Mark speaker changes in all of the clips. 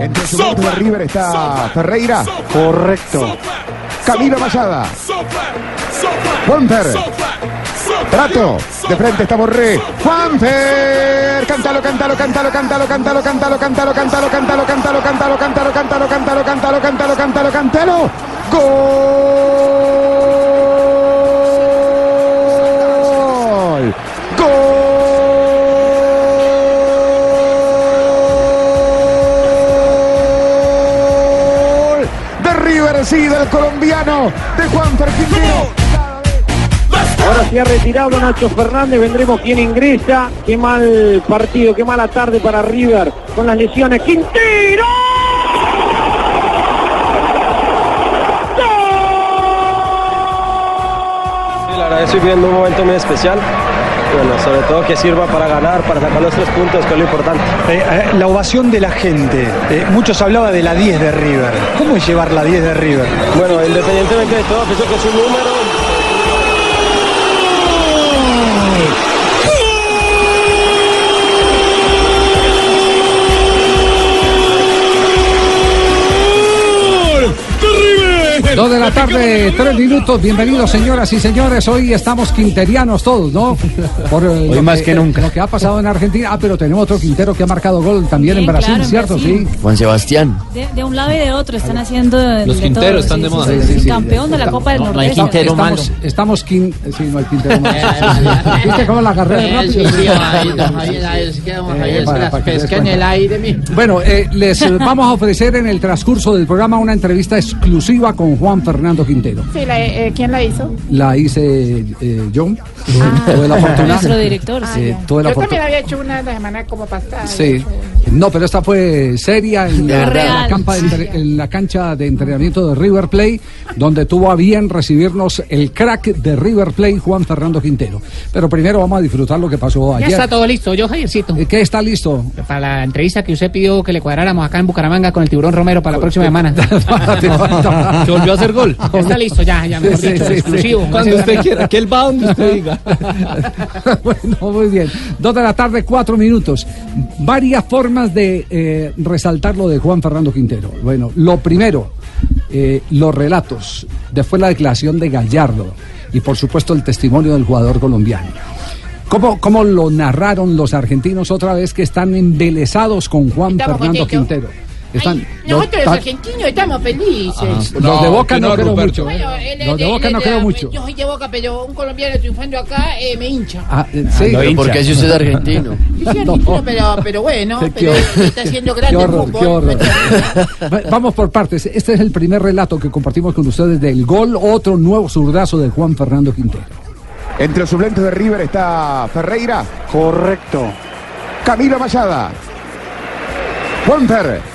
Speaker 1: Entre su
Speaker 2: so
Speaker 1: de River está Ferreira. Correcto. Camilo Mayada. Juanfer. Trato. De frente está Borré. Juanfer. Cántalo, cántalo, cántalo, cántalo, cántalo, cántalo, cántalo, cántalo, cántalo, cántalo, cántalo, cántalo, cántalo, cántalo, cántalo, cántalo, cántalo, cántalo. Gol. River, sí, del colombiano, de Juanfer Quintero.
Speaker 3: Ahora se ha retirado Nacho Fernández, vendremos quién ingresa. Qué mal partido, qué mala tarde para River con las lesiones. ¡Quintero!
Speaker 4: Sí, la verdad estoy viviendo un momento muy especial. Bueno, sobre todo que sirva para ganar, para sacar los tres puntos, que es lo importante.
Speaker 5: Eh, eh, la ovación de la gente. Eh, muchos hablaba de la 10 de River. ¿Cómo es llevar la 10 de River?
Speaker 4: Bueno, independientemente de todo, pienso que es un número.
Speaker 6: Dos de la tarde, tres minutos. Bienvenidos, señoras y señores. Hoy estamos quinterianos todos, ¿no? Por eh,
Speaker 7: Hoy
Speaker 6: lo
Speaker 7: más que nunca.
Speaker 6: Lo que ha pasado en Argentina. Ah, pero tenemos otro Quintero que ha marcado gol también en Brasil,
Speaker 8: claro, en
Speaker 6: ¿cierto?
Speaker 8: Brasil.
Speaker 6: Sí.
Speaker 7: Juan Sebastián.
Speaker 8: De, de un lado y de otro están haciendo de-
Speaker 7: Los
Speaker 8: de
Speaker 7: Quinteros
Speaker 8: todo,
Speaker 7: están
Speaker 8: sí,
Speaker 7: de moda.
Speaker 8: sí,
Speaker 6: Sí, sí, sí.
Speaker 8: campeón de la Copa del
Speaker 7: No, no hay. Quintero
Speaker 6: estamos,
Speaker 7: malo.
Speaker 6: estamos quin... Sí, no hay Quintero malo. ¿Viste cómo la agarré rápido? Que des cuenta. Bueno, eh, les vamos a ofrecer en el transcurso del programa una entrevista exclusiva con Juan Fernando Quintero.
Speaker 9: Sí, la- eh, ¿quién la hizo?
Speaker 6: La hice eh, yo, tuve la fortuna.
Speaker 8: Nuestro director,
Speaker 9: Ah,
Speaker 8: sí.
Speaker 6: Eh, la
Speaker 9: Yo también había hecho una la semana como pasada.
Speaker 6: Sí. No, pero esta fue seria en la, campa de entre- en la cancha de entrenamiento de River Plate, donde tuvo a bien recibirnos el crack de River Plate, Juan Fernando Quintero. Pero primero vamos a disfrutar lo que pasó
Speaker 10: Ya
Speaker 6: ayer.
Speaker 10: está todo listo, yo Javiercito.
Speaker 6: Eh, ¿Qué está listo?
Speaker 10: Para la entrevista que usted pidió que le cuadráramos acá en Bucaramanga con el tiburón Romero para la próxima semana.
Speaker 6: Se
Speaker 7: volvió a hacer gol.
Speaker 10: Ya está listo, ya, ya, mejor
Speaker 6: Sí,
Speaker 10: dicho,
Speaker 6: sí, sí.
Speaker 10: exclusivo.
Speaker 7: Cuando usted quiera, que él va donde usted diga.
Speaker 6: bueno, muy bien. Dos de la tarde, cuatro minutos. Varias formas de eh, resaltar lo de Juan Fernando Quintero. Bueno, lo primero, eh, los relatos, después la declaración de Gallardo y por supuesto el testimonio del jugador colombiano. ¿Cómo, ¿Cómo lo narraron los argentinos otra vez que están embelesados con Juan
Speaker 9: Estamos
Speaker 6: Fernando. Quintero? Están,
Speaker 9: Ay, nosotros los argentinos estamos felices.
Speaker 6: los de Boca no, creo mucho.
Speaker 9: Bueno, es
Speaker 6: Los de Boca no creo mucho.
Speaker 9: Yo soy de Boca, pero un colombiano triunfando acá eh, me hincha.
Speaker 6: Ah, eh, sí.
Speaker 7: Pero porque si usted es argentino.
Speaker 9: Yo soy argentino, pero, pero bueno, pero está haciendo grande
Speaker 6: Qué
Speaker 9: el
Speaker 6: horror,
Speaker 9: fútbol.
Speaker 6: qué horror. Va- Vamos por partes. Este es el primer relato que compartimos con ustedes del gol, otro nuevo zurdazo de Juan Fernando Quintero.
Speaker 1: Entre los suplentes de River está Ferreira.
Speaker 3: Correcto.
Speaker 1: Camilo Mayada. Juanfer.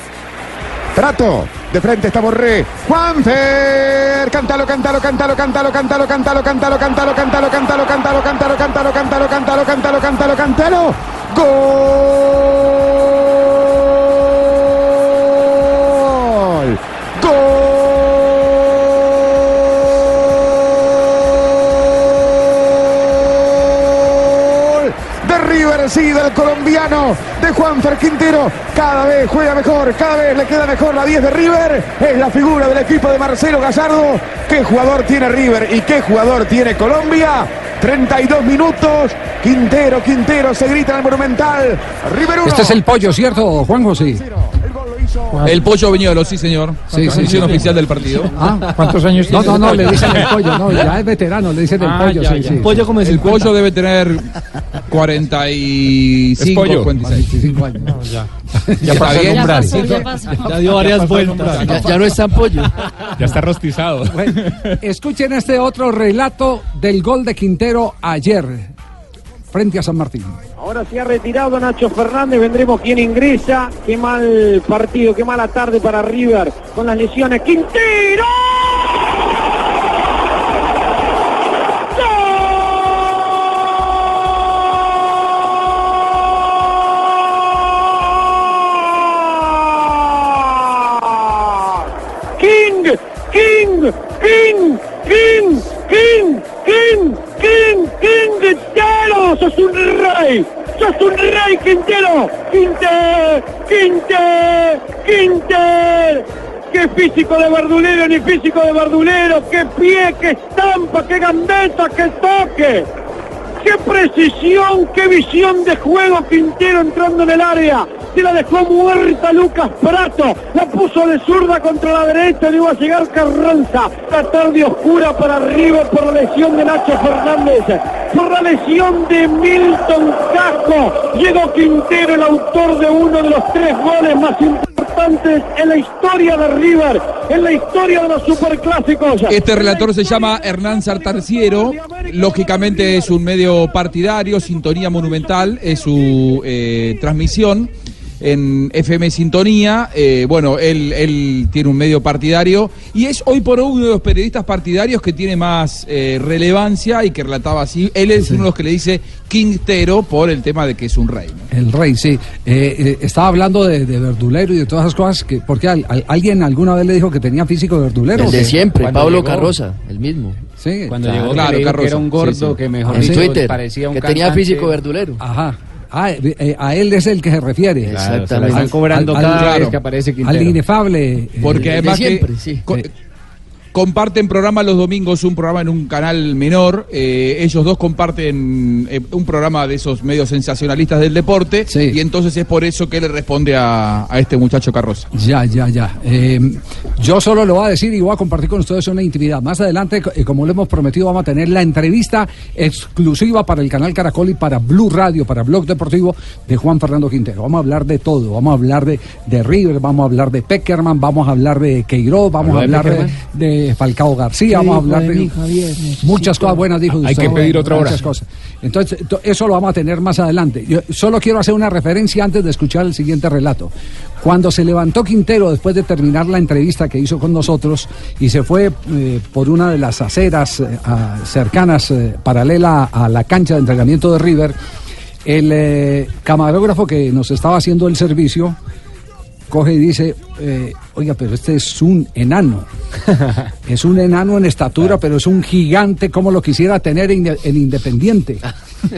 Speaker 1: Trato. De frente está Borré. Juanfer. Cántalo, cántalo, cántalo, cántalo, cántalo, cántalo, cántalo, cántalo, cántalo, cántalo, cántalo, cántalo, cántalo, cántalo, cántalo, cántalo, cántalo, cántalo. Gol. Sí, del colombiano, de Juanfer Quintero. Cada vez juega mejor, cada vez le queda mejor la 10 de River. Es la figura del equipo de Marcelo Gallardo. ¿Qué jugador tiene River y qué jugador tiene Colombia? 32 minutos. Quintero, Quintero, se grita en el Monumental. River 1.
Speaker 6: Este es el pollo, ¿cierto, Juan José?
Speaker 1: El
Speaker 7: pollo Viñolo, sí, señor.
Speaker 6: Sí, sí, sí.
Speaker 7: oficial del partido.
Speaker 6: Ah,
Speaker 5: ¿Cuántos años
Speaker 6: no,
Speaker 5: tiene
Speaker 6: no, no,
Speaker 5: ese
Speaker 6: le dicen el pollo, no, ya es veterano, le dicen el
Speaker 5: Ah,
Speaker 6: pollo,
Speaker 5: ya,
Speaker 6: sí,
Speaker 5: ya.
Speaker 6: sí.
Speaker 5: Pollo como
Speaker 7: El pollo debe tener 45, 46.
Speaker 6: 25 años.
Speaker 5: Ya.
Speaker 7: Ya está bien.
Speaker 8: Ya
Speaker 5: umbral.
Speaker 8: pasó, ya pasó.
Speaker 5: Ya dio varias vueltas.
Speaker 7: Ya, ya no es tan pollo.
Speaker 5: Ya está rostizado.
Speaker 6: Bueno, escuchen este otro relato del gol de Quintero ayer frente a San Martín.
Speaker 3: Ahora se ha retirado Nacho Fernández, vendremos quién ingresa. Qué mal partido, qué mala tarde para River con las lesiones. Quintero. Quinter, Quinter, qué físico de verdulero, ni físico de verdulero, qué pie, qué estampa, qué gambeta, qué toque. ¡Qué precisión! ¡Qué visión de juego! Quintero entrando en el área. Se la dejó muerta Lucas Prato. La puso de zurda contra la derecha. Le iba a llegar Carranza. La tarde oscura para River por lesión de Nacho Fernández. Por la lesión de Milton Casco. Llegó Quintero, el autor de uno de los tres goles más importantes en la historia de River. En la historia de los superclásicos.
Speaker 7: Este relator se llama Hernán Sartarciero. Lógicamente es un medio partidario, Sintonía Monumental, es su eh, transmisión en FM Sintonía. Eh, bueno, él, él tiene un medio partidario y es hoy por hoy uno de los periodistas partidarios que tiene más eh, relevancia y que relataba así. Él es uno de los que le dice Quintero por el tema de que es un rey. ¿no?
Speaker 6: El rey, sí. Eh, eh, estaba hablando de, de verdulero y de todas esas cosas, que porque al- al- alguien alguna vez le dijo que tenía físico de verdulero.
Speaker 11: El de siempre,
Speaker 6: Cuando
Speaker 11: Pablo
Speaker 6: llegó.
Speaker 11: Carroza, el mismo.
Speaker 6: Sí,
Speaker 10: Cuando llegó, que era un gordo, que mejor
Speaker 11: En
Speaker 10: dicho,
Speaker 11: Twitter,
Speaker 10: parecía un
Speaker 11: que tenía físico verdulero.
Speaker 6: Ajá. Ah, eh, eh, a él es el que se refiere.
Speaker 11: Claro, Exactamente. se la están cobrando
Speaker 6: Al-
Speaker 7: cada
Speaker 6: al-
Speaker 7: vez que
Speaker 10: aparece
Speaker 6: Al
Speaker 7: Quintero.
Speaker 6: inefable. eh,
Speaker 7: Porque además que co-
Speaker 6: Eh,
Speaker 7: comparten programa los domingos, un programa en un canal menor. eh, ellos dos comparten eh, un programa de esos medios sensacionalistas del deporte. Y entonces es por eso que le responde a, a este muchacho Carroza.
Speaker 6: Ya, ya, ya. Eh, yo solo lo voy a decir y voy a compartir con ustedes una intimidad. Más adelante, eh, como lo hemos prometido, vamos a tener la entrevista exclusiva para el canal Caracol y para Blue Radio, para Blog Deportivo de Juan Fernando Quintero. Vamos a hablar de todo. Vamos a hablar de, de River, vamos a hablar de Peckerman, vamos a hablar de Queiroz, vamos a
Speaker 10: ¿Habló de
Speaker 6: hablar de, Falcao García, vamos a hablar de, muchas cosas buenas, dijo
Speaker 10: Hay que pedir otra hora.
Speaker 6: muchas cosas. Entonces, to- eso lo vamos a tener más adelante. Yo solo quiero hacer una referencia antes de escuchar el siguiente relato. Cuando se levantó Quintero después de terminar la entrevista que hizo con nosotros y se fue eh, por una de las aceras eh, a- cercanas, eh, paralela a la cancha de entrenamiento de River, el eh, camarógrafo que nos estaba haciendo el servicio coge y dice, eh, oiga, pero este es un enano. es un enano en estatura, pero es un gigante como lo quisiera tener en, en Independiente.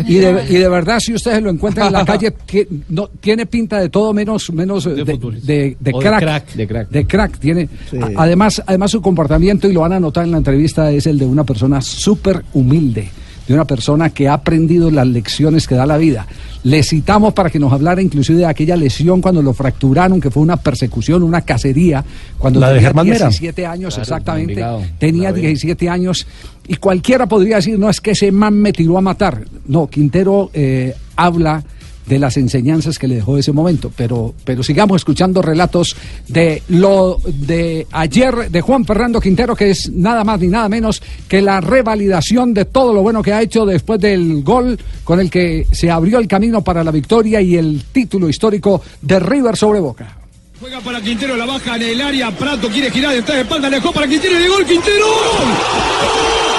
Speaker 6: Y de, y de verdad, si ustedes lo encuentran en la calle, no, tiene pinta de todo menos, menos de, de- de
Speaker 10: O de
Speaker 6: crack,
Speaker 10: crack. De crack.
Speaker 6: de crack, Tiene,
Speaker 10: Sí.
Speaker 6: a- además, además su comportamiento, y lo van a notar en la entrevista, es el de una persona súper humilde, de una persona que ha aprendido las lecciones que da la vida. Le citamos para que nos hablara inclusive de aquella lesión cuando lo fracturaron, que fue una persecución, una cacería, cuando
Speaker 12: La de
Speaker 6: tenía
Speaker 12: Germán Mera.
Speaker 6: 17 años
Speaker 12: Claro,
Speaker 6: exactamente. Tenía 17 años y cualquiera podría decir, no es que ese man me tiró a matar. No, Quintero eh, habla de las enseñanzas que le dejó ese momento, pero, pero sigamos escuchando relatos de lo de ayer de Juan Fernando Quintero, que es nada más ni nada menos que la revalidación de todo lo bueno que ha hecho después del gol con el que se abrió el camino para la victoria y el título histórico de River sobre Boca.
Speaker 2: Juega para Quintero, la baja en el área. Prato quiere girar detrás de espalda, dejó para Quintero y de gol Quintero. ¡Gol!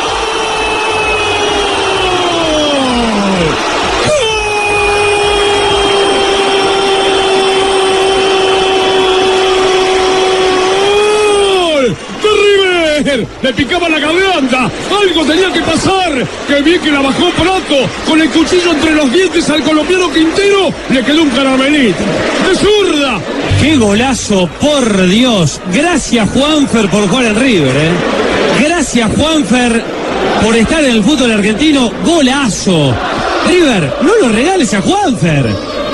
Speaker 2: Le picaba la garganta. Algo tenía que pasar. ¡Qué bien que la bajó Prato! Con el cuchillo entre los dientes al colombiano Quintero le quedó un caramelito. ¡De zurda!
Speaker 13: ¡Qué golazo, por Dios! Gracias Juanfer por jugar en River, ¿eh? Gracias Juanfer por estar en el fútbol argentino. ¡Golazo! River, no lo regales a Juanfer.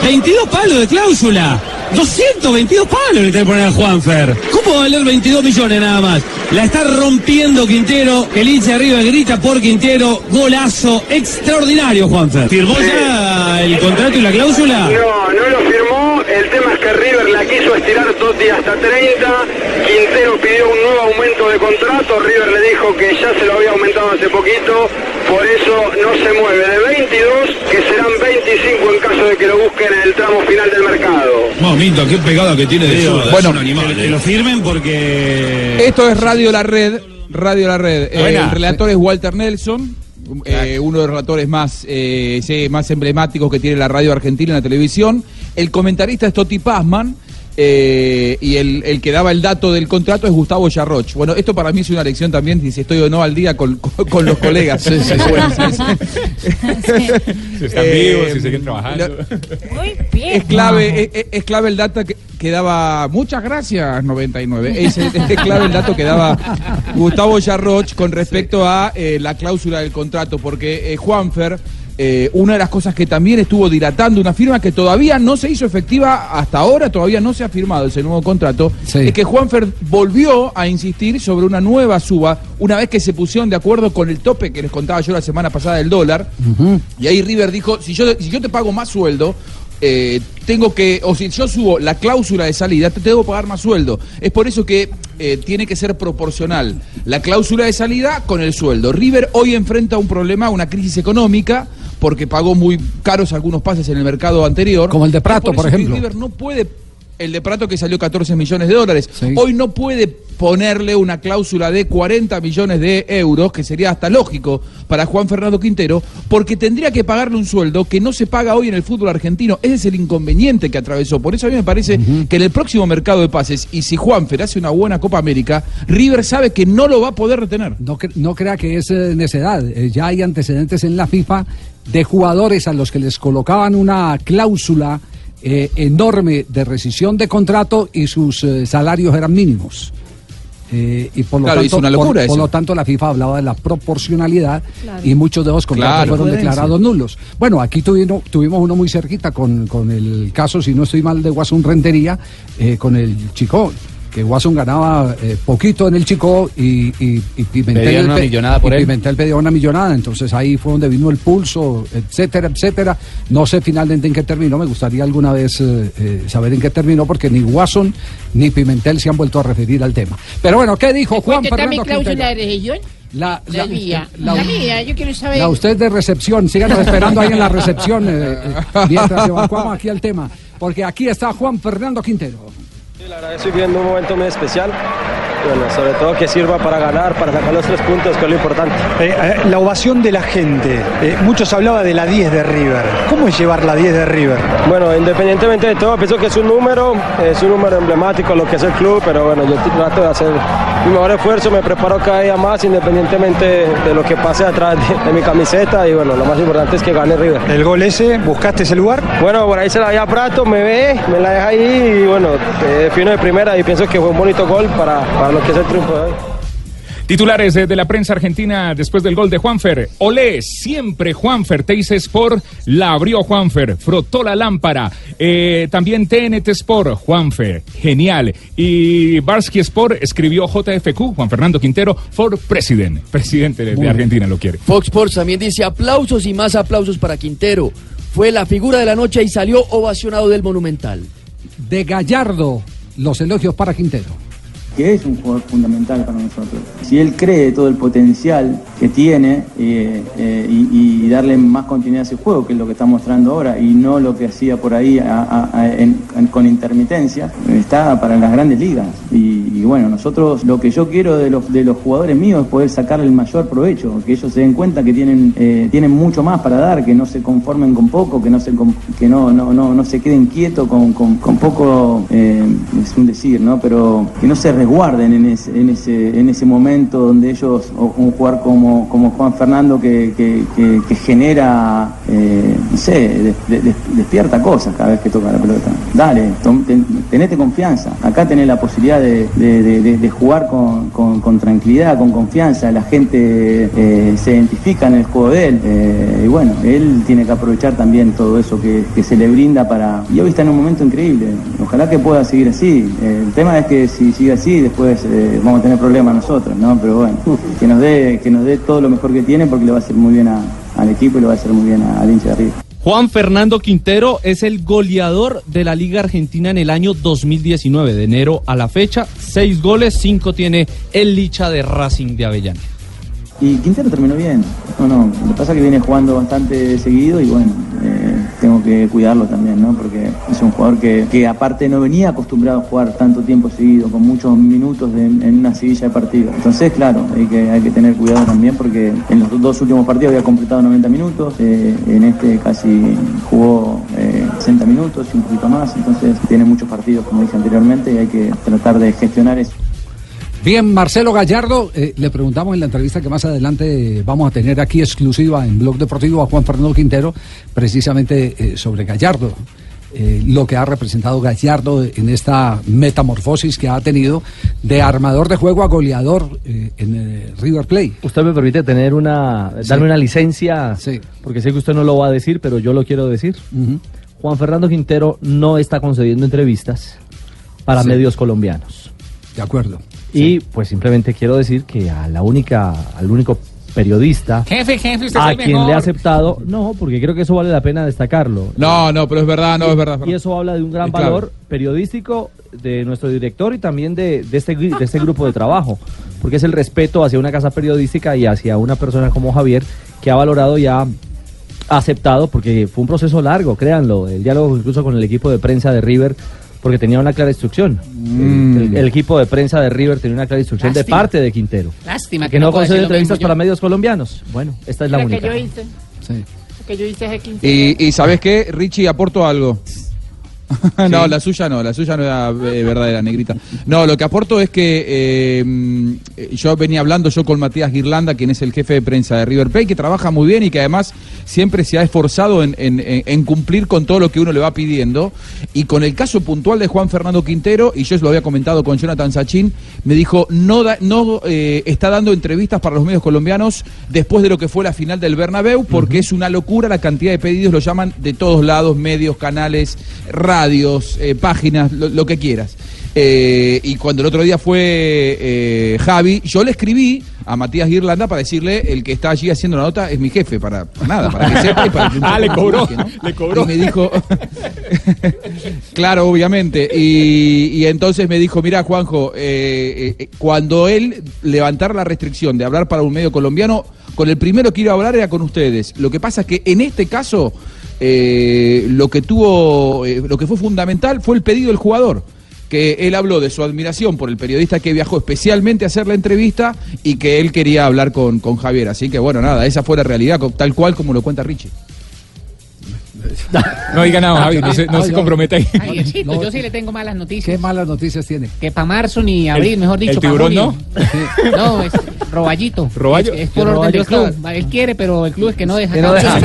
Speaker 13: 22 palos de cláusula. 222 palos le tenés que poner a Juanfer. ¿Cómo va a valer 22 millones nada más? La está rompiendo Quintero. El hincha River grita por Quintero. Golazo extraordinario, Juanfer. ¿Firmó ya el contrato y la cláusula?
Speaker 3: No, no lo firmó. El
Speaker 12: El tema es que River la quiso estirar Totti hasta 30, Quintero pidió un nuevo aumento de contrato, River le dijo que ya se lo había aumentado hace poquito, por eso no se mueve de 22, que serán 25 en caso de que lo busquen en el tramo final del mercado.
Speaker 2: Mamita, qué pegada que tiene de zurda.
Speaker 7: Bueno,
Speaker 2: es un animal.
Speaker 13: Que
Speaker 2: eh.
Speaker 13: lo firmen porque.
Speaker 7: Esto es Radio La Red. Radio La Red. Eh,
Speaker 13: Buena.
Speaker 7: el relator es Walter Nelson. eh, uno de los relatores más, eh, más emblemáticos que tiene la radio argentina en la televisión. El comentarista es Toti Pazman. Eh, y el, el que daba el dato del contrato es Gustavo Yarroch. Bueno, esto para mí es una lección también, si estoy o no al día con, con- con los colegas.
Speaker 14: Sí, sí, sí.
Speaker 7: Bueno, sí, sí.
Speaker 14: Si están
Speaker 7: Eh,
Speaker 14: vivos, si siguen trabajando.
Speaker 8: Muy bien.
Speaker 7: Es clave, es, clave el dato que, que daba. Muchas gracias, 99. Es, es clave el dato que daba Gustavo Yarroch con respecto a eh, la cláusula del contrato, porque eh, Juanfer. Eh, una de las cosas que también estuvo dilatando una firma que todavía no se hizo efectiva hasta ahora, todavía no se ha firmado ese nuevo contrato, es que Juanfer volvió a insistir sobre una nueva suba una vez que se pusieron de acuerdo con el tope que les contaba yo la semana pasada del dólar. Y ahí River dijo, si yo, si yo te pago más sueldo, eh, tengo que, o si yo subo la cláusula de salida, te tengo que pagar más sueldo. Es por eso que eh, tiene que ser proporcional la cláusula de salida con el sueldo. River hoy enfrenta un problema, una crisis económica, porque pagó muy caros algunos pases en el mercado anterior.
Speaker 6: Como el de Prato, por
Speaker 7: que
Speaker 6: ejemplo.
Speaker 7: River no puede, el de Prato que salió 14 millones de dólares, hoy no puede ponerle una cláusula de 40 millones de euros, que sería hasta lógico para Juan Fernando Quintero, porque tendría que pagarle un sueldo que no se paga hoy en el fútbol argentino. Ese es el inconveniente que atravesó. Por eso a mí me parece que en el próximo mercado de pases, y si Juanfer hace una buena Copa América, River sabe que no lo va a poder retener.
Speaker 6: No, cre- no crea que es eh, necedad. Eh, ya hay antecedentes en la FIFA de jugadores a los que les colocaban una cláusula eh, enorme de rescisión de contrato y sus eh, salarios eran mínimos. Eh, y por lo,
Speaker 7: Claro,
Speaker 6: tanto,
Speaker 7: es una locura
Speaker 6: por, lo tanto la FIFA hablaba de la proporcionalidad
Speaker 7: Claro.
Speaker 6: y muchos de esos contratos
Speaker 7: Claro.
Speaker 6: fueron declarados nulos. Bueno, aquí tuvimos, tuvimos uno muy cerquita con, con el caso, si no estoy mal, de Guasón Rentería, eh, con el Chico, que Guasón ganaba eh, poquito en el Chico y, y, y Pimentel,
Speaker 11: Pedían una millonada por
Speaker 6: y
Speaker 11: él.
Speaker 6: Pimentel pedía una millonada, entonces ahí fue donde vino el pulso, etcétera, etcétera. No sé finalmente en qué terminó, me gustaría alguna vez eh, eh, saber en qué terminó, porque ni Guasón ni Pimentel se han vuelto a referir al tema. Pero bueno, ¿qué dijo Juan
Speaker 9: ¿Cuánto está mi
Speaker 6: Fernando
Speaker 9: cláusula rescisión?
Speaker 6: La,
Speaker 9: La, mía. La,
Speaker 6: la-
Speaker 9: mía, yo quiero saber.
Speaker 6: la usted de recepción, síganos esperando ahí en la recepción eh, eh, mientras evacuamos aquí el tema, porque aquí está Juan Fernando Quintero.
Speaker 4: La verdad estoy viviendo un momento muy especial. Bueno, sobre todo que sirva para ganar, para sacar los tres puntos, que es lo importante.
Speaker 5: Eh, eh, la ovación de la gente. Eh, muchos hablaba de la 10 de River. ¿Cómo es llevar la 10 de River?
Speaker 4: Bueno, independientemente de todo, pienso que es un número, es un número emblemático lo que es el club, pero bueno, yo trato de hacer mi mejor esfuerzo, me preparo cada día más, independientemente de lo que pase atrás de, de mi camiseta, y bueno, lo más importante es que gane River.
Speaker 5: ¿El gol ese? ¿Buscaste ese lugar?
Speaker 4: Bueno, por ahí se la había Prato, me ve, me la deja ahí, y bueno, defino de primera, y pienso que fue un bonito gol para, para lo que es el triunfo de hoy.
Speaker 15: Titulares eh, de la prensa argentina después del gol de Juanfer. Olé, siempre Juanfer. Teis Sport la abrió Juanfer, frotó la lámpara. Eh, también TNT Sport, Juanfer, genial. Y Barsky Sport escribió JFQ, Juan Fernando Quintero, for President. Presidente de, de Argentina lo quiere.
Speaker 16: Fox Sports también dice aplausos y más aplausos para Quintero. Fue la figura de la noche y salió ovacionado del Monumental.
Speaker 6: De Gallardo, los elogios para Quintero.
Speaker 17: Que es un jugador fundamental para nosotros. Si él cree todo el potencial que tiene eh, eh, y, darle más continuidad a ese juego, que es lo que está mostrando ahora, y no lo que hacía por ahí con intermitencia, está para las grandes ligas. Y, bueno, nosotros lo que yo quiero de los, de los jugadores míos es poder sacarle el mayor provecho, que ellos se den cuenta que tienen, eh, tienen mucho más para dar, que no se conformen con poco, que no se, que no, no, no, no se queden quietos con, con- con poco, es un decir, ¿no? Pero que no se resguarden en ese, en ese, en ese momento donde ellos, un jugador como, como Juan Fernando que, que, genera, eh, no sé, de- de- de- despierta cosas cada vez que toca la pelota. Dale, tom- ten- tenete confianza. Acá tenés la posibilidad de, de- jugar con, con- tranquilidad, con confianza. La gente eh, se identifica en el juego de él. eh, y bueno, él tiene que aprovechar también todo eso que, se le brinda para... Y hoy está en un momento increíble. Ojalá que pueda seguir así. El tema es que si sigue así, después eh, vamos a tener problemas nosotros, ¿no? Pero bueno, que nos dé, que nos dé todo lo mejor que tiene porque le va a hacer muy bien a- al equipo y le va a hacer muy bien al hincha de arriba.
Speaker 18: Juan Fernando Quintero es el goleador de la Liga Argentina en el año 2019, de enero a la fecha. Seis goles, cinco tiene el Licha de Racing de Avellaneda.
Speaker 17: Y Quintero terminó bien. No, no, lo que pasa es que viene jugando bastante seguido y bueno, eh, cuidarlo también, ¿no? Porque es un jugador que, que aparte no venía acostumbrado a jugar tanto tiempo seguido, con muchos minutos en una seguilla de partido. Entonces, claro, hay que, hay que tener cuidado también porque en los dos últimos partidos había completado 90 minutos, eh, en este casi jugó eh, 60 minutos y un poquito más, entonces tiene muchos partidos, como dije anteriormente, y hay que tratar de gestionar eso.
Speaker 6: Bien, Marcelo Gallardo, eh, le preguntamos en la entrevista que más adelante vamos a tener aquí exclusiva en Blog Deportivo a Juan Fernando Quintero, precisamente eh, sobre Gallardo. eh, lo que ha representado Gallardo en esta metamorfosis que ha tenido de armador de juego a goleador eh, en River Plate.
Speaker 11: Usted me permite tener una,
Speaker 6: Sí.
Speaker 11: darme una licencia, porque sé que usted no lo va a decir, pero yo lo quiero decir. Juan Fernando Quintero no está concediendo entrevistas para
Speaker 6: Sí.
Speaker 11: medios colombianos.
Speaker 6: De acuerdo.
Speaker 11: Y pues simplemente quiero decir que a la única, al único periodista
Speaker 10: Jefe, jefe, usted es
Speaker 11: a
Speaker 10: el
Speaker 11: quien
Speaker 10: mejor.
Speaker 11: le ha aceptado, no, porque creo que eso vale la pena destacarlo.
Speaker 7: No, no, pero es verdad, no, es verdad.
Speaker 11: Y eso habla de un gran
Speaker 7: claro.
Speaker 11: valor periodístico de nuestro director y también de, de este, de este grupo de trabajo, porque es el respeto hacia una casa periodística y hacia una persona como Javier que ha valorado y ha aceptado, porque fue un proceso largo, créanlo, el diálogo incluso con el equipo de prensa de River, porque tenía una clara instrucción.
Speaker 7: Mm.
Speaker 11: El, el equipo de prensa de River tenía una clara instrucción de parte de Quintero.
Speaker 10: Lástima
Speaker 11: Que,
Speaker 10: que
Speaker 11: no concede entrevistas para medios colombianos. Bueno, esta es la
Speaker 9: que
Speaker 11: única.
Speaker 9: yo hice. Lo que yo hice 15
Speaker 7: Y, y ¿sabes qué, Richie? Aporto algo. no, la suya no, la suya no era eh, verdadera, negrita. No, lo que aporto es que eh, yo venía hablando yo con Matías Girlanda, quien es el jefe de prensa de River Plate, que trabaja muy bien y que además siempre se ha esforzado en, en- en- en cumplir con todo lo que uno le va pidiendo. Y con el caso puntual de Juan Fernando Quintero, y yo lo había comentado con Jonathan Sachin, me dijo, no, da- no eh, está dando entrevistas para los medios colombianos después de lo que fue la final del Bernabéu, porque es una locura la cantidad de pedidos, lo llaman de todos lados, medios, canales, radios, eh, páginas, lo, lo que quieras. Eh, y cuando el otro día fue eh, Javi, yo le escribí a Matías Irlanda para decirle, el que está allí haciendo la nota es mi jefe, para, para nada, para que sepa y para que
Speaker 15: Ah, le cobró, le cobró.
Speaker 7: Y me dijo, claro, obviamente. Y, y entonces me dijo, mira, Juanjo, eh, eh, cuando él levantara la restricción de hablar para un medio colombiano, con el primero que iba a hablar era con ustedes. Lo que pasa es que en este caso, eh, lo que tuvo, eh, lo que fue fundamental fue el pedido del jugador. Que él habló de su admiración por el periodista que viajó especialmente a hacer la entrevista y que él quería hablar con, con Javier. Así que bueno, nada, esa fue la realidad, tal cual como lo cuenta Richie.
Speaker 15: No diga nada, Javi, no se, no se comprometa ahí.
Speaker 10: Javiercito, yo sí le tengo malas noticias.
Speaker 6: ¿Qué malas noticias tiene?
Speaker 10: Que para marzo ni abril,
Speaker 15: El-
Speaker 10: mejor dicho.
Speaker 15: el
Speaker 10: pa'
Speaker 15: tiburón
Speaker 10: junio. No, es roballito.
Speaker 15: Roballo.
Speaker 10: Es, es por
Speaker 15: ¿Que
Speaker 10: orden del club. Él quiere, pero el club es que no deja.
Speaker 11: Que no deja.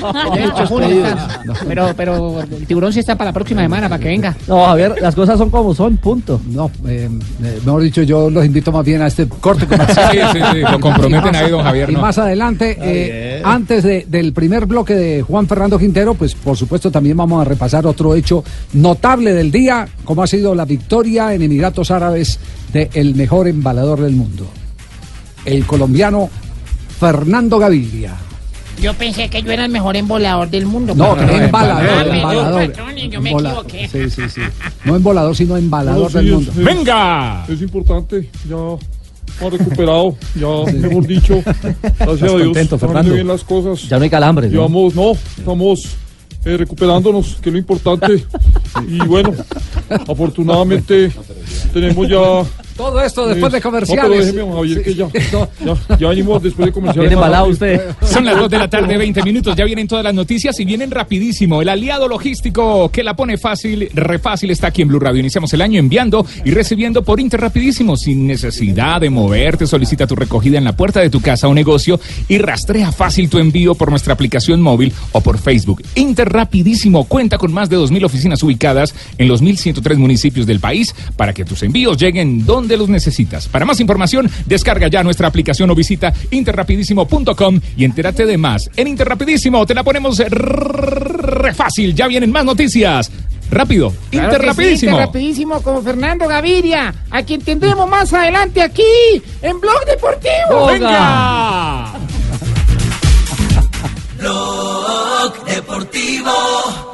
Speaker 10: Pa' junio está. Pero, pero el tiburón sí está para la próxima semana, para que venga.
Speaker 11: No, Javier, las cosas son como son, punto.
Speaker 6: No, eh, eh, mejor dicho, yo los invito más bien a este corte comercial.
Speaker 15: Sí, sí, sí, lo comprometen ahí, don Javier,
Speaker 6: Y
Speaker 15: ¿no?
Speaker 6: más adelante, eh, antes de- del primer bloque de Juan Fernando Quintero, pues por supuesto también vamos a repasar otro hecho notable del día, como ha sido la victoria en Emiratos Árabes del mejor embalador del mundo, el colombiano Fernando Gaviria.
Speaker 9: Yo pensé que yo era el mejor embolador del mundo.
Speaker 6: No,
Speaker 9: patrón.
Speaker 6: embalador,
Speaker 9: Ah, perdón,
Speaker 6: embalador.
Speaker 9: patrón, y yo me
Speaker 6: Embola-
Speaker 9: equivoqué.
Speaker 6: Sí, sí, sí. No embolador, sino embalador
Speaker 2: No,
Speaker 6: del mundo.
Speaker 2: es-
Speaker 15: ¡Venga!
Speaker 2: Es importante, ya ha recuperado, ya mejor dicho, gracias a Dios,
Speaker 11: contento, Fernando.
Speaker 2: bien las cosas.
Speaker 11: Ya no hay calambres, ¿no?
Speaker 2: Llevamos, no, estamos eh, recuperándonos, que es lo importante. Y bueno, afortunadamente tenemos ya...
Speaker 6: Todo esto después de
Speaker 2: No, pero
Speaker 6: comerciales.
Speaker 2: déjeme, que ya, ya, ya venimos después de comerciales.
Speaker 11: Viene embalado
Speaker 2: más
Speaker 11: usted.
Speaker 15: Son las 2 de la tarde, 20 minutos. Ya vienen todas las noticias y vienen rapidísimo. El aliado logístico que la pone fácil, re fácil, está aquí en Blue Radio. Iniciamos el año enviando y recibiendo por Interrapidísimo sin necesidad de moverte. Solicita tu recogida en la puerta de tu casa o negocio y rastrea fácil tu envío por nuestra aplicación móvil o por Facebook. Interrapidísimo cuenta con más de 2.000 oficinas ubicadas en los 1.103 municipios del país para que tus envíos lleguen donde los necesitas. Para más información, descarga ya nuestra aplicación o visita interrapidísimo.com y entérate de más. En Interrapidísimo te la ponemos re fácil. Ya vienen más noticias. Rápido,
Speaker 9: Claro que sí,
Speaker 15: Interrapidísimo.
Speaker 9: Interrapidísimo como Fernando Gaviria, a quien tendremos más adelante aquí en Blog Deportivo.
Speaker 15: ¡Venga!
Speaker 19: Blog Deportivo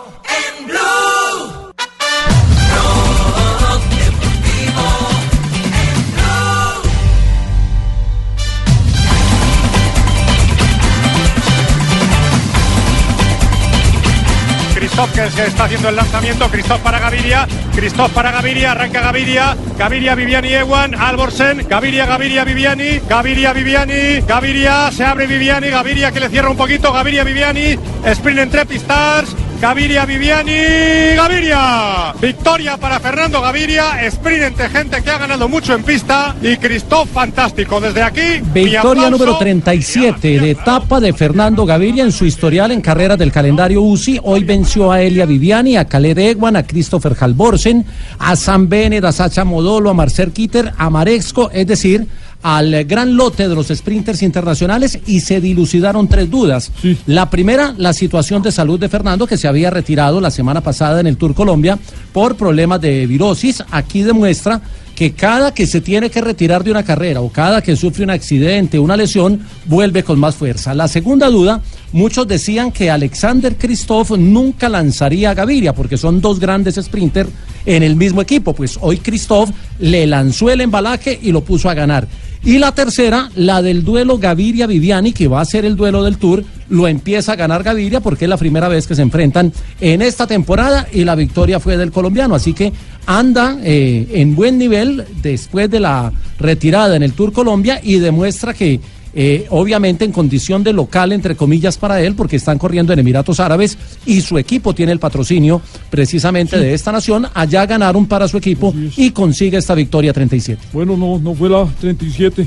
Speaker 20: Que se está haciendo el lanzamiento, Christoph para Gaviria, Christoph para Gaviria, arranca Gaviria, Gaviria, Viviani, Ewan, Alborsen, Gaviria, Gaviria, Viviani, Gaviria, Viviani, Gaviria, se abre Viviani, Gaviria que le cierra un poquito, Gaviria, Viviani, sprint entre Pistars, Gaviria, Viviani, Gaviria. Victoria para Fernando Gaviria, sprint entre gente que ha ganado mucho en pista y Christoph fantástico. Desde aquí,
Speaker 21: Victoria número 37 de etapa de Fernando Gaviria en su historial en carreras del calendario UCI. Hoy venció a Elia Viviani, a Khaled Ewan, a Christopher Halvorsen, a Sam Bennett, a Sacha Modolo, a Marcel Kitter, a Marexco, es decir, al gran lote de los sprinters internacionales y se dilucidaron tres dudas. La primera, la situación de salud de Fernando, que se había retirado la semana pasada en el Tour Colombia por problemas de virosis. Aquí demuestra que cada que se tiene que retirar de una carrera o cada que sufre un accidente, una lesión, vuelve con más fuerza. La segunda duda, muchos decían que Alexander Kristoff nunca lanzaría a Gaviria porque son dos grandes sprinters en el mismo equipo. Pues hoy Kristoff le lanzó el embalaje y lo puso a ganar. Y la tercera, la del duelo Gaviria-Viviani, que va a ser el duelo del Tour, lo empieza a ganar Gaviria porque es la primera vez que se enfrentan en esta temporada y la victoria fue del colombiano. Así que anda eh, en buen nivel después de la retirada en el Tour Colombia y demuestra que eh, obviamente en condición de local, entre comillas, para él, porque están corriendo en Emiratos Árabes y su equipo tiene el patrocinio precisamente de esta nación. Allá ganaron para su equipo y consigue esta victoria 37.
Speaker 2: Bueno, no, no fue la 37,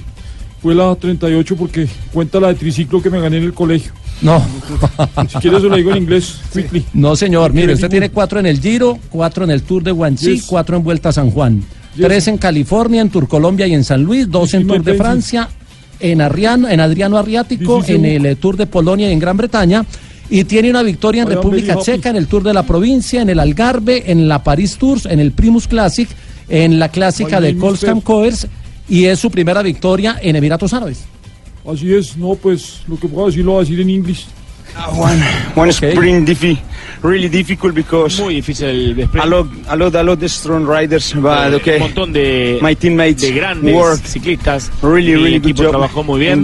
Speaker 2: fue la 38 porque cuenta la de triciclo que me gané en el colegio.
Speaker 21: No.
Speaker 2: Si quieres lo digo en inglés, quickly.
Speaker 21: No, señor. Mire, usted tiene cuatro en el Giro, cuatro en el Tour de Guangxi,
Speaker 2: Yes.
Speaker 21: cuatro en Vuelta a San Juan,
Speaker 2: Yes.
Speaker 21: tres en California, en Tour Colombia y en San Luis, dos en Tour de. Francia, en, Arriano, en Adriano Arriático, en el eh, Tour de Polonia y en Gran Bretaña. Y tiene una victoria en República. Checa, en el Tour de la Provincia, en el Algarve, en la Paris Tours, en el Primus Classic, en la clásica de
Speaker 2: Pep.
Speaker 21: Coers y es su primera victoria en Emiratos Árabes.
Speaker 2: Así es, no, pues lo que puedo decir lo voy a decir en inglés.
Speaker 22: One, one sprint diffi really difficult because
Speaker 13: Muy difícil el sprint.
Speaker 22: a lot, a lot, a lot of strong riders, but
Speaker 13: Eh,
Speaker 22: okay.
Speaker 13: Un montón de,
Speaker 22: My teammates
Speaker 13: de grandes
Speaker 22: work
Speaker 13: ciclistas.
Speaker 22: really,
Speaker 13: Mi
Speaker 22: really good
Speaker 13: equipo
Speaker 22: job.
Speaker 13: trabajó muy bien.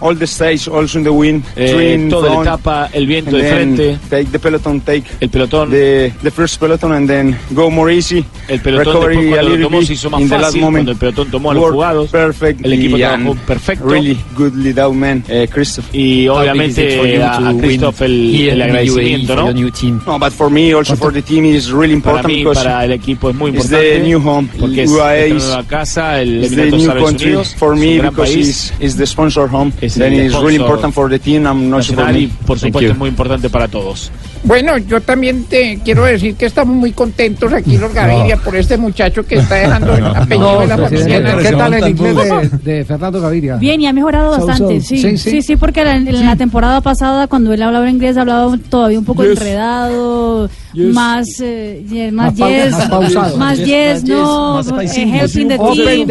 Speaker 22: All the stage, also in the wind,
Speaker 13: Eh,
Speaker 22: three in
Speaker 13: todo
Speaker 22: front,
Speaker 13: la etapa, el viento de frente.
Speaker 22: Take the peloton, take
Speaker 13: el pelotón,
Speaker 22: the, the first peloton, and then go more easy.
Speaker 13: El pelotón
Speaker 22: recovery
Speaker 13: después
Speaker 22: a
Speaker 13: cuando lo
Speaker 22: little
Speaker 13: tomó
Speaker 22: bit
Speaker 13: se hizo más
Speaker 22: in the last
Speaker 13: fácil,
Speaker 22: moment.
Speaker 13: cuando el pelotón tomó a los jugados.
Speaker 22: Perfect.
Speaker 13: El equipo trabajó perfecto.
Speaker 22: Really good lead out man, uh, Christoph.
Speaker 13: Y obviamente a, a Christoph el, el agradecimiento, ¿no?
Speaker 22: No, but for me, also for the team, is really
Speaker 13: Para
Speaker 22: important
Speaker 13: mí,
Speaker 22: because
Speaker 13: para el equipo es muy
Speaker 22: it's
Speaker 13: importante.
Speaker 22: the new home.
Speaker 13: Porque es
Speaker 22: UAE
Speaker 13: esta
Speaker 22: is-
Speaker 13: nueva casa, el
Speaker 22: it's the
Speaker 13: Emiratos
Speaker 22: new
Speaker 13: Árabes
Speaker 22: country
Speaker 13: Unidos.
Speaker 22: for
Speaker 13: es
Speaker 22: me because it's, it's the sponsor home.
Speaker 13: Es
Speaker 22: then
Speaker 13: el
Speaker 22: it's really important for the team. I'm not sure for
Speaker 13: nacional y por
Speaker 22: Thank
Speaker 13: supuesto
Speaker 22: you.
Speaker 13: es muy importante para todos.
Speaker 9: Bueno, yo también te quiero decir que estamos muy contentos aquí los Gaviria por este muchacho que está dejando el apellido de la familia. en
Speaker 6: ¿Qué
Speaker 9: el-
Speaker 6: tal el inglés de, de Fernando Gaviria?
Speaker 8: Bien, y ha mejorado
Speaker 6: So,
Speaker 8: bastante,
Speaker 6: so.
Speaker 8: sí.
Speaker 6: Sí,
Speaker 8: Sí,
Speaker 6: sí.
Speaker 8: sí, porque la- en la temporada pasada, cuando él hablaba inglés, hablaba todavía un poco
Speaker 6: Yes.
Speaker 8: enredado,
Speaker 6: Yes.
Speaker 8: más, eh, ye- más
Speaker 6: Más
Speaker 8: yes,
Speaker 6: más pausado.
Speaker 8: más
Speaker 6: Yes,
Speaker 8: yes,
Speaker 6: más
Speaker 8: no,
Speaker 6: yes, más
Speaker 8: eh, helping the team.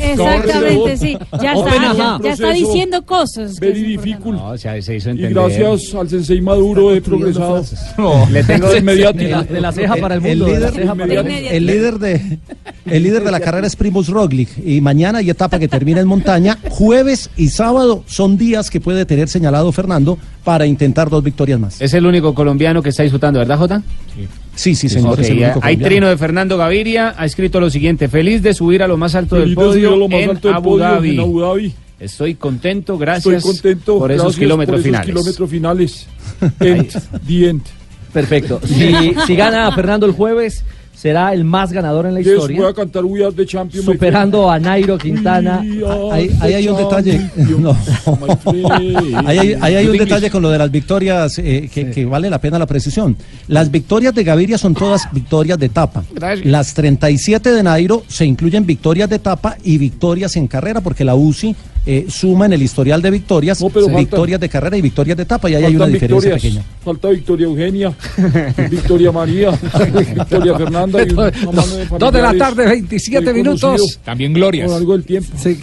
Speaker 8: Exactamente, sí. Ya está, ya, ya está diciendo cosas.
Speaker 2: Very difficult.
Speaker 5: se hizo
Speaker 2: Y gracias al sensei Maduro he progresado.
Speaker 21: Le tengo
Speaker 2: inmediato.
Speaker 21: de la- de la ceja para el El mundo, de la líder, el mundo. el líder de el líder de la carrera es Primus Roglic y mañana hay etapa que termina en montaña. Jueves y sábado son días que puede tener señalado Fernando para intentar dos victorias más.
Speaker 10: Es el único colombiano que está disfrutando, ¿verdad, Jota?
Speaker 21: Sí, sí, señor.
Speaker 10: Ok,
Speaker 21: es el único
Speaker 10: hay
Speaker 21: colombiano.
Speaker 10: trino de Fernando Gaviria, ha escrito lo siguiente, feliz de subir a lo más alto
Speaker 2: Feliz
Speaker 10: del
Speaker 2: de
Speaker 10: podio,
Speaker 2: lo más
Speaker 10: en,
Speaker 2: alto del
Speaker 10: Abu
Speaker 2: podio
Speaker 10: Dhabi.
Speaker 2: en Abu Dhabi.
Speaker 10: Estoy contento, gracias
Speaker 2: Estoy contento
Speaker 10: por esos
Speaker 2: gracias
Speaker 10: kilómetros
Speaker 2: por esos
Speaker 10: finales.
Speaker 2: kilómetros finales. End, the end.
Speaker 11: Perfecto. Si, si gana Fernando el jueves, será el más ganador en la
Speaker 2: Yes,
Speaker 11: historia.
Speaker 2: voy a cantar We Are the Champion.
Speaker 11: Superando a Nairo Quintana.
Speaker 21: Ahí, ahí hay un detalle. No. Ahí hay, ahí hay un detalle con lo de las victorias eh, que, que vale la pena la precisión. Las victorias de Gaviria son todas victorias de etapa.
Speaker 9: Gracias.
Speaker 21: Las 37 de Nairo se incluyen victorias de etapa y victorias en carrera, porque la UCI eh, suma en el historial de victorias
Speaker 2: pero faltan-
Speaker 21: victorias de carrera y victorias de etapa, y ahí hay una diferencia pequeña.
Speaker 2: Falta Victoria Eugenia, Victoria María, Victoria Fernanda. Y una mano de
Speaker 6: Dos de la tarde, 27
Speaker 2: que he
Speaker 6: minutos.
Speaker 15: También glorias.
Speaker 2: Por algo del tiempo.
Speaker 6: Sí.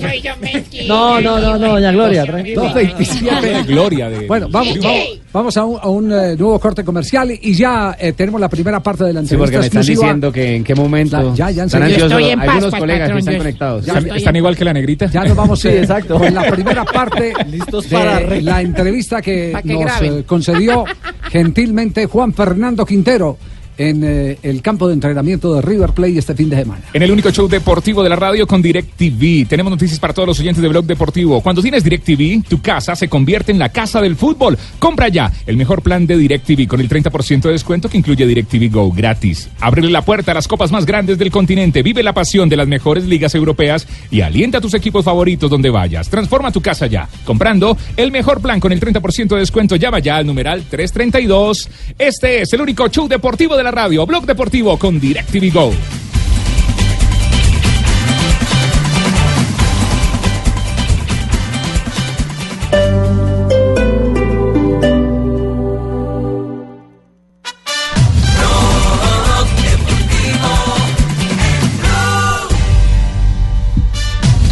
Speaker 9: Soy yo mentira.
Speaker 11: No, no, no, no, doña Gloria, tranquila.
Speaker 6: 2.27.
Speaker 15: Gloria de.
Speaker 6: Bueno, vamos, vamos, vamos a un, a un, eh, nuevo corte comercial y ya eh, tenemos la primera parte de la
Speaker 23: Sí,
Speaker 6: entrevista
Speaker 23: porque me están diciendo que en qué momento.
Speaker 6: La- ya, ya
Speaker 23: están
Speaker 6: enseguida.
Speaker 23: ansiosos.
Speaker 6: Yo estoy en paz,
Speaker 23: Algunos
Speaker 6: pues,
Speaker 23: colegas que
Speaker 6: patrón,
Speaker 23: están
Speaker 6: yo-
Speaker 23: conectados.
Speaker 6: ya
Speaker 15: ¿Están, están igual que la negrita?
Speaker 6: Ya nos vamos
Speaker 11: Sí,
Speaker 6: eh,
Speaker 11: exacto.
Speaker 6: con la primera parte
Speaker 11: Listos
Speaker 6: de
Speaker 11: para
Speaker 6: la entrevista que nos
Speaker 9: graben.
Speaker 6: eh, concedió gentilmente Juan Fernando Quintero en eh, el campo de entrenamiento de River Plate este fin de semana.
Speaker 15: En el único show deportivo de la radio con DirecTV. Tenemos noticias para todos los oyentes de Blog Deportivo. Cuando tienes DirecTV, tu casa se convierte en la casa del fútbol. Compra ya el mejor plan de DirecTV con el 30% de descuento que incluye DirecTV Go gratis. Ábrele la puerta a las copas más grandes del continente. Vive la pasión de las mejores ligas europeas y alienta a tus equipos favoritos donde vayas. Transforma tu casa ya. Comprando el mejor plan con el 30% de descuento. Llama ya al numeral 332. Este es el único show deportivo de la radio. Blog Deportivo con DirecTV Go.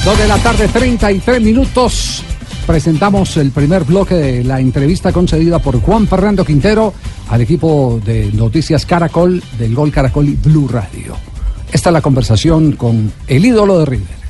Speaker 6: Dos de la tarde, 33 minutos. Presentamos el primer bloque de la entrevista concedida por Juan Fernando Quintero al equipo de Noticias Caracol del Gol Caracol y Blue Radio. Esta es la conversación con el ídolo de River.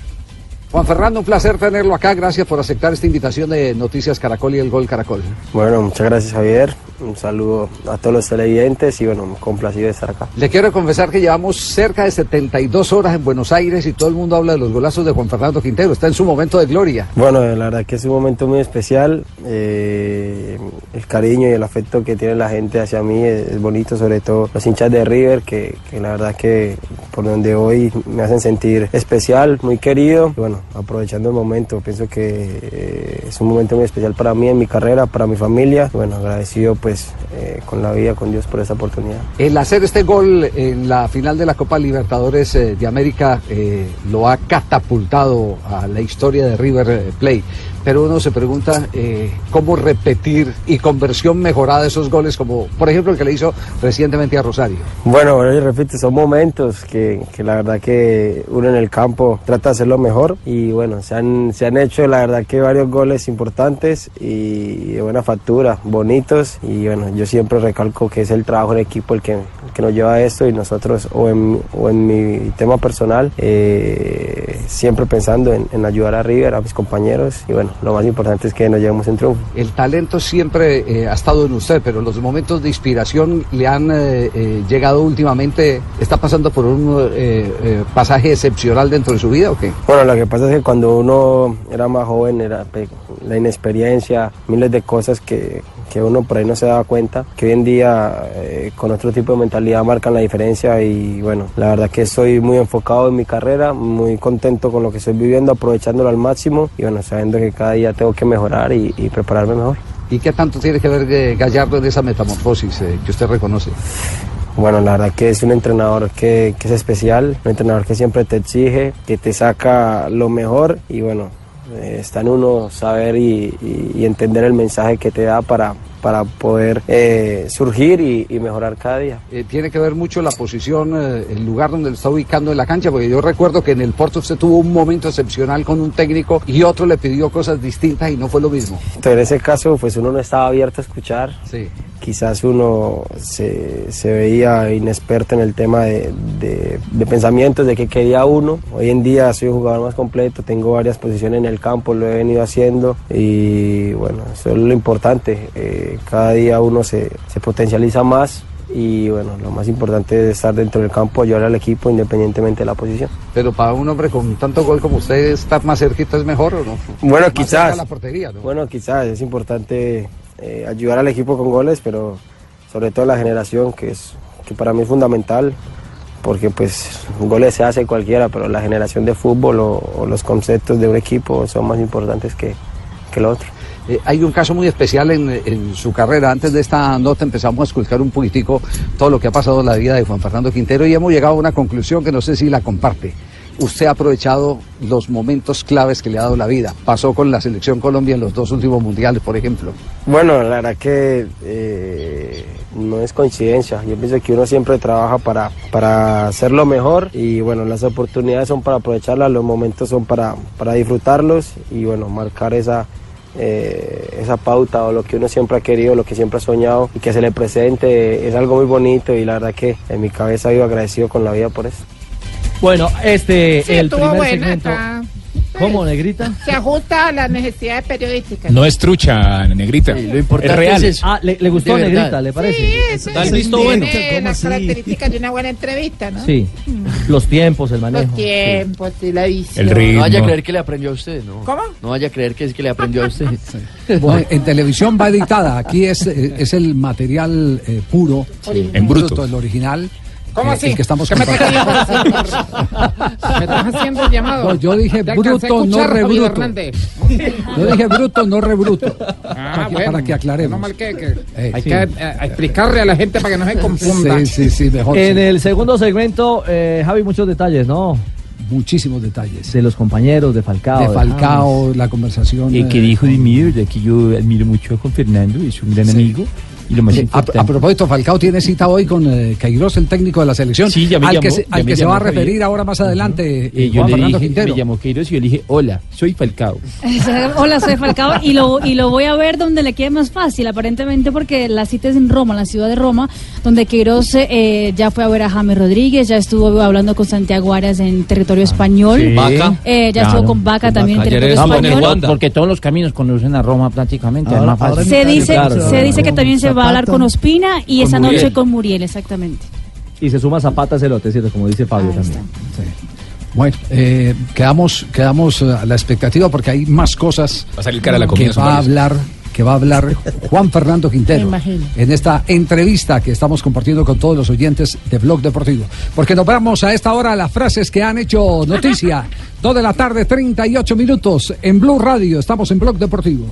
Speaker 6: Juan Fernando, un placer tenerlo acá. Gracias por aceptar esta invitación de Noticias Caracol y el Gol Caracol.
Speaker 4: Bueno, muchas gracias Javier. Un saludo a todos los televidentes y bueno, complacido de estar acá.
Speaker 6: Le quiero confesar que llevamos cerca de 72 horas en Buenos Aires y todo el mundo habla de los golazos de Juan Fernando Quintero. Está en su momento de gloria.
Speaker 4: Bueno, la verdad que es un momento muy especial. eh, el cariño y el afecto que tiene la gente hacia mí es, es bonito, sobre todo los hinchas de River, que, que la verdad que por donde hoy me hacen sentir especial, muy querido. Y bueno, aprovechando el momento, pienso que eh, es un momento muy especial para mí en mi carrera, para mi familia. Bueno, agradecido pues eh, con la vida, con Dios por esa oportunidad.
Speaker 6: El hacer este gol en la final de la Copa Libertadores eh, de América eh, lo ha catapultado a la historia de River Plate. Pero uno se pregunta eh, cómo repetir y con versión mejorada esos goles, como por ejemplo el que le hizo recientemente a Rosario.
Speaker 4: Bueno, bueno, yo repito, son momentos que, que la verdad que uno en el campo trata de hacerlo mejor y bueno, se han, se han hecho la verdad que varios goles importantes y de buena factura, bonitos y bueno, yo siempre recalco que es el trabajo en equipo el que, que nos lleva a esto y nosotros o en, o en mi tema personal eh, siempre pensando en, en ayudar a River, a mis compañeros y bueno, lo más importante es que nos llevemos un triunfo.
Speaker 6: El talento siempre eh, ha estado en usted, pero los momentos de inspiración le han eh, eh, llegado últimamente. ¿Está pasando por un pasaje excepcional dentro de su vida o qué?
Speaker 4: Bueno, lo que pasa es que cuando uno era más joven, era pe- la inexperiencia, miles de cosas que, que uno por ahí no se daba cuenta, que hoy en día eh, con otro tipo de mentalidad marcan la diferencia y bueno, la verdad que estoy muy enfocado en mi carrera, muy contento con lo que estoy viviendo, aprovechándolo al máximo y bueno, sabiendo que cada día tengo que mejorar y, y prepararme mejor.
Speaker 6: ¿Y qué tanto tiene que ver eh, Gallardo en esa metamorfosis eh, que usted reconoce?
Speaker 4: Bueno, la verdad que es un entrenador que, que es especial, un entrenador que siempre te exige, que te saca lo mejor y bueno, eh, está en uno saber y, y- y entender el mensaje que te da para, para poder eh, surgir y, y mejorar cada día.
Speaker 6: Eh, tiene que ver mucho la posición, eh, el lugar donde lo está ubicando en la cancha, porque yo recuerdo que en el Porto usted tuvo un momento excepcional con un técnico y otro le pidió cosas distintas y no fue lo mismo.
Speaker 4: Entonces, en ese caso, pues uno no estaba abierto a escuchar.
Speaker 6: Sí.
Speaker 4: Quizás uno se, se veía inexperto en el tema de, de- de pensamientos, de qué quería uno. Hoy en día soy un jugador más completo, tengo varias posiciones en el campo, lo he venido haciendo y bueno, eso es lo importante. Eh, cada día uno se, se potencializa más y bueno, lo más importante es estar dentro del campo, ayudar al equipo independientemente de la posición.
Speaker 6: Pero para un hombre con tanto gol como usted, estar más cerquita es mejor o no?
Speaker 4: Bueno,
Speaker 6: Más
Speaker 4: quizás.
Speaker 6: a la portería, ¿no?
Speaker 4: Bueno, quizás es importante eh, ayudar al equipo con goles, pero sobre todo la generación, que es que para mí es fundamental, porque pues goles se hace cualquiera, pero la generación de fútbol o, los conceptos de un equipo son más importantes que, que otro.
Speaker 6: Eh, hay un caso muy especial en, su carrera. Antes de esta nota empezamos a esculcar un poquitico todo lo que ha pasado en la vida de Juan Fernando Quintero y hemos llegado a una conclusión que no sé si la comparte.
Speaker 23: Usted ha aprovechado los momentos claves que le ha dado la vida. Pasó con la selección Colombia en los dos últimos mundiales, por ejemplo.
Speaker 4: Bueno, la verdad que eh, no es coincidencia. Yo pienso que uno siempre trabaja para, para hacerlo mejor y bueno, las oportunidades son para aprovecharlas, los momentos son para, para disfrutarlos y bueno, marcar esa, eh, esa pauta o lo que uno siempre ha querido, lo que siempre ha soñado y que se le presente es algo muy bonito y la verdad que en mi cabeza vivo agradecido con la vida por eso.
Speaker 11: Bueno, este,
Speaker 9: Sí,
Speaker 11: el primer
Speaker 9: buena,
Speaker 11: segmento.
Speaker 9: está-
Speaker 11: ¿Cómo, negrita?
Speaker 9: Se ajusta a las necesidades periodísticas.
Speaker 15: No es trucha, negrita.
Speaker 16: lo importante
Speaker 15: es real.
Speaker 16: es.
Speaker 11: Ah, ¿le, le gustó. Negrita, le parece?
Speaker 9: Sí,
Speaker 11: visto
Speaker 9: tiene
Speaker 11: bueno.
Speaker 9: las características de una buena entrevista, ¿no?
Speaker 11: Sí, los tiempos, el manejo.
Speaker 9: Los tiempos, y la visión.
Speaker 11: El
Speaker 16: No vaya a creer que le aprendió a usted, ¿no?
Speaker 9: ¿Cómo?
Speaker 16: No vaya a creer que es que le aprendió a usted.
Speaker 6: Bueno, en televisión va editada. Aquí es, eh, es el material eh, puro,
Speaker 9: Sí.
Speaker 15: En bruto.
Speaker 6: el original.
Speaker 9: ¿Cómo
Speaker 6: eh,
Speaker 9: así?
Speaker 6: El que estamos
Speaker 9: ¿Qué me estás haciendo? ¿Me estás haciendo el llamado?
Speaker 6: No, yo dije bruto, no rebruto. Yo dije bruto, no rebruto.
Speaker 9: Ah,
Speaker 6: para, que,
Speaker 9: bueno.
Speaker 6: para que aclaremos.
Speaker 9: No mal que, que
Speaker 6: Eh,
Speaker 9: hay
Speaker 6: sí.
Speaker 9: que eh, explicarle a la gente para que no se confunda.
Speaker 6: Sí, sí, sí, mejor.
Speaker 11: En
Speaker 6: sí.
Speaker 11: el segundo segmento, eh, Javi, muchos detalles, ¿no?
Speaker 6: Muchísimos detalles.
Speaker 11: De los compañeros, de Falcao.
Speaker 6: de Falcao, la conversación.
Speaker 24: Eh, que dijo de mí, verdad que yo admiro mucho a Juan Fernando, es un gran amigo. Y lo más
Speaker 6: Sí, a, propósito, Falcao tiene cita hoy con eh, Queiroz, el técnico de la selección,
Speaker 24: Sí, ya me
Speaker 6: al
Speaker 24: llamó,
Speaker 6: que se,
Speaker 24: ya
Speaker 6: al
Speaker 24: me
Speaker 6: que se
Speaker 24: llamó
Speaker 6: va a
Speaker 24: Javier.
Speaker 6: referir ahora más adelante
Speaker 24: Eh,
Speaker 6: eh,
Speaker 24: yo
Speaker 6: Juan
Speaker 24: le
Speaker 6: Fernando
Speaker 24: dije,
Speaker 6: Quintero.
Speaker 24: me llamó Queiroz y yo le dije, hola, soy Falcao.
Speaker 8: Hola, soy Falcao y lo, y lo voy a ver donde le quede más fácil, aparentemente porque la cita es en Roma, en la ciudad de Roma, donde Queiroz eh, ya fue a ver a James Rodríguez, ya estuvo hablando con Santiago Arias en territorio español.
Speaker 24: Sí. Vaca.
Speaker 8: Eh, ya
Speaker 24: Claro.
Speaker 8: estuvo con Vaca también en territorio español.
Speaker 24: Porque todos los caminos conducen a Roma prácticamente,
Speaker 8: Ahora-
Speaker 24: es más fácil.
Speaker 8: Se dice,
Speaker 11: Claro,
Speaker 8: se dice que también se va a hablar con Ospina y
Speaker 11: Con
Speaker 8: esa
Speaker 11: Muriel.
Speaker 8: noche con Muriel, exactamente.
Speaker 11: Y se suma Zapata Celote, ¿cierto? Como dice Fabio también.
Speaker 6: Bueno, eh, quedamos, quedamos eh, a la expectativa porque hay más cosas
Speaker 15: Va a salir cara a la comida,
Speaker 6: que va a hablar que va a hablar Juan Fernando Quintero en esta entrevista que estamos compartiendo con todos los oyentes de Blog Deportivo. Porque nos vamos a esta hora a las frases que han hecho noticia. Dos de la tarde, 38 minutos en Blue Radio. Estamos en Blog Deportivo.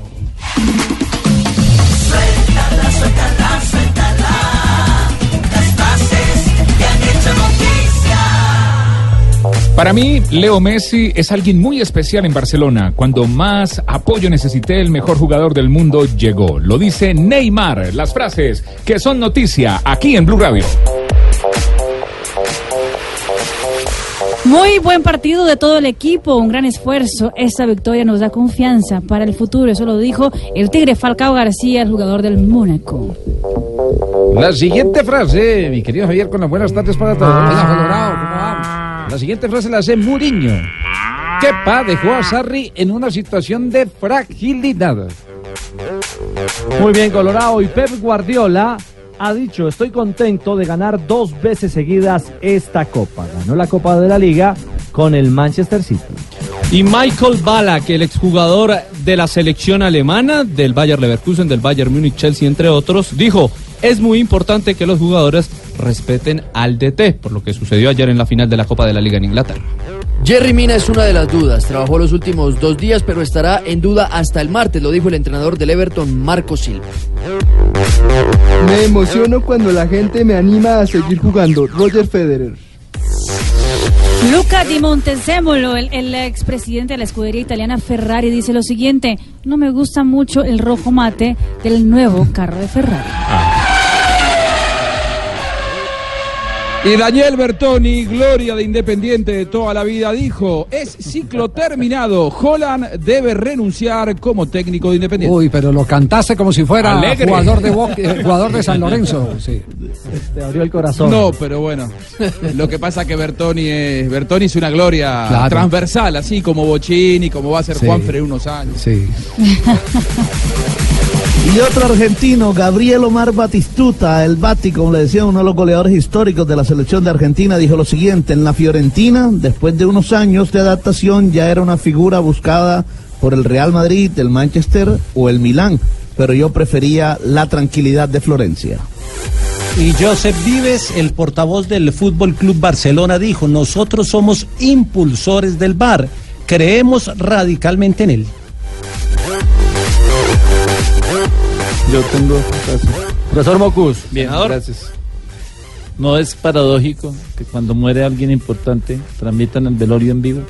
Speaker 15: Para mí, Leo Messi es alguien muy especial en Barcelona. Cuando más apoyo necesité, el mejor jugador del mundo llegó. Lo dice Neymar. Las frases que son noticia aquí en Blue Radio.
Speaker 8: Muy buen partido de todo el equipo, un gran esfuerzo. Esta victoria nos da confianza para el futuro. Eso lo dijo el Tigre Falcao García, el jugador del Mónaco.
Speaker 25: La siguiente frase, mi querido Javier, con las buenas tardes para todos.
Speaker 6: Hola, Colorado, ¿cómo vamos?
Speaker 25: La siguiente frase la hace Muriño. Kepa dejó a Sarri en una situación de fragilidad.
Speaker 11: Muy bien, Colorado. Y Pep Guardiola ha dicho, estoy contento de ganar dos veces seguidas esta copa. Ganó la Copa de la Liga con el Manchester City.
Speaker 18: Y Michael Ballack, el exjugador de la selección alemana, del Bayer Leverkusen, del Bayern Múnich, Chelsea, entre otros, dijo, es muy importante que los jugadores respeten al DT, por lo que sucedió ayer en la final de la Copa de la Liga en Inglaterra.
Speaker 16: Jerry Mina es una de las dudas. Trabajó los últimos dos días, pero estará en duda hasta el martes, lo dijo el entrenador del Everton, Marco Silva.
Speaker 26: Me emociono cuando la gente me anima a seguir jugando. Roger Federer.
Speaker 8: Luca Di Montezemolo, el, el expresidente de la escudería italiana Ferrari, dice lo siguiente: No me gusta mucho el rojo mate del nuevo carro de Ferrari.
Speaker 15: Y Daniel Bertoni, gloria de Independiente de toda la vida, dijo, es ciclo terminado, Holland debe renunciar como técnico de Independiente.
Speaker 6: Uy, pero lo cantaste como si fuera
Speaker 15: Alegre.
Speaker 6: jugador de, Bo- eh, jugador de San Lorenzo. Sí.
Speaker 11: Te abrió el corazón.
Speaker 7: No, pero bueno, lo que pasa que Bertoni es, Bertoni es una gloria
Speaker 6: Claro.
Speaker 7: transversal, así como Bochini, como va a ser
Speaker 6: Sí.
Speaker 7: Juanfer en unos años.
Speaker 6: Sí.
Speaker 27: Y otro argentino, Gabriel Omar Batistuta, el Bati, como le decía, uno de los goleadores históricos de la selección de Argentina, dijo lo siguiente, en la Fiorentina, después de unos años de adaptación, ya era una figura buscada por el Real Madrid, el Manchester o el Milán, pero yo prefería la tranquilidad de Florencia.
Speaker 21: Y Josep Vives, el portavoz del Fútbol Club Barcelona, dijo: Nosotros somos impulsores del bar, creemos radicalmente en él.
Speaker 27: Yo tengo...
Speaker 11: Profesor Mocus.
Speaker 18: Bien,
Speaker 27: Gracias.
Speaker 24: ¿No es paradójico que cuando muere alguien importante transmitan el velorio en vivo?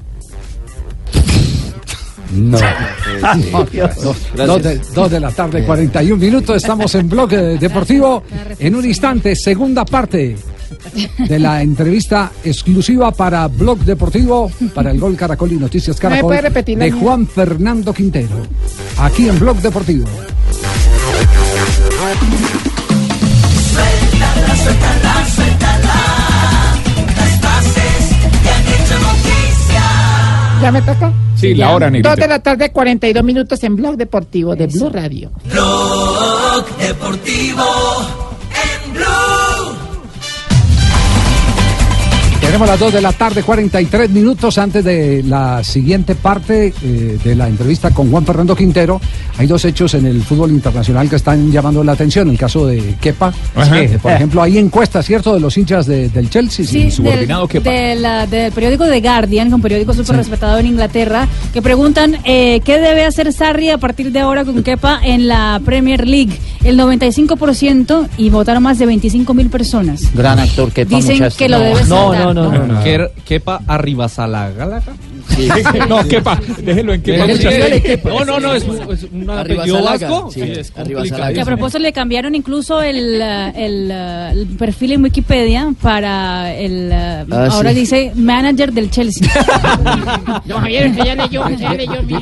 Speaker 6: No. Dos de, dos de la tarde, 41 minutos. Estamos en bloque deportivo. En un instante, segunda parte de la entrevista exclusiva para Blog Deportivo, para el Gol Caracol y Noticias
Speaker 9: ¿No
Speaker 6: Caracol, de? Juan Fernando Quintero. Aquí en Blog Deportivo.
Speaker 19: Suéltala, suéltala, suéltala. Las bases que han hecho noticia.
Speaker 9: ¿Ya me toca?
Speaker 15: Sí, la hora, negrita.
Speaker 9: Dos de la tarde, 42 minutos en Blog Deportivo de Blue Radio.
Speaker 19: Blog Deportivo
Speaker 6: Tenemos las 2 de la tarde, 43 minutos antes de la siguiente parte eh, de la entrevista con Juan Fernando Quintero. Hay dos hechos en el fútbol internacional que están llamando la atención. El caso de Kepa. Eh, por ejemplo, hay encuestas, ¿cierto?, de los hinchas de- del Chelsea.
Speaker 8: Sí, del, de la- del periódico The Guardian, un periódico súper respetado en Inglaterra, que preguntan eh, qué debe hacer Sarri a partir de ahora con Kepa en la Premier League. El 95% y votaron más de 25 mil personas.
Speaker 18: Gran actor que
Speaker 8: Dicen que lo debe
Speaker 18: No, no, no,
Speaker 8: ¿no?
Speaker 18: Kepa Arribasalaga.
Speaker 15: no, Kepa, déjelo en Kepa.
Speaker 18: No, no, no, es, es un apellido vasco.
Speaker 8: Que a propósito le cambiaron incluso el, eh, el, eh, el perfil en Wikipedia para el... eh,
Speaker 6: Ah,
Speaker 8: ahora
Speaker 6: sí.
Speaker 8: dice manager del Chelsea.
Speaker 9: No, Javier, que ya leyó, ya.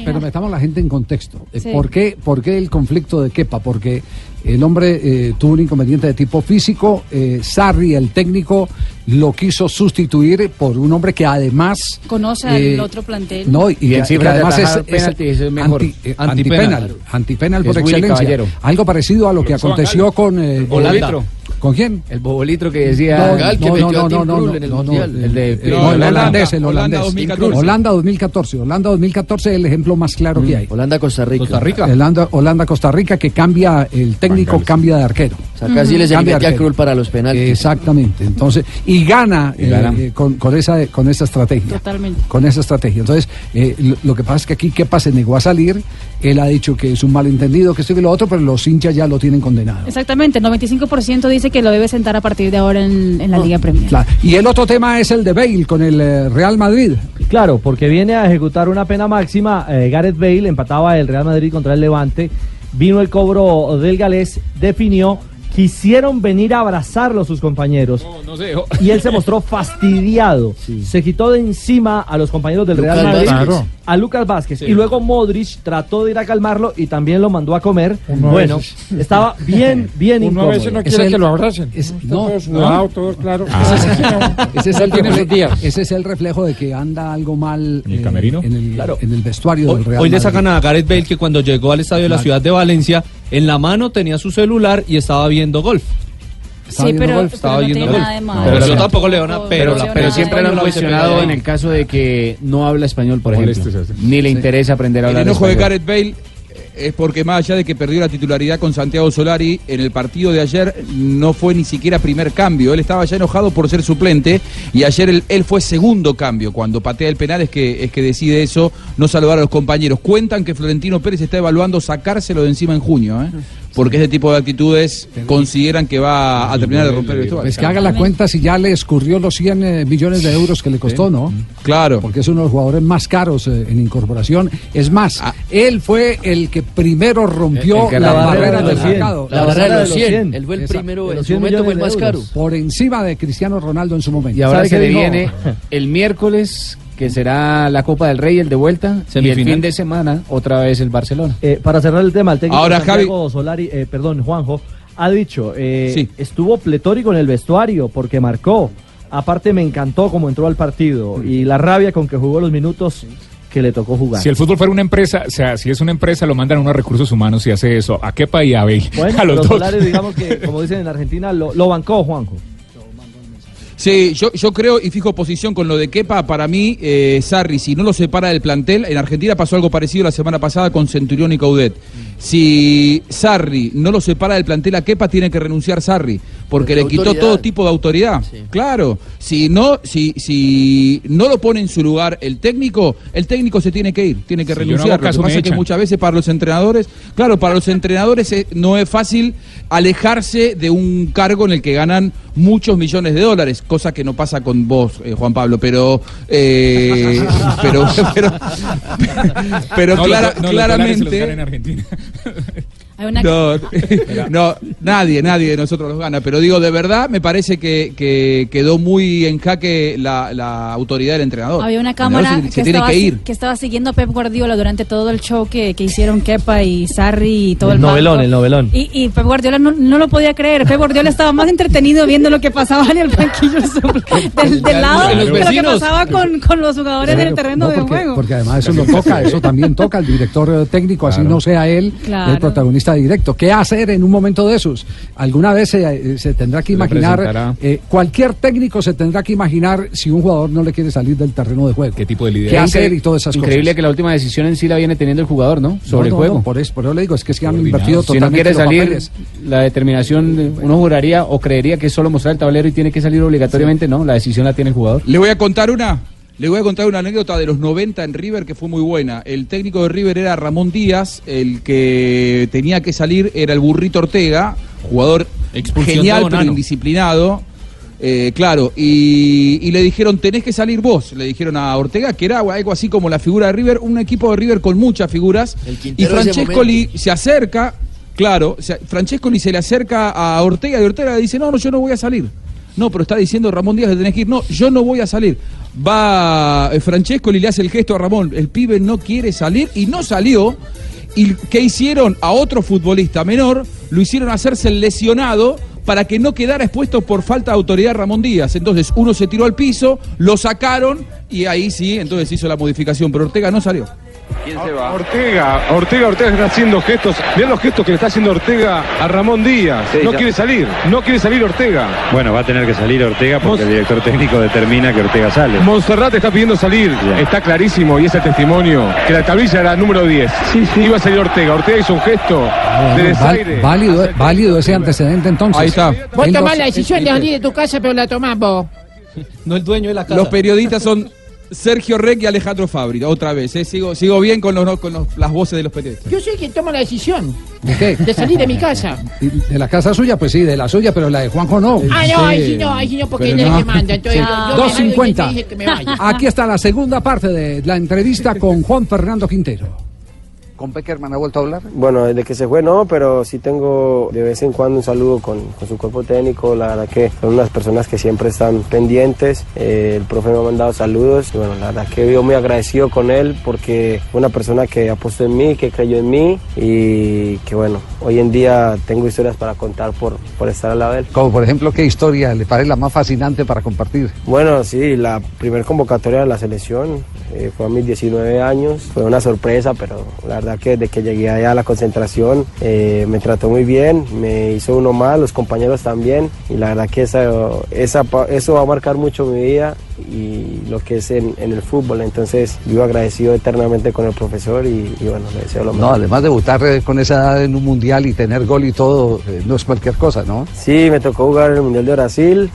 Speaker 6: Pero metamos a la gente en contexto.
Speaker 8: Sí.
Speaker 6: ¿Por, qué, por qué el conflicto de Kepa? Porque el hombre eh, tuvo un inconveniente de tipo físico. eh, Sarri, el técnico, lo quiso sustituir por un hombre que además.
Speaker 8: Conoce
Speaker 6: eh,
Speaker 8: al otro plantel.
Speaker 6: No, y,
Speaker 24: Y
Speaker 6: que- que además es, es
Speaker 24: mejor.
Speaker 6: anti- eh,
Speaker 24: Antipenal.
Speaker 6: antipenal. Antipenal por excelencia. Algo parecido a lo que aconteció con. eh,
Speaker 24: Holanda.
Speaker 6: ¿Con quién?
Speaker 24: El bobolitro que decía
Speaker 6: No,
Speaker 24: Gal, que
Speaker 6: no,
Speaker 24: metió
Speaker 6: no,
Speaker 24: a
Speaker 6: no,
Speaker 24: Tim
Speaker 6: no,
Speaker 24: Krul
Speaker 6: no,
Speaker 24: en el
Speaker 6: no, no,
Speaker 24: Mundial, el de
Speaker 6: eh, el
Speaker 24: Holanda,
Speaker 6: holandés, el
Speaker 7: Holanda
Speaker 6: holandés.
Speaker 7: 2014.
Speaker 6: Holanda 2014. Holanda 2014 es el ejemplo más claro que hay.
Speaker 16: Holanda, Costa Rica.
Speaker 6: Costa Rica. Holanda, Holanda, Costa Rica, que cambia, el técnico cambia de arquero.
Speaker 16: O sea, casi les
Speaker 6: Cambia de
Speaker 16: metía a. Krul para los penaltis.
Speaker 6: Exactamente. Entonces, y gana,
Speaker 16: Y gana.
Speaker 6: eh, eh, con, con esa, con esa estrategia.
Speaker 8: Totalmente.
Speaker 6: Con esa estrategia. Entonces, eh, lo, lo que pasa es que aquí Kepa se negó a salir. Él ha dicho que es un malentendido, que esto y que lo otro, pero los hinchas ya lo tienen condenado.
Speaker 8: Exactamente, el 95% dice que lo debe sentar a partir de ahora en, en la Liga Premier.
Speaker 6: Claro. Y el otro tema es el de Bale con el eh, Real Madrid.
Speaker 11: Claro, porque viene a ejecutar una pena máxima. eh, Gareth Bale empataba el Real Madrid contra el Levante. Vino el cobro del galés, definió. Quisieron venir a abrazarlo sus compañeros.
Speaker 15: No sé.
Speaker 11: Y él se mostró fastidiado. Se quitó de encima a los compañeros del
Speaker 16: Lucas
Speaker 11: Real Madrid.
Speaker 16: Claro.
Speaker 11: a Lucas Vázquez.
Speaker 16: Sí.
Speaker 11: Y luego Modric trató de ir a calmarlo y también lo mandó a comer.
Speaker 9: Uno a
Speaker 11: bueno,
Speaker 9: veces.
Speaker 11: estaba bien, bien
Speaker 9: Uno a
Speaker 11: incómodo.
Speaker 9: veces no quiere
Speaker 6: el-
Speaker 9: que lo abracen.
Speaker 6: es- no,
Speaker 9: sudado,
Speaker 6: no.
Speaker 9: todo claro.
Speaker 6: Ese es, el
Speaker 9: tiene sus
Speaker 6: refle-
Speaker 9: días.
Speaker 6: ese es el reflejo de que anda algo mal
Speaker 15: ¿En el
Speaker 6: eh,
Speaker 15: camerino?
Speaker 6: en, el,
Speaker 11: Claro.
Speaker 6: en el vestuario
Speaker 18: Hoy,
Speaker 6: del Real
Speaker 18: hoy le sacan a Gareth Bale que cuando llegó al estadio de la ciudad de Valencia, en la mano tenía su celular y estaba viendo golf.
Speaker 8: Sí, pero, pero
Speaker 18: estaba
Speaker 8: no tiene
Speaker 18: golf.
Speaker 8: nada de malo.
Speaker 18: Pero yo tampoco le doy una- pero la-
Speaker 24: Pero siempre lo han cuestionado en el caso de que no habla español, por ejemplo.
Speaker 15: Molestes,
Speaker 24: Ni le interesa aprender a
Speaker 7: El
Speaker 24: hablar español.
Speaker 7: Gareth Bale es porque más allá de que perdió la titularidad con Santiago Solari, en el partido de ayer no fue ni siquiera primer cambio. Él estaba ya enojado por ser suplente y ayer él, fue segundo cambio. Cuando patea el penal es que, es que decide eso, no saludar a los compañeros. Cuentan que Florentino Pérez está evaluando sacárselo de encima en junio, ¿eh? Porque ese tipo de actitudes consideran que va a terminar de romper el vestuario.
Speaker 6: Pues que haga la cuenta si ya le escurrió los 100 eh, millones de euros que le costó, ¿no?
Speaker 7: Claro.
Speaker 6: Porque es uno de los jugadores más caros eh, en incorporación. Es más,
Speaker 7: Ah.
Speaker 6: él fue el que primero rompió
Speaker 11: El que
Speaker 6: la
Speaker 11: la
Speaker 6: barrera
Speaker 11: barrera de
Speaker 6: del
Speaker 11: los 100.
Speaker 6: mercado.
Speaker 16: La barrera de los 100. Él fue el
Speaker 6: Esa-
Speaker 16: primero, en su
Speaker 11: 100
Speaker 16: momento fue el más caro.
Speaker 11: euros.
Speaker 6: Por encima de Cristiano Ronaldo en su momento.
Speaker 24: Y ahora
Speaker 11: ¿Sabe
Speaker 24: se
Speaker 11: qué
Speaker 24: le
Speaker 11: dijo?
Speaker 24: viene el miércoles, que será la Copa del Rey, el de vuelta, y el fin de semana, otra vez el Barcelona.
Speaker 11: Eh, para cerrar el tema, el técnico
Speaker 7: Ahora,
Speaker 11: Santiago Solari, eh, perdón, Juanjo, ha dicho, eh,
Speaker 7: Sí.
Speaker 11: estuvo pletórico en el vestuario porque marcó. Aparte me encantó cómo entró al partido y la rabia con que jugó los minutos que le tocó jugar.
Speaker 15: Si el fútbol fuera una empresa, o sea, si es una empresa, lo mandan a unos recursos humanos y hace eso. ¿A Kepa y a Bale?
Speaker 11: Bueno,
Speaker 15: a los dos.
Speaker 11: Solari, digamos que, como dicen en Argentina, lo, lo bancó, Juanjo.
Speaker 7: Sí, yo, yo creo y fijo posición con lo de Kepa. Para mí, eh, Sarri, si no lo separa del plantel, en Argentina pasó algo parecido la semana pasada con Centurión y Caudet. Si Sarri no lo separa del plantel a Kepa, tiene que renunciar Sarri, porque le quitó
Speaker 16: autoridad.
Speaker 7: todo tipo de autoridad.
Speaker 16: Sí.
Speaker 7: Claro, si no, si, si no lo pone en su lugar el técnico, el técnico se tiene que ir, tiene que
Speaker 15: Si yo no
Speaker 7: renunciar. lo que pasa es que muchas veces para los entrenadores, claro, para los entrenadores eh, no es fácil alejarse de un cargo en el que ganan muchos millones de dólares, cosa que no pasa con vos, eh, Juan Pablo, pero eh, pero pero, pero
Speaker 15: No,
Speaker 7: clara-
Speaker 15: los, no, los
Speaker 7: claramente
Speaker 15: en Argentina.
Speaker 8: Una
Speaker 7: no, no, nadie, nadie de nosotros los gana. Pero digo, de verdad, me parece que, que quedó muy en jaque la, la autoridad del entrenador.
Speaker 8: Había una
Speaker 7: El
Speaker 8: cámara
Speaker 7: se,
Speaker 8: que,
Speaker 7: se
Speaker 8: estaba,
Speaker 7: que ir.
Speaker 8: que estaba siguiendo a Pep Guardiola durante todo el show que, que hicieron Kepa y Sarri y todo el,
Speaker 11: El novelón,
Speaker 8: banco.
Speaker 11: el novelón.
Speaker 8: Y, y Pep Guardiola no, no lo podía creer. Pep Guardiola estaba más entretenido viendo lo que pasaba en el banquillo del, del lado
Speaker 6: De
Speaker 8: lo que pasaba con, con los jugadores del terreno
Speaker 6: No,
Speaker 8: de juego.
Speaker 6: porque además eso lo toca, eso también toca al director eh, técnico, así
Speaker 8: Claro.
Speaker 6: no sea él
Speaker 8: Claro.
Speaker 6: el protagonista directo. ¿Qué hacer en un momento de esos? Alguna vez se, eh, se tendrá que imaginar, eh, cualquier técnico se tendrá que imaginar si un jugador no le quiere salir del terreno de juego. ¿Qué
Speaker 15: tipo de
Speaker 6: ¿Qué hacer y todas esas
Speaker 25: Increíble
Speaker 6: cosas?
Speaker 25: que la última decisión en sí la viene teniendo el jugador, ¿no? Sobre
Speaker 6: No,
Speaker 25: el juego.
Speaker 6: no, por, eso, por eso le digo, es que se han invertido
Speaker 25: Si no
Speaker 6: totalmente
Speaker 25: quiere
Speaker 6: los
Speaker 25: salir,
Speaker 6: papeles.
Speaker 25: la determinación, de- uno juraría o creería que es solo mostrar el tablero y tiene que salir obligatoriamente, no, la decisión la tiene el jugador.
Speaker 7: Le voy a contar una. Le voy a contar una anécdota de los 90 en River que fue muy buena. El técnico de River era Ramón Díaz, el que tenía que salir era el burrito Ortega, jugador genial pero indisciplinado. Eh, claro, y, y le dijeron, tenés que salir vos, le dijeron a Ortega, que era algo así como la figura de River, un equipo de River con muchas figuras. Y Francescoli se acerca, claro, Francescoli se le acerca a Ortega y Ortega le dice, no, no, yo no voy a salir. No, pero está diciendo Ramón Díaz que tenés que ir. No, yo no voy a salir. Va eh, Francescoli y le hace el gesto a Ramón. El pibe no quiere salir y no salió. ¿Y qué hicieron a otro futbolista menor? Lo hicieron hacerse lesionado para que no quedara expuesto por falta de autoridad Ramón Díaz. Entonces uno se tiró al piso, lo sacaron y ahí sí, entonces hizo la modificación. Pero Ortega no salió.
Speaker 28: ¿Quién se va? Ortega, Ortega, Ortega está haciendo gestos. Vean los gestos que le está haciendo Ortega a Ramón Díaz.
Speaker 29: Sí,
Speaker 28: no
Speaker 29: ya.
Speaker 28: quiere salir, no quiere salir Ortega.
Speaker 29: Bueno, va a tener que salir Ortega porque el director técnico determina que Ortega sale.
Speaker 28: Monserrat está pidiendo salir, está clarísimo y ese testimonio que la tablilla era número 10. Iba a salir Ortega, Ortega hizo un gesto de
Speaker 6: Bueno, val-
Speaker 28: desaire.
Speaker 6: válido, válido ese antecedente entonces.
Speaker 7: Ahí está.
Speaker 9: Vos tomás la decisión de salir de tu casa, pero la tomás vos.
Speaker 18: No el dueño de la casa.
Speaker 7: Los periodistas son Sergio Rec y Alejandro Fabri. Otra vez, ¿eh? sigo, sigo bien con, los, con los- las voces de los periodistas.
Speaker 9: Yo soy quien toma la decisión
Speaker 6: ¿De qué?
Speaker 9: de salir de mi casa.
Speaker 6: ¿De la casa suya? Pues sí, de la suya, pero la de Juanjo no.
Speaker 9: Ah, no, ahí sí no, ahí sí no, porque
Speaker 6: Pero
Speaker 9: él es el
Speaker 6: no.
Speaker 9: que manda. Entonces,
Speaker 6: Sí.
Speaker 9: yo, yo me largo y
Speaker 6: 2.50.
Speaker 9: te dije que me vaya.
Speaker 6: Aquí está la segunda parte de la entrevista con Juan Fernando Quintero.
Speaker 23: ¿Con Peckerman ha vuelto a hablar?
Speaker 4: Bueno, desde que se fue no, pero sí tengo de vez en cuando un saludo con, con su cuerpo técnico. La verdad que son unas personas que siempre están pendientes. Eh, el profe me ha mandado saludos. Y bueno, la verdad que yo muy agradecido con él porque fue una persona que apostó en mí, que creyó en mí y que bueno, hoy en día tengo historias para contar por, por estar al lado de él.
Speaker 23: Como por ejemplo, ¿qué historia le parece la más fascinante para compartir?
Speaker 4: Bueno, sí, la primer convocatoria de la selección eh, fue a mis 19 años, fue una sorpresa, pero la verdad que desde que llegué allá a la concentración eh, me trató muy bien, me hizo uno más, los compañeros también, y la verdad que esa, eso va a marcar mucho mi vida y lo que es en, en el fútbol, entonces vivo agradecido eternamente con el profesor y, y bueno, le deseo lo
Speaker 23: No,
Speaker 4: mejor.
Speaker 23: además debutar eh, con esa edad en un mundial y tener gol y todo, eh, no es cualquier cosa, ¿no?
Speaker 4: Sí, me tocó jugar en el Mundial de Brasil,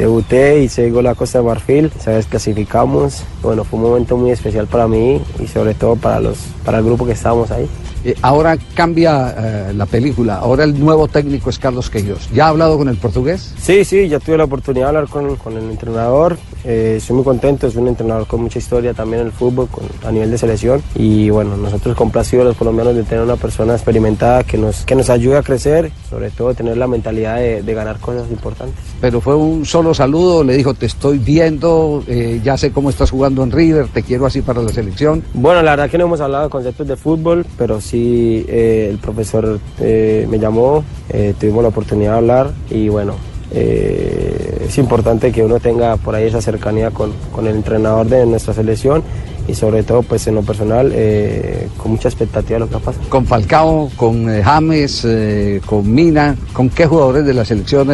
Speaker 4: debuté, hice gol a Costa de Marfil, esa vez clasificamos, bueno, fue un momento muy especial para mí y sobre todo para, los, para el grupo que estábamos ahí.
Speaker 23: Eh, ahora cambia eh, la película, ahora el nuevo técnico es Carlos Queiroz. ¿Ya ha hablado con el portugués?
Speaker 4: Sí, sí, ya tuve la oportunidad de hablar con, con el entrenador. Eh, estoy muy contento, es un entrenador con mucha historia también en el fútbol, con- a nivel de selección. Y bueno, nosotros complacidos los colombianos de tener una persona experimentada que nos, que nos ayude a crecer, sobre todo tener la mentalidad de, de ganar cosas importantes.
Speaker 23: Pero fue un solo saludo, le dijo, te estoy viendo, eh, ya sé cómo estás jugando en River, te quiero así para la selección.
Speaker 4: Bueno, la verdad que no hemos hablado de conceptos de fútbol, pero sí eh, el profesor eh, me llamó, tuvimos la oportunidad de hablar y bueno, es importante que uno tenga por ahí esa cercanía con, con el entrenador de nuestra selección y sobre todo pues en lo personal eh, con mucha expectativa de lo que va a pasar.
Speaker 23: Con Falcao, con eh, James, eh, con Mina, ¿con qué jugadores de la selección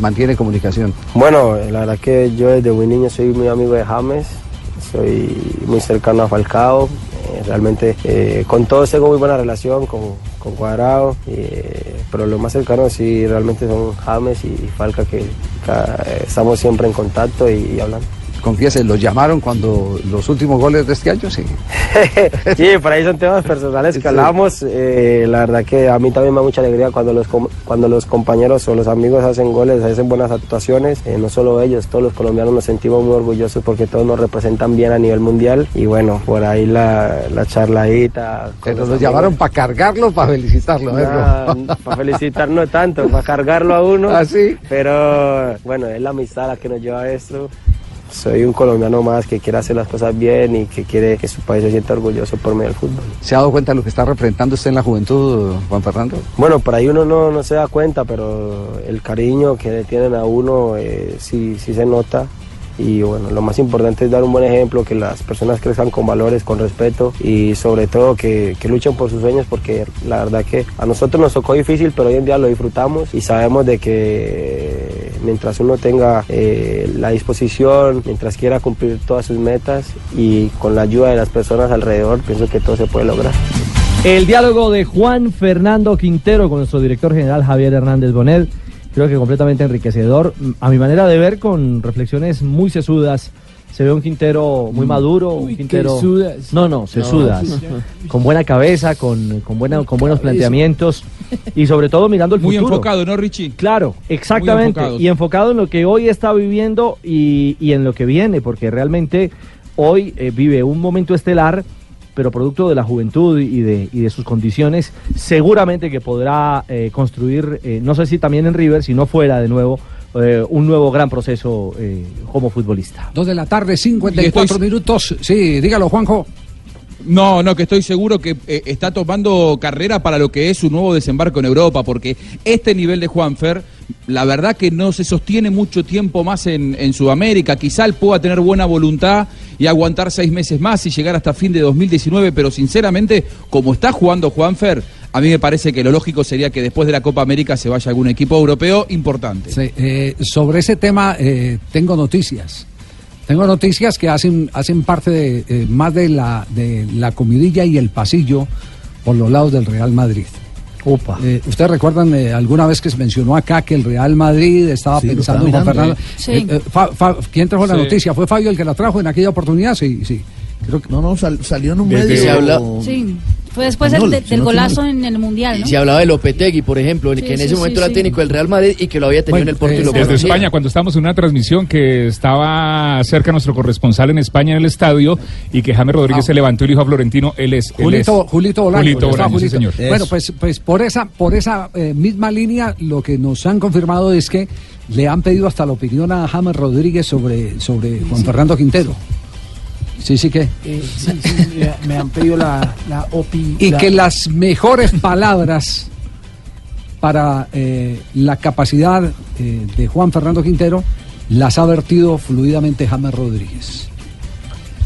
Speaker 23: mantiene comunicación?
Speaker 4: Bueno, la verdad que yo desde muy niño soy muy amigo de James, soy muy cercano a Falcao, realmente eh, con todos tengo muy buena relación, con, con Cuadrado, eh, pero lo más cercano sí realmente son James y Falca que, eh, Estamos siempre en contacto y, y hablando.
Speaker 23: Confiese, ¿los llamaron cuando los últimos goles de este año? Sí.
Speaker 4: sí, por ahí son temas personales que hablamos. Eh, la verdad que a mí también me da mucha alegría cuando los, cuando los compañeros o los amigos hacen goles, hacen buenas actuaciones. Eh, no solo ellos, todos los colombianos nos sentimos muy orgullosos porque todos nos representan bien a nivel mundial. Y bueno, por ahí la, la charladita.
Speaker 23: Pero
Speaker 4: los
Speaker 23: llamaron para cargarlo, para felicitarlo. ¿eh?
Speaker 4: para felicitar no tanto, para cargarlo a uno.
Speaker 23: ¿Ah, sí?
Speaker 4: Pero bueno, es la amistad la que nos lleva a esto. Soy un colombiano más que quiere hacer las cosas bien y que quiere que su país se sienta orgulloso por medio del fútbol.
Speaker 23: ¿Se ha dado cuenta de lo que está representando usted en la juventud, Juan Fernando?
Speaker 4: Bueno, por ahí uno no, no se da cuenta, pero el cariño que le tienen a uno eh, sí, sí se nota. Y bueno, lo más importante es dar un buen ejemplo, que las personas crezcan con valores, con respeto y sobre todo que, que luchen por sus sueños porque la verdad que a nosotros nos tocó difícil, pero hoy en día lo disfrutamos y sabemos de que mientras uno tenga eh, la disposición, mientras quiera cumplir todas sus metas y con la ayuda de las personas alrededor, pienso que todo se puede lograr.
Speaker 11: El diálogo de Juan Fernando Quintero con nuestro director general Javier Hernández Bonet, creo que completamente enriquecedor. A mi manera de ver, con reflexiones muy sesudas. Se ve un Quintero muy maduro, un Quintero. No, no, sesudas.
Speaker 18: No.
Speaker 11: Con buena cabeza, con, con, buena, con buenos planteamientos y sobre todo mirando el
Speaker 7: Muy
Speaker 11: futuro.
Speaker 7: enfocado, ¿no, Richie?
Speaker 11: Claro, exactamente. Y enfocado en lo que hoy está viviendo y, y en lo que viene, porque realmente hoy eh, vive un momento estelar, pero producto de la juventud y de, y de sus condiciones, seguramente que podrá eh, construir, eh, no sé si también en River, si no fuera de nuevo, eh, un nuevo gran proceso eh, como futbolista.
Speaker 6: Dos de la tarde, 54 minutos. Sí, dígalo, Juanjo.
Speaker 7: No, no, que estoy seguro que eh, está tomando carrera para lo que es su nuevo desembarco en Europa, porque este nivel de Juanfer, la verdad que no se sostiene mucho tiempo más en, en Sudamérica. Quizá él pueda tener buena voluntad y aguantar seis meses más y llegar hasta fin de 2019, pero sinceramente, como está jugando Juanfer, a mí me parece que lo lógico sería que después de la Copa América se vaya algún equipo europeo importante.
Speaker 6: Sí, eh, sobre ese tema eh, tengo noticias. Tengo noticias que hacen, hacen parte de, eh, más de la, de la comidilla y el pasillo por los lados del Real Madrid.
Speaker 11: Opa.
Speaker 6: ¿Ustedes recuerdan eh, alguna vez que se mencionó acá que el Real Madrid estaba
Speaker 27: Sí,
Speaker 6: pensando en Juan Fernando?
Speaker 27: sí.
Speaker 6: Eh, eh, Fa- Fa- ¿Quién trajo la noticia? ¿Fue Fabio el que la trajo en aquella oportunidad? Sí, sí. Creo que...
Speaker 27: No, no, sal- salió en un
Speaker 16: Desde-
Speaker 27: medio.
Speaker 16: Se habla-
Speaker 8: Sí, fue después del,
Speaker 16: Español,
Speaker 8: del
Speaker 16: si no
Speaker 8: golazo en el Mundial, ¿no?
Speaker 16: Se hablaba de Lopetegui, por ejemplo,
Speaker 8: Sí,
Speaker 16: que en ese
Speaker 8: sí,
Speaker 16: momento
Speaker 8: sí.
Speaker 16: era técnico del Real Madrid y que lo había tenido en el Porto y lo
Speaker 15: Desde
Speaker 16: conocía.
Speaker 15: España, cuando estábamos en una transmisión que estaba cerca de nuestro corresponsal en España en el estadio y que James Rodríguez
Speaker 6: Ah.
Speaker 15: se levantó y dijo a Florentino, él es. él
Speaker 6: Julito,
Speaker 15: es-
Speaker 6: Julito Bolaño.
Speaker 15: Julito Bolaño, sí,
Speaker 6: Julito.
Speaker 15: señor.
Speaker 6: Bueno, pues, pues por esa, por esa eh, misma línea, lo que nos han confirmado es que le han pedido hasta la opinión a James Rodríguez sobre, sobre Juan Fernando Quintero. Sí, sí que.
Speaker 9: Eh, sí, sí, me- me han pedido la, la OPI.
Speaker 6: Y
Speaker 9: la-
Speaker 6: que las mejores palabras para eh, la capacidad eh, de Juan Fernando Quintero las ha vertido fluidamente James Rodríguez.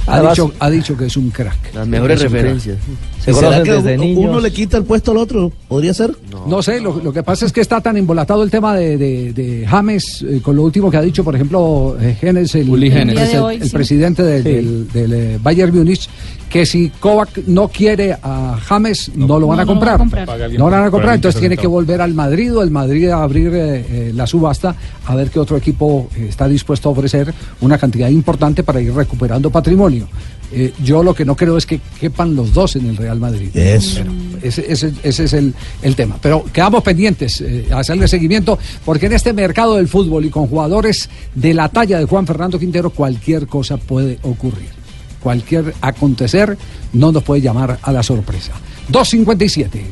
Speaker 6: Ha dicho, ha dicho que es un crack.
Speaker 16: Las mejores referencias.
Speaker 27: ¿Y será que u- uno le quita el puesto al otro? ¿Podría ser?
Speaker 6: No sé, lo, lo que pasa es que está tan embolatado el tema de, de- de James eh, con lo último que ha dicho, por ejemplo, eh, Genes, el,
Speaker 18: Uli
Speaker 6: el
Speaker 18: Genes.
Speaker 6: pres-
Speaker 18: El día de hoy,
Speaker 6: el- el
Speaker 18: sí.
Speaker 6: presidente del,
Speaker 18: Sí.
Speaker 6: del- del, eh, Bayern Múnich, que si Kovac no quiere a James, no, lo van
Speaker 8: No,
Speaker 6: a
Speaker 8: no lo van a
Speaker 6: comprar. No lo van a comprar, entonces
Speaker 15: se
Speaker 6: tiene que volver al Madrid o el Madrid a abrir eh, eh, la subasta a ver qué otro equipo está dispuesto a ofrecer una cantidad importante para ir recuperando patrimonio. Eh, yo lo que no creo es que quepan los dos en el Real Madrid.
Speaker 27: Eso.
Speaker 6: Pero ese, ese- ese es el, el tema. Pero quedamos pendientes eh, a hacerle seguimiento, porque en este mercado del fútbol y con jugadores de la talla de Juan Fernando Quintero, cualquier cosa puede ocurrir. Cualquier acontecer no nos puede llamar a la sorpresa. 257.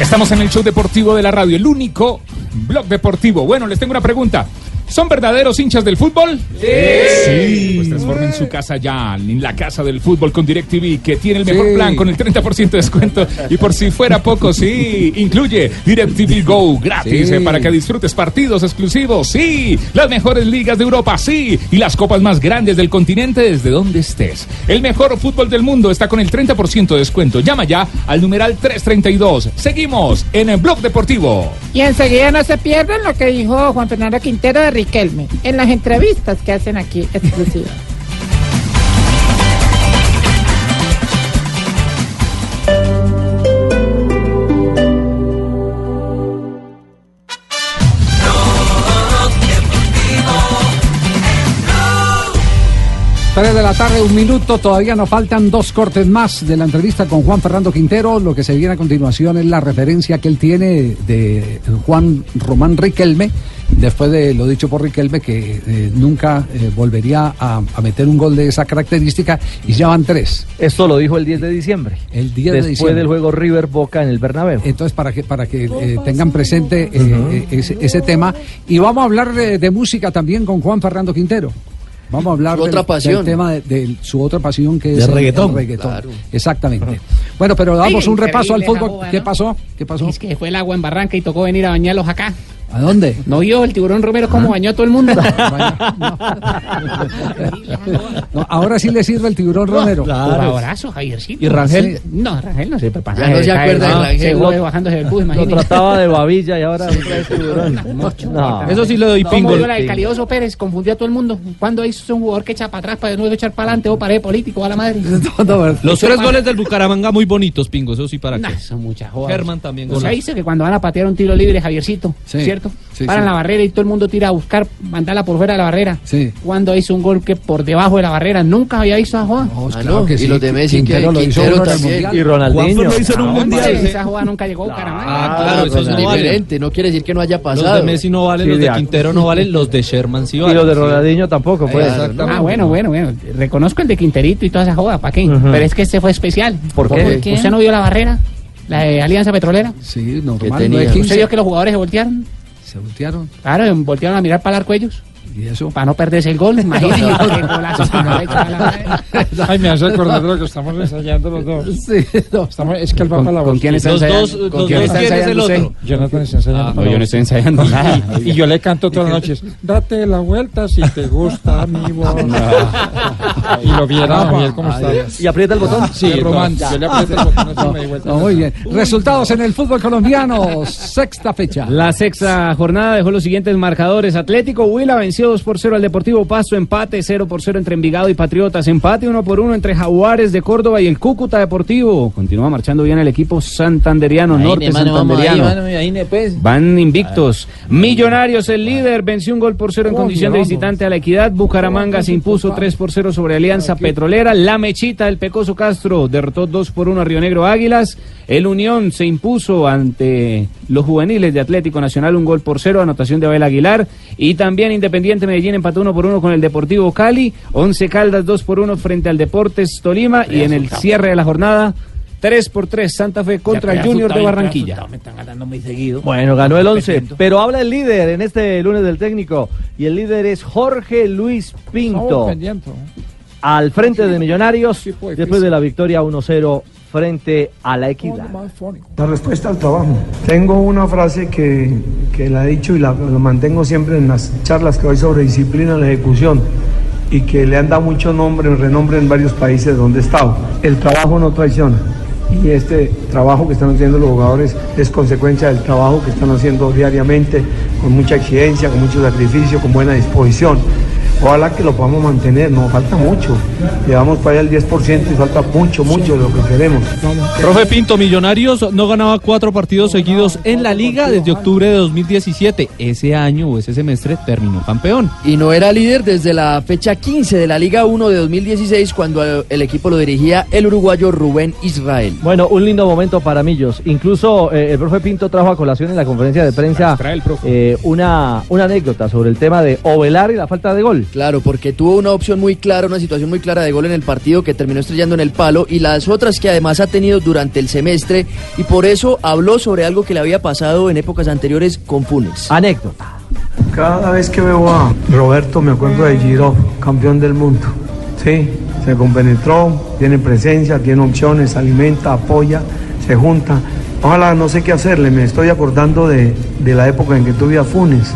Speaker 15: Estamos en el show deportivo de la radio, el único blog deportivo. Bueno, les tengo una pregunta. ¿Son verdaderos hinchas del fútbol? Sí. Pues transformen su casa ya en la casa del fútbol con DirecTV, que tiene el mejor
Speaker 6: Sí.
Speaker 15: plan con el 30% de descuento. Y por si fuera poco, sí, incluye DirecTV Go gratis
Speaker 6: Sí.
Speaker 15: eh, para que disfrutes partidos exclusivos. Sí, las mejores ligas de Europa, sí, y las copas más grandes del continente desde donde estés. El mejor fútbol del mundo está con el 30% de descuento. Llama ya al numeral 332. Seguimos en el blog deportivo.
Speaker 9: Y enseguida no se pierdan lo que dijo Juan Fernando Quintero de En las entrevistas que hacen aquí exclusivas.
Speaker 6: 3 de la tarde, un minuto, todavía nos faltan dos cortes más de la entrevista con Juan Fernando Quintero. Lo que se viene a continuación es la referencia que él tiene de Juan Román Riquelme, después de lo dicho por Riquelme, que eh, nunca eh, volvería a, a meter un gol de esa característica, y ya van tres.
Speaker 11: Esto lo dijo el 10 de diciembre.
Speaker 6: El 10 de
Speaker 11: Después
Speaker 6: diciembre.
Speaker 11: del juego River Boca en el Bernabéu.
Speaker 6: Entonces, para que, para que eh, tengan presente ese, ese tema. Y vamos a hablar de, de música también con Juan Fernando Quintero. Vamos a hablar del,
Speaker 16: otra pasión.
Speaker 6: del tema de, de su otra pasión que es el-
Speaker 16: reggaetón.
Speaker 6: el reggaetón.
Speaker 16: Claro.
Speaker 6: Exactamente. Bueno, pero damos un repaso al fútbol. ¿Qué
Speaker 10: ¿no?
Speaker 6: pasó? ¿Qué pasó?
Speaker 10: Es que fue el agua en Barranca y tocó venir a bañarlos acá.
Speaker 6: ¿A dónde?
Speaker 10: ¿No vio el tiburón Romero cómo bañó a todo el mundo?
Speaker 6: No, ahora sí le sirve el tiburón Romero.
Speaker 10: Por abrazo, Javiercito.
Speaker 6: ¿Y Rangel?
Speaker 10: Sí. No, Rangel no sirve para
Speaker 6: Ya
Speaker 10: nada.
Speaker 6: no se acuerda de
Speaker 10: no,
Speaker 6: Rangel.
Speaker 10: Se fue bajándose del bus,
Speaker 11: Lo
Speaker 10: imagínese.
Speaker 11: trataba de babilla y ahora otra vez tiburón. No.
Speaker 18: Eso sí le doy pingo.
Speaker 10: la de Calidoso Pérez, confundió a todo el mundo. ¿Cuándo hizo un jugador que echa para atrás para de nuevo echar para adelante o pared político a la madre?
Speaker 18: Los tres goles del Bucaramanga muy bonitos, pingo. Eso sí, para
Speaker 10: Nah,
Speaker 18: qué.
Speaker 10: son muchas jodas.
Speaker 18: Germán también.
Speaker 10: O sea, dice que cuando van a patear un tiro libre, Javiercito,
Speaker 18: Sí,
Speaker 10: ¿cierto?
Speaker 18: sí,
Speaker 10: Paran
Speaker 18: sí.
Speaker 10: la barrera y todo el mundo tira a buscar, mandarla por fuera de la barrera.
Speaker 6: Sí.
Speaker 10: Cuando hizo un gol que por debajo de la barrera, nunca había visto a Juan.
Speaker 16: Ah, no, y los de Messi, que
Speaker 6: Quintero lo hizo
Speaker 16: Quintero
Speaker 6: el
Speaker 16: también.
Speaker 6: Mundial.
Speaker 11: Y Ronaldinho.
Speaker 16: Juanfer lo hizo en un mundial.
Speaker 10: Esa jugada nunca llegó, Bucaramanga.
Speaker 18: Ah, claro, no valen.
Speaker 16: Diferente, no quiere decir que no haya pasado.
Speaker 18: Los de Messi no valen,
Speaker 11: Sí,
Speaker 18: los
Speaker 11: de
Speaker 18: Quintero no valen, los de Sherman sí
Speaker 11: Y
Speaker 18: valen.
Speaker 11: los de
Speaker 18: Sí.
Speaker 11: Ronaldinho tampoco, pues.
Speaker 10: Ah, bueno, bueno, bueno. Reconozco el de Quinterito y toda esa joda, ¿para qué? Pero es que este fue especial.
Speaker 11: ¿Por qué?
Speaker 10: ¿Usted no vio la barrera? La de Alianza Petrolera.
Speaker 6: Sí, normal.
Speaker 16: tenía?
Speaker 6: no es
Speaker 10: ¿Usted
Speaker 6: 15.
Speaker 10: vio que los jugadores se voltearon? Claro, voltearon a mirar para el arco ellos.
Speaker 6: ¿Y eso?
Speaker 10: Para no perderse el gol, madre.
Speaker 30: Ay, me hace acordar de lo que estamos ensayando los dos.
Speaker 6: Sí, no.
Speaker 30: Estamos, es que
Speaker 10: ¿Con-
Speaker 30: para la
Speaker 10: con quién está ensayando?
Speaker 18: dos,
Speaker 10: ¿Con quién está
Speaker 18: ¿quién es el
Speaker 10: ensayando usted?
Speaker 30: Jonathan está ensayando.
Speaker 18: Ah,
Speaker 10: No, yo no estoy ensayando nada.
Speaker 30: Y yo le canto todas las noches. Date la vuelta si te gusta mi voz. Y lo viera Javier cómo está.
Speaker 11: Y aprieta el botón.
Speaker 30: Sí,
Speaker 11: no.
Speaker 30: Román. Yo le aprieto el botón así me di vuelta.
Speaker 6: No, muy bien. Resultados en el fútbol colombiano, sexta fecha.
Speaker 31: La sexta jornada dejó los siguientes marcadores. Atlético Huila venció 2 por 0 al Deportivo Pasto, empate 0 por 0 entre Envigado y Patriotas, empate 1 por 1 entre Jaguares de Córdoba y el Cúcuta Deportivo. Continúa marchando bien el equipo santanderiano, norte santanderiano. Van invictos. Millonarios, el líder, venció un gol por cero en
Speaker 30: Oh,
Speaker 31: condición de visitante a la equidad. Bucaramanga se impuso 3 por 0 sobre Alianza Petrolera. La Mechita, el Pecoso Castro, derrotó 2 por 1 a Río Negro Águilas. El Unión se impuso ante los juveniles de Atlético Nacional un gol por cero, anotación de Abel Aguilar. Y también Independiente Medellín empató 1 por 1 con el Deportivo Cali. 11 Caldas 2 por 1 frente al Deportes Tolima. Y en el cierre de la jornada, 3 por 3 Santa Fe contra el Junior de Barranquilla.
Speaker 10: Me están ganando muy seguido.
Speaker 11: Bueno, ganó el 11, pero habla el líder en este lunes del técnico y el líder es Jorge Luis Pinto al frente de Millonarios después de la victoria 1-0 frente a la Equidad.
Speaker 32: La respuesta al trabajo. Tengo una frase que, que la he dicho y la, la mantengo siempre en las charlas que doy sobre disciplina en la ejecución y que le han dado mucho nombre, renombre en varios países donde he estado. El trabajo no traiciona. Y este trabajo que están haciendo los jugadores es consecuencia del trabajo que están haciendo diariamente, con mucha exigencia, con mucho sacrificio, con buena disposición. Ojalá que lo podamos mantener, nos falta mucho. Llevamos para allá el 10% y falta mucho, mucho de lo que queremos.
Speaker 18: Profe Pinto, Millonarios no ganaba cuatro partidos seguidos en la liga desde octubre de 2017. Ese año o ese semestre terminó campeón.
Speaker 16: Y no era líder desde la fecha 15 de la Liga 1 de 2016 cuando el equipo lo dirigía el uruguayo Rubén Israel.
Speaker 11: Bueno, un lindo momento para Millos. Incluso eh, el profe Pinto trajo a colación en la conferencia de prensa eh, una, una anécdota sobre el tema de Ovelar y la falta de gol.
Speaker 16: Claro, porque tuvo una opción muy clara, una situación muy clara de gol en el partido que terminó estrellando en el palo y las otras que además ha tenido durante el semestre y por eso habló sobre algo que le había pasado en épocas anteriores con Funes.
Speaker 11: Anécdota.
Speaker 32: Cada vez que veo a Roberto me acuerdo de Giro, campeón del mundo. Sí, se compenetró, tiene presencia, tiene opciones, alimenta, apoya, se junta. Ojalá no sé qué hacerle, me estoy acordando de, de la época en que tuve a Funes,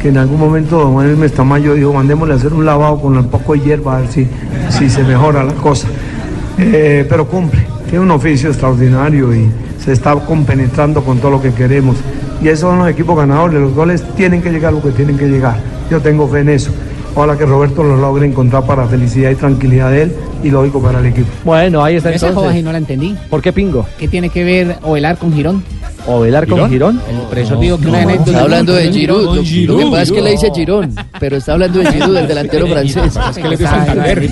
Speaker 32: que en algún momento don Manuel Mestamayo dijo, mandémosle a hacer un lavado con un poco de hierba a ver si, si se mejora la cosa. Eh, pero cumple, tiene un oficio extraordinario y se está compenetrando con todo lo que queremos. Y esos son los equipos ganadores, los goles tienen que llegar lo que tienen que llegar. Yo tengo fe en eso. Ojalá que Roberto lo logre encontrar para felicidad y tranquilidad de él y lógico para el equipo.
Speaker 11: Bueno, ahí está
Speaker 10: Esa
Speaker 11: entonces.
Speaker 10: no la entendí.
Speaker 11: ¿Por qué Pingo?
Speaker 10: ¿Qué tiene que ver Ovelar con Girón?
Speaker 11: Ovelar con Girón.
Speaker 16: Por eso digo que una anécdota. Está hablando de Giroud. Lo, lo que pasa es que le dice Girón, pero está hablando de Giroud, el delantero francés.
Speaker 9: Es que le dice Santander.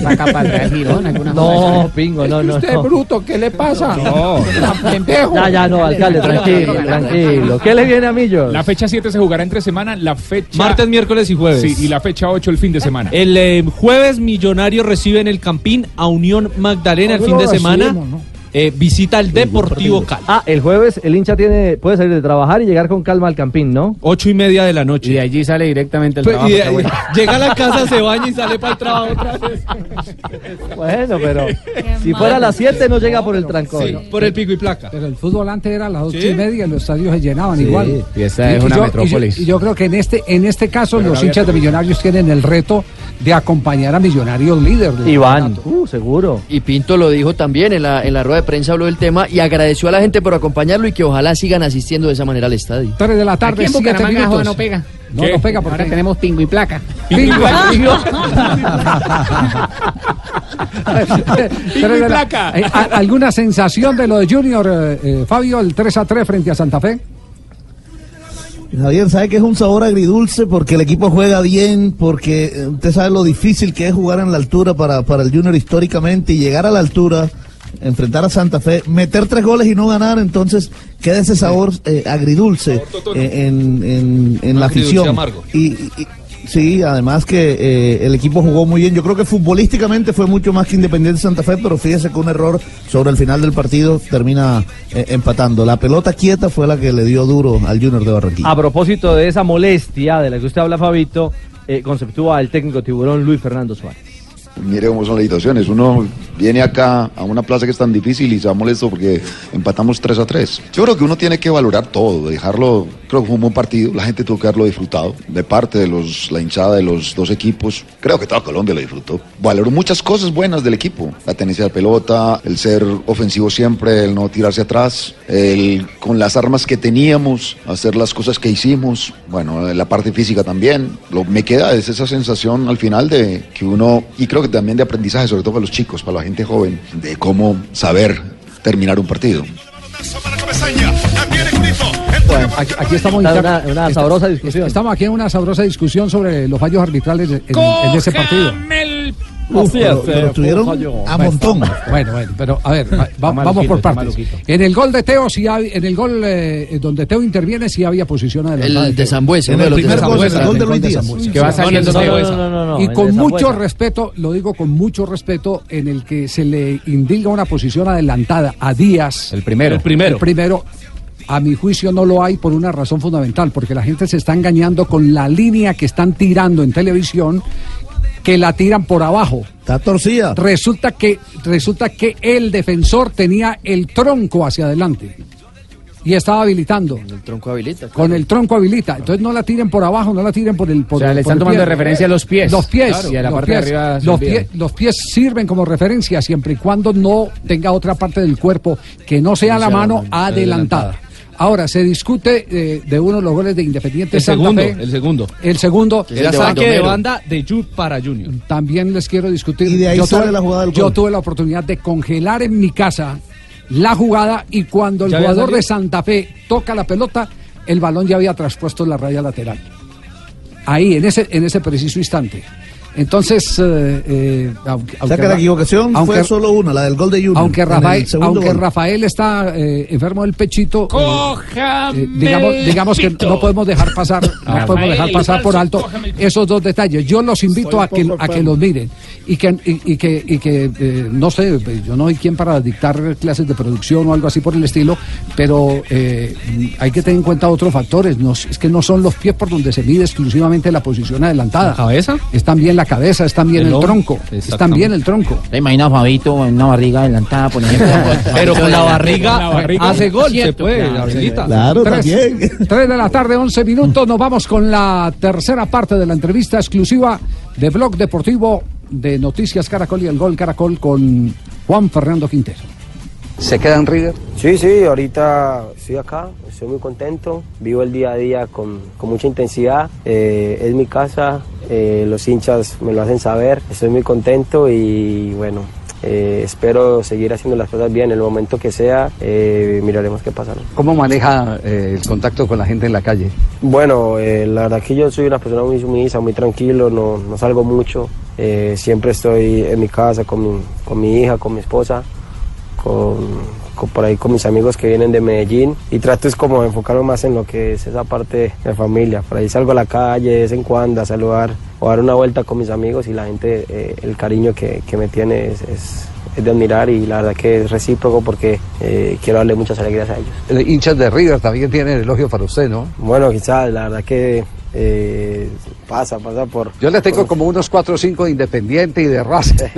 Speaker 11: No, pingo, no, no.
Speaker 9: Usted bruto, ¿qué le pasa?
Speaker 11: No. Ya, ya, no, alcalde, tranquilo, tranquilo. ¿Qué le viene a Millos?
Speaker 15: La fecha 7 se jugará entre semana, la fecha...
Speaker 18: Martes, miércoles y jueves.
Speaker 15: Sí, y la fecha 8 el fin de semana.
Speaker 18: El eh, jueves Millonario recibe en el Campín a Unión Magdalena el fin de semana. Eh, visita el Deportivo Cali.
Speaker 11: Ah, el jueves el hincha tiene puede salir de trabajar y llegar con calma al campín, ¿no?
Speaker 18: Ocho y media de la noche.
Speaker 31: Y de allí sale directamente el
Speaker 18: Pues,
Speaker 31: trabajo.
Speaker 18: y de-
Speaker 31: está bueno.
Speaker 18: llega a la casa, se baña y sale para el trabajo otra vez.
Speaker 11: Bueno, pero si fuera a las 7 no llega por el trancón.
Speaker 18: Sí, por el pico y placa.
Speaker 6: Pero el fútbol antes era a las ocho
Speaker 18: Sí.
Speaker 6: y media y los estadios se llenaban
Speaker 31: Sí,
Speaker 6: igual.
Speaker 31: y esta es una
Speaker 6: yo,
Speaker 31: metrópolis.
Speaker 6: Y yo, y yo creo que en este, en este caso
Speaker 31: Pero
Speaker 6: los hinchas de Millonarios tienen el reto de acompañar a Millonarios líder. del
Speaker 11: Iván, uh, seguro.
Speaker 16: Y Pinto lo dijo también en la, en la rueda de prensa, habló del tema y agradeció a la gente por acompañarlo y que ojalá sigan asistiendo de esa manera al estadio.
Speaker 6: 3 de la
Speaker 9: Aquí
Speaker 6: tarde,
Speaker 9: en
Speaker 6: 7
Speaker 9: Bucaramanga no pega.
Speaker 6: No, no pega porque
Speaker 9: Ahora tenemos pingo y placa.
Speaker 6: Pingo y placa.
Speaker 9: Pingo y placa.
Speaker 6: Eh, ¿a- ¿Alguna sensación de lo de Junior, eh, eh, Fabio, el 3 a 3 frente a Santa Fe?
Speaker 27: Javier, sabe que es un sabor agridulce porque el equipo juega bien, porque eh, usted sabe lo difícil que es jugar en la altura para, para el Junior históricamente y llegar a la altura, enfrentar a Santa Fe, meter tres goles y no ganar, entonces queda ese sabor eh, agridulce eh, en, en- en la afición. y- sí, además que eh, el equipo jugó muy bien. Yo creo que futbolísticamente fue mucho más que Independiente Santa Fe, pero fíjese que un error sobre el final del partido termina eh, empatando. La pelota quieta fue la que le dio duro al Junior de Barranquilla.
Speaker 11: A propósito de esa molestia de la que usted habla, Fabito, eh, conceptúa el técnico tiburón Luis Fernando Suárez.
Speaker 33: Mire cómo son las situaciones. Uno viene acá a una plaza que es tan difícil y se va molesto porque empatamos 3 a 3. Yo creo que uno tiene que valorar todo, dejarlo. Creo que fue un buen partido. La gente tuvo que haberlo disfrutado. De parte de los, la hinchada de los dos equipos, creo que toda Colombia lo disfrutó. Valoró muchas cosas buenas del equipo: la tenencia de pelota, el ser ofensivo siempre, el no tirarse atrás, el con las armas que teníamos, hacer las cosas que hicimos. Bueno, la parte física también. Lo me queda es esa sensación al final de que uno, y creo que también de aprendizaje, sobre todo para los chicos, para la gente joven, de cómo saber terminar un partido.
Speaker 6: Bueno, aquí, aquí estamos inter-
Speaker 11: una- sabrosa discusión.
Speaker 6: Estamos aquí en una sabrosa discusión sobre los fallos arbitrales en, en ese partido.
Speaker 27: Uf, pero, pero estuvieron a montón.
Speaker 6: Bueno, bueno, pero a ver, va- va- vamos
Speaker 27: maluquito,
Speaker 6: por partes. En el gol de Teo, sí hay- en el gol eh, donde Teo interviene, sí había posición adelantada.
Speaker 16: El de
Speaker 6: Teo.
Speaker 16: Zambuesa,
Speaker 6: En el primer gol,
Speaker 16: el gol de Luis Díaz. Que va saliendo el
Speaker 6: Y con mucho
Speaker 16: Zambuesa.
Speaker 6: respeto, lo digo con mucho respeto, en el que se le indica una posición adelantada a Díaz. El
Speaker 31: primero.
Speaker 6: El primero. El primero. A mi juicio no lo hay por una razón fundamental, porque la gente se está engañando con la línea que están tirando en televisión, que la tiran por abajo.
Speaker 27: Está torcida.
Speaker 6: Resulta que, resulta que el defensor tenía el tronco hacia adelante y estaba habilitando.
Speaker 16: El tronco habilita.
Speaker 6: Con el tronco habilita. Entonces no la tiren por abajo, no la tiren por el por
Speaker 31: O sea, le están tomando de referencia los pies.
Speaker 6: Los pies.
Speaker 31: Claro. Y a la
Speaker 6: los
Speaker 31: parte de
Speaker 6: pies.
Speaker 31: arriba
Speaker 6: los, pie- los pies sirven como referencia siempre y cuando no tenga otra parte del cuerpo que no sea
Speaker 18: No
Speaker 6: la
Speaker 18: sea la
Speaker 6: mano
Speaker 18: mano
Speaker 6: adelantada.
Speaker 18: adelantada.
Speaker 6: Ahora, se discute eh, de uno de los goles de Independiente
Speaker 18: El
Speaker 6: Santa
Speaker 18: segundo,
Speaker 6: Fe.
Speaker 18: el segundo.
Speaker 6: El segundo.
Speaker 18: Era saque de banda de Jude para Junior.
Speaker 6: También les quiero discutir.
Speaker 27: Y de ahí
Speaker 6: yo
Speaker 27: sale
Speaker 6: tuve,
Speaker 27: la jugada del
Speaker 6: yo
Speaker 27: gol.
Speaker 6: tuve la oportunidad de congelar en mi casa la jugada y cuando el
Speaker 18: ¿Ya había
Speaker 6: jugador de Santa Fe toca la pelota, el balón ya había traspuesto la raya lateral. Ahí, en ese, en ese preciso instante. Entonces, eh, eh, aunque,
Speaker 27: O sea que la equivocación
Speaker 6: aunque-
Speaker 27: fue solo una, la del gol de Junior.
Speaker 6: aunque Rafael, aunque
Speaker 27: gol.
Speaker 6: Rafael está eh, enfermo del pechito, eh, eh, digamos, digamos que no podemos dejar pasar, no podemos dejar pasar por alto esos dos detalles. Yo los invito a que, a que los miren y que, y, y que, y que eh, no sé, yo no soy quien para dictar clases de producción o algo así por el estilo, pero eh, hay que tener en cuenta otros factores. No, es que no son los pies por donde se mide exclusivamente la posición adelantada.
Speaker 18: ¿La cabeza?
Speaker 6: Es también la cabeza, es también
Speaker 18: El
Speaker 6: tronco, es también el tronco.
Speaker 10: ¿Te imaginas Fabito en una barriga adelantada, por ejemplo?
Speaker 18: Pero con la barriga,
Speaker 10: Con la barriga.
Speaker 18: hace gol, se puede,
Speaker 10: claro,
Speaker 18: la barriguita.
Speaker 27: Claro,
Speaker 6: Tres-
Speaker 27: también.
Speaker 6: tres de la tarde, 11 minutos. Nos vamos con la tercera parte de la entrevista exclusiva de Blog Deportivo de Noticias Caracol y el Gol Caracol con Juan Fernando Quintero.
Speaker 23: ¿Se queda en River?
Speaker 4: Sí, sí, ahorita estoy acá, estoy muy contento, vivo el día a día con, con mucha intensidad, eh, es mi casa, eh, los hinchas me lo hacen saber, estoy muy contento y bueno, eh, espero seguir haciendo las cosas bien. En el momento que sea, eh, miraremos qué pasa. ¿no?
Speaker 6: ¿Cómo maneja eh, el contacto con la gente en la calle?
Speaker 4: Bueno, eh, la verdad que yo soy una persona muy sumisa, muy tranquilo, no, no salgo mucho. Eh, siempre estoy en mi casa con mi, con mi hija, con mi esposa, con, por ahí con mis amigos que vienen de Medellín y trato es como enfocarme más en lo que es esa parte de familia. Por ahí salgo a la calle de vez en cuando a saludar o dar una vuelta con mis amigos y la gente, eh, el cariño que, que me tiene es, es- es de admirar y la verdad que es recíproco porque eh, quiero darle muchas alegrías a ellos.
Speaker 6: Hinchas de River también tienen elogio para usted, ¿no?
Speaker 4: Bueno, quizás, la verdad que eh, pasa, pasa por...
Speaker 6: Yo le tengo como unos 4 o 5 de Independiente y de raza.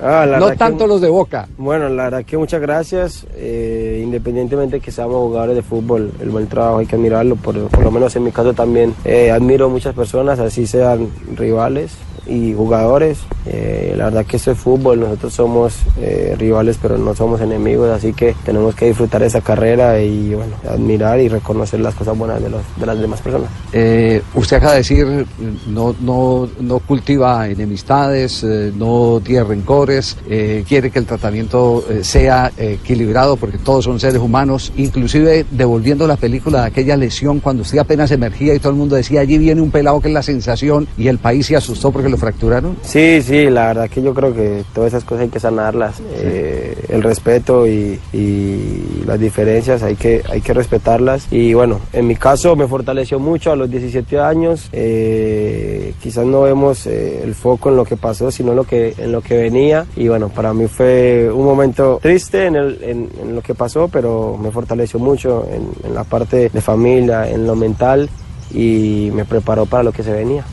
Speaker 4: Ah,
Speaker 6: no
Speaker 4: verdad que-
Speaker 6: tanto los de Boca.
Speaker 4: Bueno, la verdad que muchas gracias. Eh, independientemente que seamos jugadores de fútbol, el buen trabajo hay que admirarlo. Por, por lo menos en mi caso también eh, admiro muchas personas, así sean rivales y jugadores. Eh, la verdad que esto es fútbol, nosotros somos eh, rivales pero no somos enemigos, así que tenemos que disfrutar esa carrera y bueno, admirar y reconocer las cosas buenas de, los- de las demás personas.
Speaker 6: Eh, usted acaba de decir, no, no, no cultiva enemistades, eh, no tiene rencores, eh, quiere que el tratamiento eh, sea equilibrado porque todos son seres humanos, inclusive devolviendo la película de aquella lesión cuando usted apenas emergía y todo el mundo decía, allí viene un pelado que es la sensación y el país se asustó porque lo fracturaron.
Speaker 4: Sí, sí, la verdad que yo creo que todas esas cosas hay que sanarlas. Eh, el respeto y, y las diferencias hay que, hay que respetarlas. Y bueno, en mi caso me fortaleció mucho a los 17 años. Eh, quizás no vemos eh, el foco en lo que pasó, sino en lo que, en lo que venía. Y bueno, para mí fue un momento triste en, el- en- en lo que pasó, pero me fortaleció mucho en, en la parte de familia, en lo mental y me preparó para lo que se venía.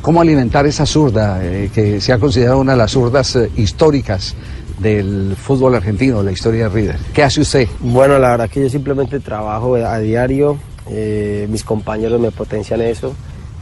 Speaker 6: ¿Cómo alimentar esa zurda eh, que se ha considerado una de las zurdas eh, históricas del fútbol argentino, la historia de River? ¿Qué hace usted?
Speaker 4: Bueno, la verdad que yo simplemente trabajo a diario, eh, mis compañeros me potencian eso,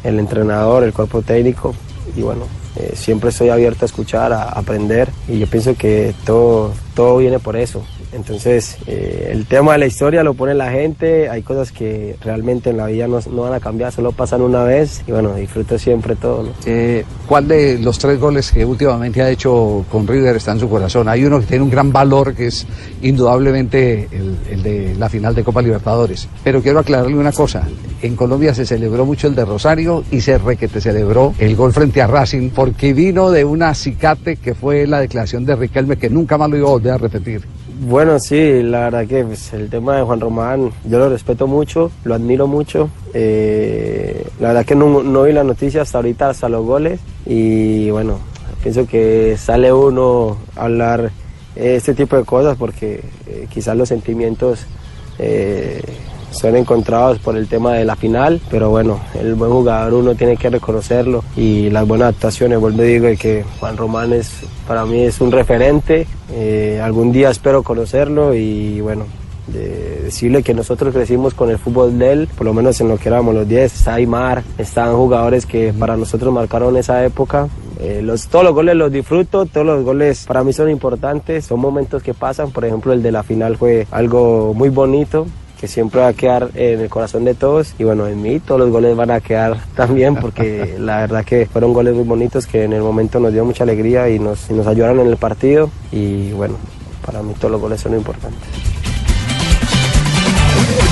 Speaker 4: el entrenador, el cuerpo técnico y bueno, eh, siempre estoy abierto a escuchar, a aprender y yo pienso que todo, todo viene por eso. Entonces, eh, el tema de la historia lo pone la gente, hay cosas que realmente en la vida no, no van a cambiar, solo pasan una vez y bueno, disfruto siempre todo. ¿no?
Speaker 6: Eh, ¿Cuál de los tres goles que últimamente ha hecho con River está en su corazón? Hay uno que tiene un gran valor, que es indudablemente el, el de la final de Copa Libertadores. Pero quiero aclararle una cosa. En Colombia se celebró mucho el de Rosario y se requete celebró el gol frente a Racing porque vino de una acicate que fue la declaración de Riquelme que nunca más lo iba a volver a repetir.
Speaker 4: Bueno, sí, la verdad que pues, el tema de Juan Román yo lo respeto mucho, lo admiro mucho. Eh, la verdad que no, no vi la noticia hasta ahorita, hasta los goles. Y bueno, pienso que sale uno a hablar este tipo de cosas porque eh, quizás los sentimientos eh, son encontrados por el tema de la final, pero bueno, el buen jugador uno tiene que reconocerlo y las buenas actuaciones, vuelvo y digo que Juan Román es para mí es un referente, eh, algún día espero conocerlo y bueno, de decirle que nosotros crecimos con el fútbol de él, por lo menos en lo que éramos los 10, está Aymar, están jugadores que para nosotros marcaron esa época. Eh, los, todos los goles los disfruto, todos los goles para mí son importantes, son momentos que pasan, por ejemplo el de la final fue algo muy bonito, que siempre va a quedar en el corazón de todos. Y bueno, en mí todos los goles van a quedar también porque la verdad que fueron goles muy bonitos que en el momento nos dio mucha alegría y nos, ayudaron en el partido. Y bueno, para mí todos los goles son importantes.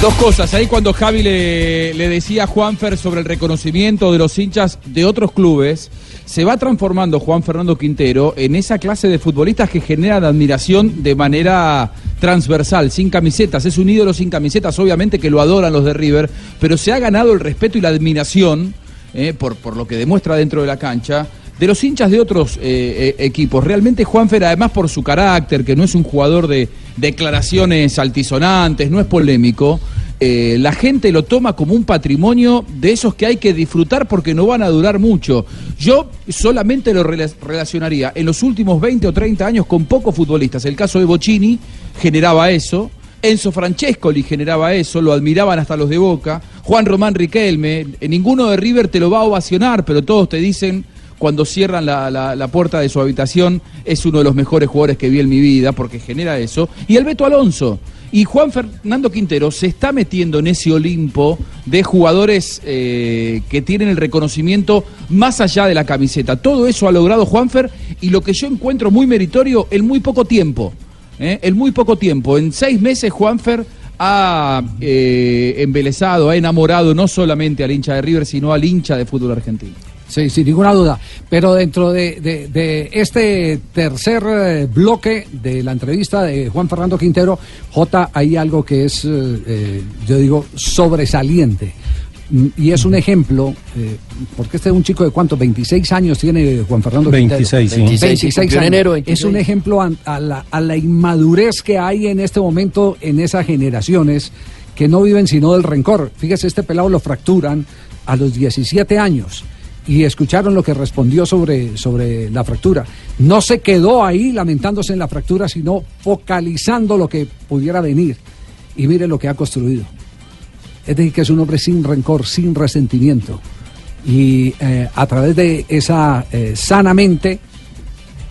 Speaker 7: Dos cosas, ahí cuando Javi le, le decía a Juanfer sobre el reconocimiento de los hinchas de otros clubes, se va transformando Juan Fernando Quintero en esa clase de futbolistas que generan admiración de manera transversal, sin camisetas. Es un ídolo sin camisetas, obviamente que lo adoran los de River, pero se ha ganado el respeto y la admiración eh, por, por lo que demuestra dentro de la cancha de los hinchas de otros eh, eh, equipos. Realmente Juanfer, además por su carácter, que no es un jugador de declaraciones altisonantes, no es polémico, eh, la gente lo toma como un patrimonio de esos que hay que disfrutar porque no van a durar mucho. Yo solamente lo rela- relacionaría en los últimos 20 o 30 años con pocos futbolistas. El caso de Bocini generaba eso. Enzo Francescoli generaba eso, lo admiraban hasta los de Boca. Juan Román Riquelme, ninguno de River te lo va a ovacionar, pero todos te dicen cuando cierran la, la- la puerta de su habitación, es uno de los mejores jugadores que vi en mi vida, porque genera eso. Y el Beto Alonso. Y Juan Fernando Quintero se está metiendo en ese Olimpo de jugadores eh, que tienen el reconocimiento más allá de la camiseta. Todo eso ha logrado Juanfer y lo que yo encuentro muy meritorio, en muy poco tiempo. ¿eh? En muy poco tiempo. En seis meses, Juanfer ha eh, embelezado, ha enamorado no solamente al hincha de River, sino al hincha de fútbol argentino.
Speaker 6: Sí, sin ninguna duda. Pero dentro de, de- de este tercer eh, bloque de la entrevista de Juan Fernando Quintero, J, hay algo que es, eh, eh, yo digo, sobresaliente. Mm, Y es un ejemplo, eh, porque este es un chico de cuántos, 26 años tiene Juan Fernando
Speaker 27: 26, sí.
Speaker 6: Quintero.
Speaker 27: 26, sí, cumplió en enero,
Speaker 6: Es
Speaker 27: 26.
Speaker 6: un ejemplo a, a la, a la inmadurez que hay en este momento en esas generaciones que no viven sino del rencor. Fíjese, este pelado lo fracturan a los 17 años y escucharon lo que respondió sobre, sobre la fractura. No se quedó ahí lamentándose en la fractura, sino focalizando lo que pudiera venir. Y mire lo que ha construido. Es decir, que es un hombre sin rencor, sin resentimiento. Y eh, a través de esa eh, sanamente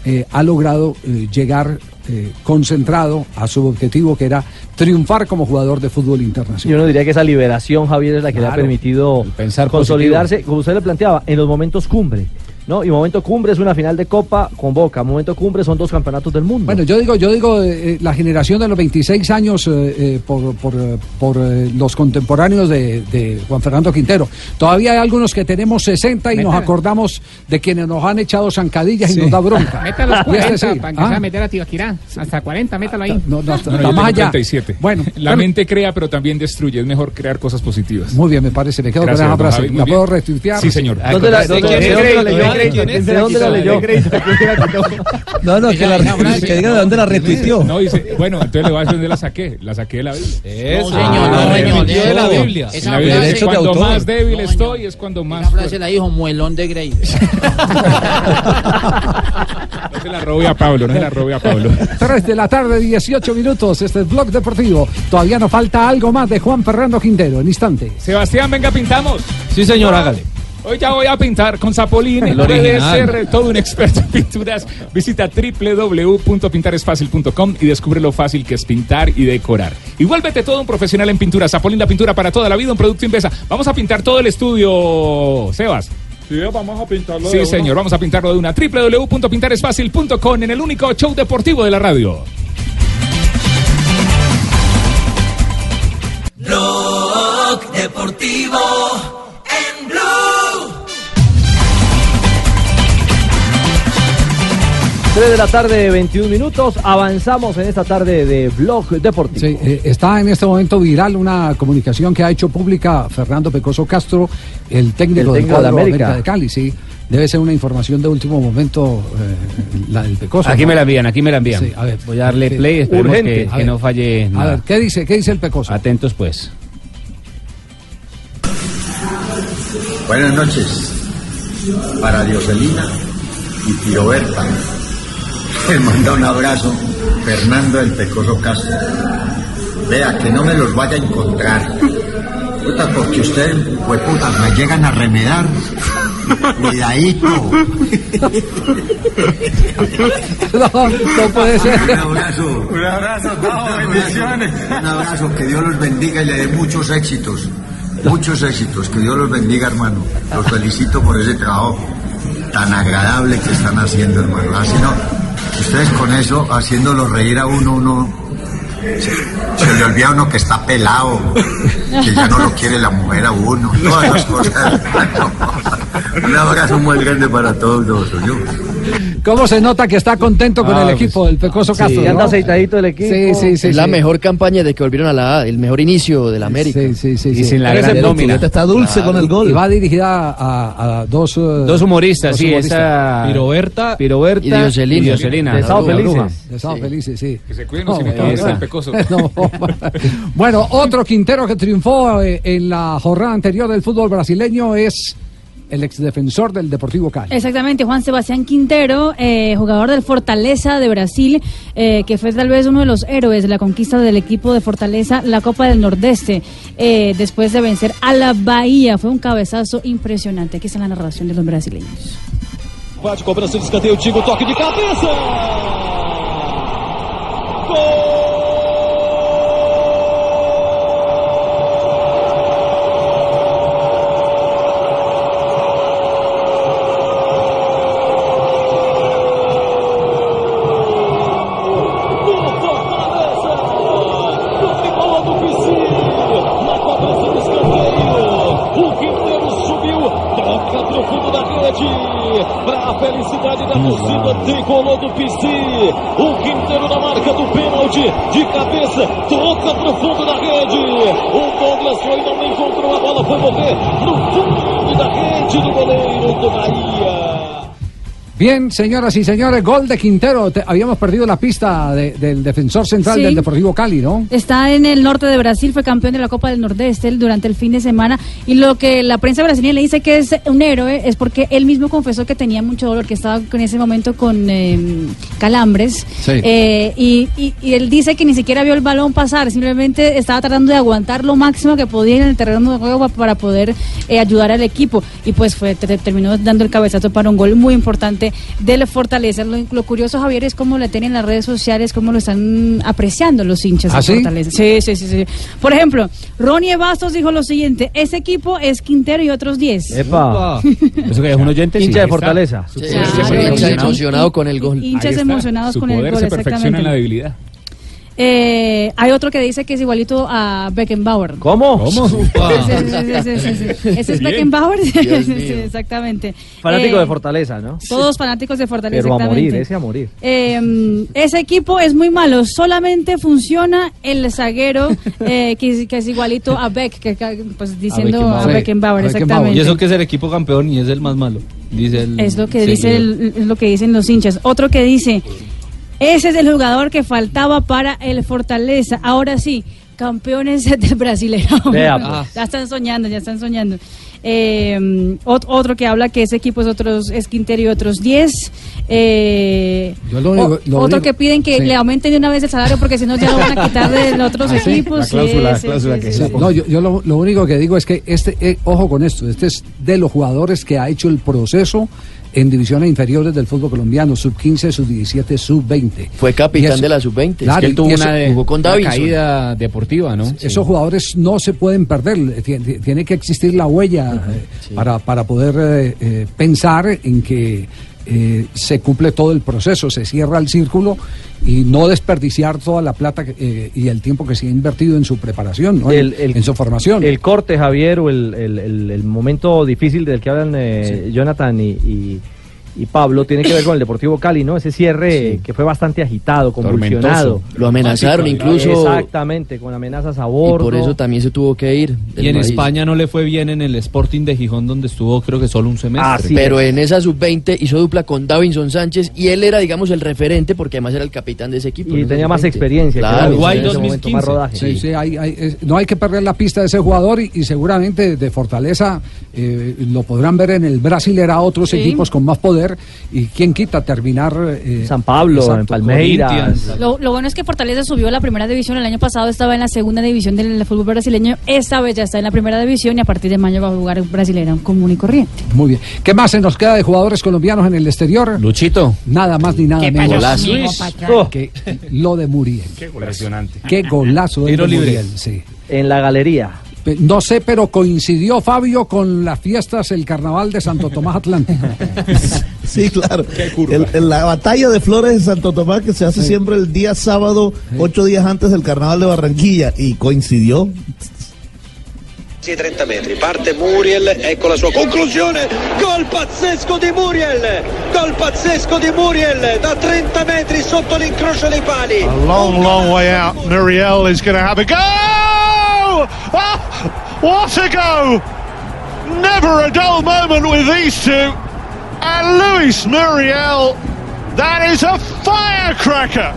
Speaker 6: eh, ha logrado llegar eh, concentrado a su objetivo que era triunfar como jugador de fútbol
Speaker 11: Yo
Speaker 6: internacional.
Speaker 11: no diría que esa liberación, Javier, es la que le ha permitido
Speaker 6: pensar
Speaker 11: consolidarse, como usted le planteaba, en los momentos cumbre. ¿No? Y momento cumbre es una final de Copa con Boca. Momento cumbre son dos campeonatos del mundo.
Speaker 6: Bueno, yo digo, yo digo eh, eh, la generación de los 26 años eh, eh, por, por, por, eh, los contemporáneos de, de Juan Fernando Quintero. Todavía hay algunos que tenemos 60 y nos acordamos de quienes nos han echado zancadillas
Speaker 10: Sí.
Speaker 6: y nos da bronca.
Speaker 10: Métalo a
Speaker 6: este
Speaker 10: 40
Speaker 6: sí,
Speaker 10: para que
Speaker 6: ¿ah?
Speaker 10: sea meter a Tibaquirá. Hasta 40, métalo ahí.
Speaker 6: No, no,
Speaker 15: No, no,
Speaker 6: más allá.
Speaker 15: 37.
Speaker 6: Bueno,
Speaker 15: la
Speaker 6: bueno.
Speaker 15: mente crea, pero también destruye. Es mejor crear cosas positivas.
Speaker 6: Muy bien, me parece. Me quedo
Speaker 15: Gracias,
Speaker 6: con esa frase. ¿La
Speaker 15: bien.
Speaker 6: puedo retuitear?
Speaker 15: Sí, señor.
Speaker 11: ¿Dónde la- dónde-
Speaker 15: ¿De
Speaker 11: de dónde la leyó? ¿De dónde la?
Speaker 27: No, no, que, la, que diga de dónde la retuiteó.
Speaker 15: No, dice, bueno, entonces le voy a decir dónde la saqué. La saqué de la Biblia.
Speaker 18: Eso.
Speaker 15: No,
Speaker 18: señor, no, señor,
Speaker 15: de la. Biblia.
Speaker 18: Esa
Speaker 15: la
Speaker 18: frase-
Speaker 15: cuando más débil estoy es cuando más
Speaker 10: Esa frase la dijo Muelón de Grey.
Speaker 15: No se la robe a Pablo, no se la robe a Pablo.
Speaker 6: 3 de la tarde, 18 minutos. Este es Blog Deportivo. Todavía nos falta algo más de Juan Fernando Quintero. En instante.
Speaker 15: Sebastián, venga, pintamos.
Speaker 18: Sí, señor, hágale.
Speaker 15: Hoy ya voy a pintar con Zapolín.
Speaker 18: El
Speaker 15: Puede ser todo un experto en pinturas. Visita www.pintaresfacil.com y descubre lo fácil que es pintar y decorar. Y vuélvete todo un profesional en pintura. Zapolín, la pintura para toda la vida, un producto Invesa. Vamos a pintar todo el estudio, Sebas.
Speaker 28: Sí, vamos a pintarlo.
Speaker 15: Sí, señor, vamos a pintarlo de una. www.pintaresfacil.com en el único show deportivo de la radio.
Speaker 34: Blog Deportivo
Speaker 11: 3 de la tarde, 21 minutos. Avanzamos en esta tarde de Blog Deportivo.
Speaker 6: Sí, eh, está en este momento viral una comunicación que ha hecho pública Fernando Pecoso Castro, el técnico,
Speaker 11: El
Speaker 6: del
Speaker 11: técnico de América.
Speaker 6: América de Cali. Sí, debe ser una información de último momento, eh, la del Pecoso.
Speaker 31: Aquí
Speaker 6: ¿no?
Speaker 31: me la envían, aquí me la envían.
Speaker 6: Sí, a ver.
Speaker 31: Voy a darle play, esperemos
Speaker 6: Urgente.
Speaker 31: que,
Speaker 6: A
Speaker 31: que
Speaker 6: ver.
Speaker 31: no falle
Speaker 6: A
Speaker 31: nada.
Speaker 6: ver, ¿qué dice, qué dice el Pecoso?
Speaker 31: Atentos pues.
Speaker 35: Buenas noches para Dioselina y Tiroberta. Les manda un abrazo Fernando el Pecoso Castro. Vea, que no me los vaya a encontrar. Puta, porque ustedes, hueputas, me llegan a remedar. Cuidadito.
Speaker 6: no, no puede ser.
Speaker 35: Un abrazo.
Speaker 28: Un abrazo, bendiciones.
Speaker 35: Un abrazo, que Dios los bendiga y le dé muchos éxitos. Muchos éxitos, que Dios los bendiga, hermano. Los felicito por ese trabajo tan agradable que están haciendo, hermano. Así no, ustedes con eso, haciéndolo reír a uno, uno se, le olvida a uno que está pelado, que ya no lo quiere la mujer a uno, todas las cosas. Un abrazo muy grande para todos nosotros.
Speaker 6: ¿Cómo se nota que está contento con
Speaker 16: Ah,
Speaker 6: el
Speaker 16: pues,
Speaker 6: equipo del Pecoso
Speaker 16: sí,
Speaker 6: Castro?
Speaker 16: anda
Speaker 6: ¿no?
Speaker 16: aceitadito
Speaker 11: el
Speaker 16: equipo.
Speaker 6: Sí, sí, sí.
Speaker 16: es la
Speaker 6: sí.
Speaker 16: mejor campaña de que volvieron a la A, el mejor inicio de la América.
Speaker 6: Sí, sí, sí.
Speaker 16: Y
Speaker 6: sí.
Speaker 16: sin la gran nómina.
Speaker 27: Está dulce
Speaker 16: Claro.
Speaker 27: con el gol.
Speaker 6: Y va dirigida a, a dos, eh,
Speaker 31: Dos humoristas,
Speaker 6: dos
Speaker 31: sí,
Speaker 6: humoristas.
Speaker 31: esa...
Speaker 18: Piroberta.
Speaker 31: Piroberta
Speaker 16: Y Dioselina.
Speaker 31: y Dioselina.
Speaker 11: De
Speaker 31: bruja.
Speaker 11: Felices.
Speaker 6: De Sábado Felices, sí.
Speaker 15: Que se cuiden
Speaker 6: No,
Speaker 15: los imitadores
Speaker 6: no,
Speaker 15: del Pecoso.
Speaker 6: no. bueno, otro Quintero que triunfó eh, en la jornada anterior del fútbol brasileño es el exdefensor del Deportivo Cali.
Speaker 8: Exactamente, Juan Sebastián Quintero, eh, jugador del Fortaleza de Brasil, eh, que fue tal vez uno de los héroes de la conquista del equipo de Fortaleza, la Copa del Nordeste, eh, después de vencer a la Bahía. Fue un cabezazo impresionante. Aquí está la narración de los brasileños.
Speaker 36: Bate cobrança de escanteio, Tigo, toque de cabeça! Para
Speaker 6: Bien, señoras y señores, gol de Quintero. Te- habíamos perdido la pista de- del defensor central
Speaker 8: Sí.
Speaker 6: del Deportivo Cali, ¿no?
Speaker 8: Está en el norte de Brasil, fue campeón de la Copa del Nordeste durante el fin de semana y lo que la prensa brasileña le dice que es un héroe es porque él mismo confesó que tenía mucho dolor, que estaba en ese momento con eh, calambres
Speaker 37: Sí.
Speaker 8: Eh, y, y- y él dice que ni siquiera vio el balón pasar, simplemente estaba tratando de aguantar lo máximo que podía en el terreno de juego pa- para poder eh, ayudar al equipo y pues fue te- terminó dando el cabezazo para un gol muy importante del Fortaleza. Lo, lo curioso, Javier, es cómo le tienen las redes sociales, cómo lo están apreciando los hinchas
Speaker 6: ¿Ah,
Speaker 8: de
Speaker 6: sí?
Speaker 8: Fortaleza. Sí, sí, sí, sí. Por ejemplo, Ronnie Bastos dijo lo siguiente, ese equipo es Quintero y otros 10.
Speaker 11: Epa.
Speaker 31: ¿Eso que es un oyente?
Speaker 11: Hincha
Speaker 31: Sí,
Speaker 11: de. Fortaleza.
Speaker 31: Su
Speaker 16: Sí,
Speaker 31: poder
Speaker 16: sí,
Speaker 31: se
Speaker 16: sí,
Speaker 31: perfecciona.
Speaker 16: hincha emocionado con el gol.
Speaker 8: Hinchas emocionados con el
Speaker 31: poder
Speaker 8: gol,
Speaker 31: se perfecciona en la
Speaker 8: exactamente.
Speaker 31: debilidad.
Speaker 8: Eh, hay otro que dice que es igualito a Beckenbauer.
Speaker 11: ¿Cómo?
Speaker 8: Sí, sí, sí, sí, sí, sí. Ese es
Speaker 11: Bien.
Speaker 8: Beckenbauer.
Speaker 11: Dios
Speaker 8: Sí,
Speaker 11: mío.
Speaker 8: exactamente.
Speaker 11: Fanático
Speaker 8: Eh,
Speaker 11: de Fortaleza, ¿no?
Speaker 8: Todos fanáticos de Fortaleza.
Speaker 11: Pero a morir, ese a morir.
Speaker 8: Eh, ese equipo es muy malo, solamente funciona el zaguero eh, que, que es igualito a Beck, que, pues diciendo a Beckenbauer,
Speaker 18: a
Speaker 8: exactamente.
Speaker 18: Y eso que es el equipo campeón y es el más malo. Dice el
Speaker 8: Es lo que dice el- es lo que dicen los hinchas. Otro que dice, ese es el jugador que faltaba para el Fortaleza. Ahora sí, campeones del Brasileirão.
Speaker 11: Vea, pues.
Speaker 8: Ya están soñando, ya están soñando. Eh, ot- otro que habla que ese equipo es otros es Quintero y otros 10. Eh,
Speaker 6: Yo lo único-
Speaker 8: o-
Speaker 6: lo
Speaker 8: otro que piden que
Speaker 6: sí.
Speaker 8: le aumenten de una vez el salario porque si no ya lo van a quitar de los otros
Speaker 6: ¿Ah,
Speaker 8: equipos.
Speaker 6: No, yo, yo lo, lo único que digo es que este, eh, ojo con esto, este es de los jugadores que ha hecho el proceso en divisiones inferiores del fútbol colombiano, sub 15, sub 17, sub 20.
Speaker 16: Fue capitán de la sub-20.
Speaker 6: Claro,
Speaker 31: es que él tuvo
Speaker 6: eso-
Speaker 31: una, de-
Speaker 16: jugó con
Speaker 31: una caída deportiva, ¿no?
Speaker 6: Esos jugadores no se pueden perder, Tien- tiene que existir la huella eh, para, para poder eh, eh, pensar en que eh, se cumple todo el proceso, se cierra el círculo y no desperdiciar toda la plata eh, y el tiempo que se ha invertido en su preparación, ¿no? en, en su formación.
Speaker 11: El corte, Javier, o el, el- el- el momento difícil del que hablan eh, Jonathan y, y- y Pablo, tiene que ver con el Deportivo Cali, ¿no? Ese cierre que fue bastante agitado, convulsionado.
Speaker 16: Lo amenazaron incluso.
Speaker 11: Exactamente, con amenazas a bordo.
Speaker 16: Y por eso también se tuvo que ir.
Speaker 18: Y en
Speaker 16: país.
Speaker 18: España no le fue bien en el Sporting de Gijón, donde estuvo creo que solo un semestre.
Speaker 16: pero en esa sub-20 hizo dupla con Davinson Sánchez y él era, digamos, el referente porque además era el capitán de ese equipo.
Speaker 11: Y tenía más
Speaker 16: sub-20.
Speaker 11: experiencia
Speaker 16: Claro, ese
Speaker 11: momento, más rodaje.
Speaker 6: Sí, sí, hay- hay- es- no hay que perder la pista de ese jugador y, y seguramente de Fortaleza eh, lo podrán ver en el Brasilera otros
Speaker 8: Sí.
Speaker 6: equipos con más poder y quién quita terminar eh,
Speaker 11: San Pablo,
Speaker 6: exacto,
Speaker 11: en Palmeiras.
Speaker 8: Lo, lo bueno es que Fortaleza subió a la primera división. El año pasado estaba en la segunda división del fútbol brasileño. Esta vez ya está en la primera división y a partir de mayo va a jugar Brasileirão común y corriente.
Speaker 6: Muy bien. ¿Qué más se nos queda de jugadores colombianos en el exterior?
Speaker 31: Luchito.
Speaker 6: Nada más ni nada
Speaker 31: ¿Qué
Speaker 6: menos. Oh, que lo de Muriel.
Speaker 31: Qué impresionante.
Speaker 6: Qué golazo de
Speaker 11: libre.
Speaker 6: Muriel, sí.
Speaker 11: En la galería.
Speaker 6: No sé, pero coincidió Fabio con las fiestas, el carnaval de Santo Tomás Atlántico.
Speaker 27: Sí, claro. El- el- la batalla de flores de Santo Tomás que se hace siempre el día sábado, ocho días antes del carnaval de Barranquilla. Y coincidió.
Speaker 37: Sì, 30 metri, parte Muriel, ecco la sua conclusione, gol pazzesco di Muriel, gol pazzesco di Muriel da 30 metri sotto l'incrocio dei pali.
Speaker 38: A long, long way out. Muriel is going to have a go! Ah, what a go! Never a dull moment with these two. And Luis Muriel, that is a firecracker.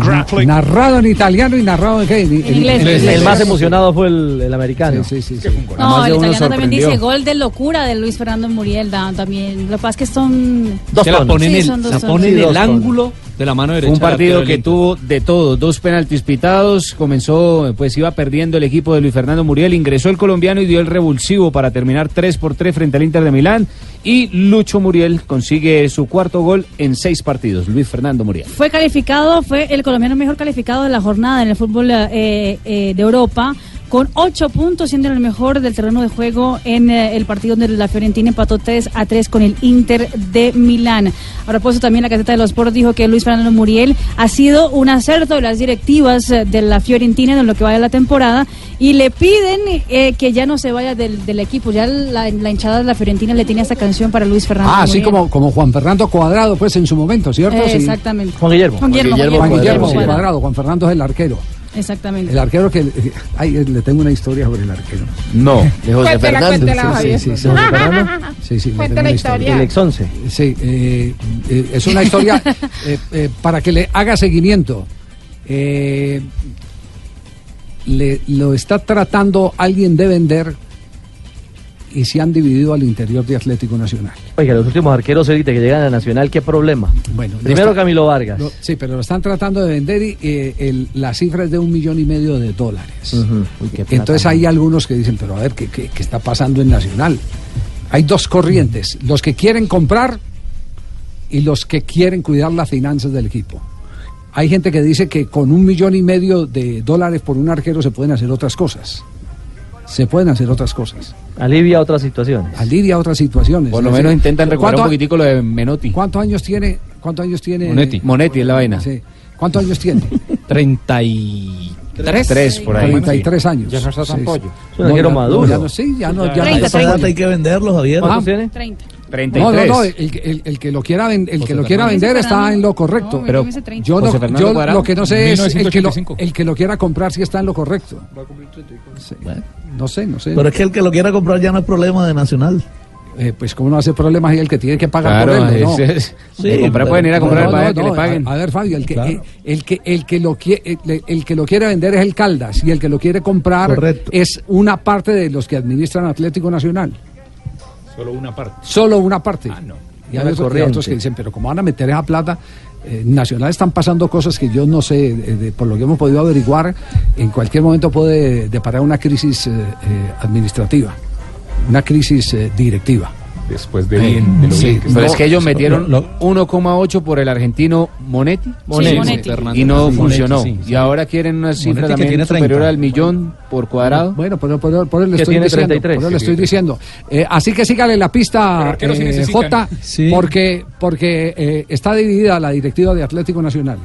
Speaker 38: Grappling.
Speaker 6: Narrado en italiano y narrado en, qué? En- en-
Speaker 8: inglés.
Speaker 6: en-
Speaker 11: El, el más emocionado fue el, el americano.
Speaker 6: Sí, sí, sí.
Speaker 8: No, el italiano también dice gol de locura de Luis Fernando Muriel. da- también. Lo que pasa es que son.
Speaker 18: Se la pone en
Speaker 8: Sí,
Speaker 18: el,
Speaker 8: son dos
Speaker 18: la en el
Speaker 8: dos tonos.
Speaker 18: De la mano derecha.
Speaker 31: Un partido que tuvo de todo, dos penaltis pitados, comenzó, pues iba perdiendo el equipo de Luis Fernando Muriel, ingresó el colombiano y dio el revulsivo para terminar 3 por 3 frente al Inter de Milán y Lucho Muriel consigue su cuarto gol en seis partidos, Luis Fernando Muriel.
Speaker 8: Fue calificado, fue el colombiano mejor calificado de la jornada en el fútbol eh, eh, de Europa con 8 puntos, siendo el mejor del terreno de juego en eh, el partido donde la Fiorentina empató 3 a 3 con el Inter de Milán. A propósito, también la Gaceta de los Sports dijo que Luis Fernando Muriel ha sido un acerto de las directivas eh, de la Fiorentina en lo que vaya la temporada y le piden eh, que ya no se vaya del, del equipo. Ya la, la hinchada de la Fiorentina le tiene esta canción para Luis Fernando
Speaker 6: Ah, así como, como Juan Fernando Cuadrado, pues en su momento, ¿cierto?
Speaker 8: Eh,
Speaker 6: Sí.
Speaker 8: exactamente.
Speaker 6: Juan Guillermo.
Speaker 8: Juan Guillermo,
Speaker 6: Juan
Speaker 8: Juan
Speaker 6: Guillermo
Speaker 8: Guillermo
Speaker 6: Cuadrado. Juan Fernando es el arquero.
Speaker 8: Exactamente.
Speaker 6: El arquero que. Ay, le tengo una historia sobre el arquero.
Speaker 11: No,
Speaker 6: de
Speaker 11: José Cuéntela, Fernando. cuéntela,
Speaker 6: Sí, sí, sí.
Speaker 11: ¿De José Fernando?
Speaker 6: Sí, sí,
Speaker 11: la historia. Del ex once.
Speaker 6: Sí, eh, eh, es una historia eh, eh, para que le haga seguimiento. Eh, le, lo está tratando alguien de vender y se han dividido al interior de Atlético Nacional.
Speaker 11: Oiga, los últimos arqueros élite que llegan a Nacional, ¿qué problema?
Speaker 6: Bueno,
Speaker 11: Primero
Speaker 6: está-
Speaker 11: Camilo Vargas.
Speaker 6: lo- sí, pero lo están tratando de vender y eh, el- la cifra es de un millón y medio de dólares.
Speaker 11: Uy,
Speaker 6: Entonces hay algunos que dicen, pero a ver, ¿qué, qué- qué está pasando en Nacional? Hay dos corrientes, los que quieren comprar y los que quieren cuidar las finanzas del equipo. Hay gente que dice que con un millón y medio de dólares por un arquero se pueden hacer otras cosas. Se pueden hacer otras cosas.
Speaker 11: Alivia otras situaciones.
Speaker 6: Alivia otras situaciones.
Speaker 31: Por lo menos
Speaker 6: decir,
Speaker 31: intentan recuperar un
Speaker 6: ¿cuánto-
Speaker 31: poquitico lo de Menotti.
Speaker 6: ¿Cuántos años tiene? ¿Cuántos años tiene?
Speaker 31: Monetti. Monetti es la vaina.
Speaker 6: Sí. ¿Cuántos años tiene?
Speaker 31: 33. Tres, por ahí.
Speaker 6: 33 años.
Speaker 27: Ya no está tan
Speaker 6: Sí,
Speaker 27: pollo.
Speaker 6: sí.
Speaker 27: Es un
Speaker 6: ya-
Speaker 27: maduro.
Speaker 6: ya no, sí, ya no. Ya
Speaker 27: A
Speaker 6: no
Speaker 27: esa edad hay que venderlo, Javier.
Speaker 6: ¿Cuántos
Speaker 11: tiene?
Speaker 8: 30.
Speaker 6: No, no, no, el, el- el que lo quiera, ven- el que lo quiera vender está en lo correcto.
Speaker 8: No,
Speaker 6: pero
Speaker 8: yo me sé 30.
Speaker 6: yo, no, yo
Speaker 31: Cuadrado,
Speaker 6: lo que no sé es el que lo,
Speaker 31: 1985.
Speaker 6: el que lo quiera comprar si está en lo correcto. Sí. No sé, no sé.
Speaker 27: Pero es que el que lo quiera comprar ya no es problema de Nacional.
Speaker 6: Eh, pues como no hace problemas y el que tiene que pagar
Speaker 31: Claro,
Speaker 6: por él, ¿no?
Speaker 31: es- comprar pueden ir a comprar, paguen, que le paguen.
Speaker 6: A, a ver, Fabio, el que,
Speaker 31: Claro.
Speaker 6: eh, el, que, el, que lo quiere, el, el que lo quiere vender es el Caldas y el que lo quiere comprar
Speaker 27: Correcto.
Speaker 6: es una parte de los que administran Atlético Nacional.
Speaker 15: Solo una parte.
Speaker 6: Solo una parte.
Speaker 15: Ah, no.
Speaker 6: Y hay otros, que dicen, pero como van a meter esa plata, eh, Nacional están pasando cosas que yo no sé, eh, de- por lo que hemos podido averiguar, en cualquier momento puede deparar una crisis eh, eh, administrativa, una crisis directiva.
Speaker 15: Después de bien, de lo
Speaker 6: sí.
Speaker 15: bien que
Speaker 31: Pero es que ellos metieron
Speaker 15: Lo-
Speaker 31: 1,8 por el argentino Monetti.
Speaker 8: Monetti. Monetti.
Speaker 31: Y no funcionó.
Speaker 15: sí.
Speaker 31: Y ahora quieren una cifra también
Speaker 15: tiene 30.
Speaker 31: superior al millón por cuadrado.
Speaker 6: Bueno, por, por, por eso le estoy diciendo.
Speaker 11: 33.
Speaker 6: por eso le estoy diciendo. Eh, así que sígale la pista, eh,
Speaker 15: necesitan.
Speaker 6: J,
Speaker 27: Sí.
Speaker 6: porque, porque eh, está dividida la directiva de Atlético Nacional.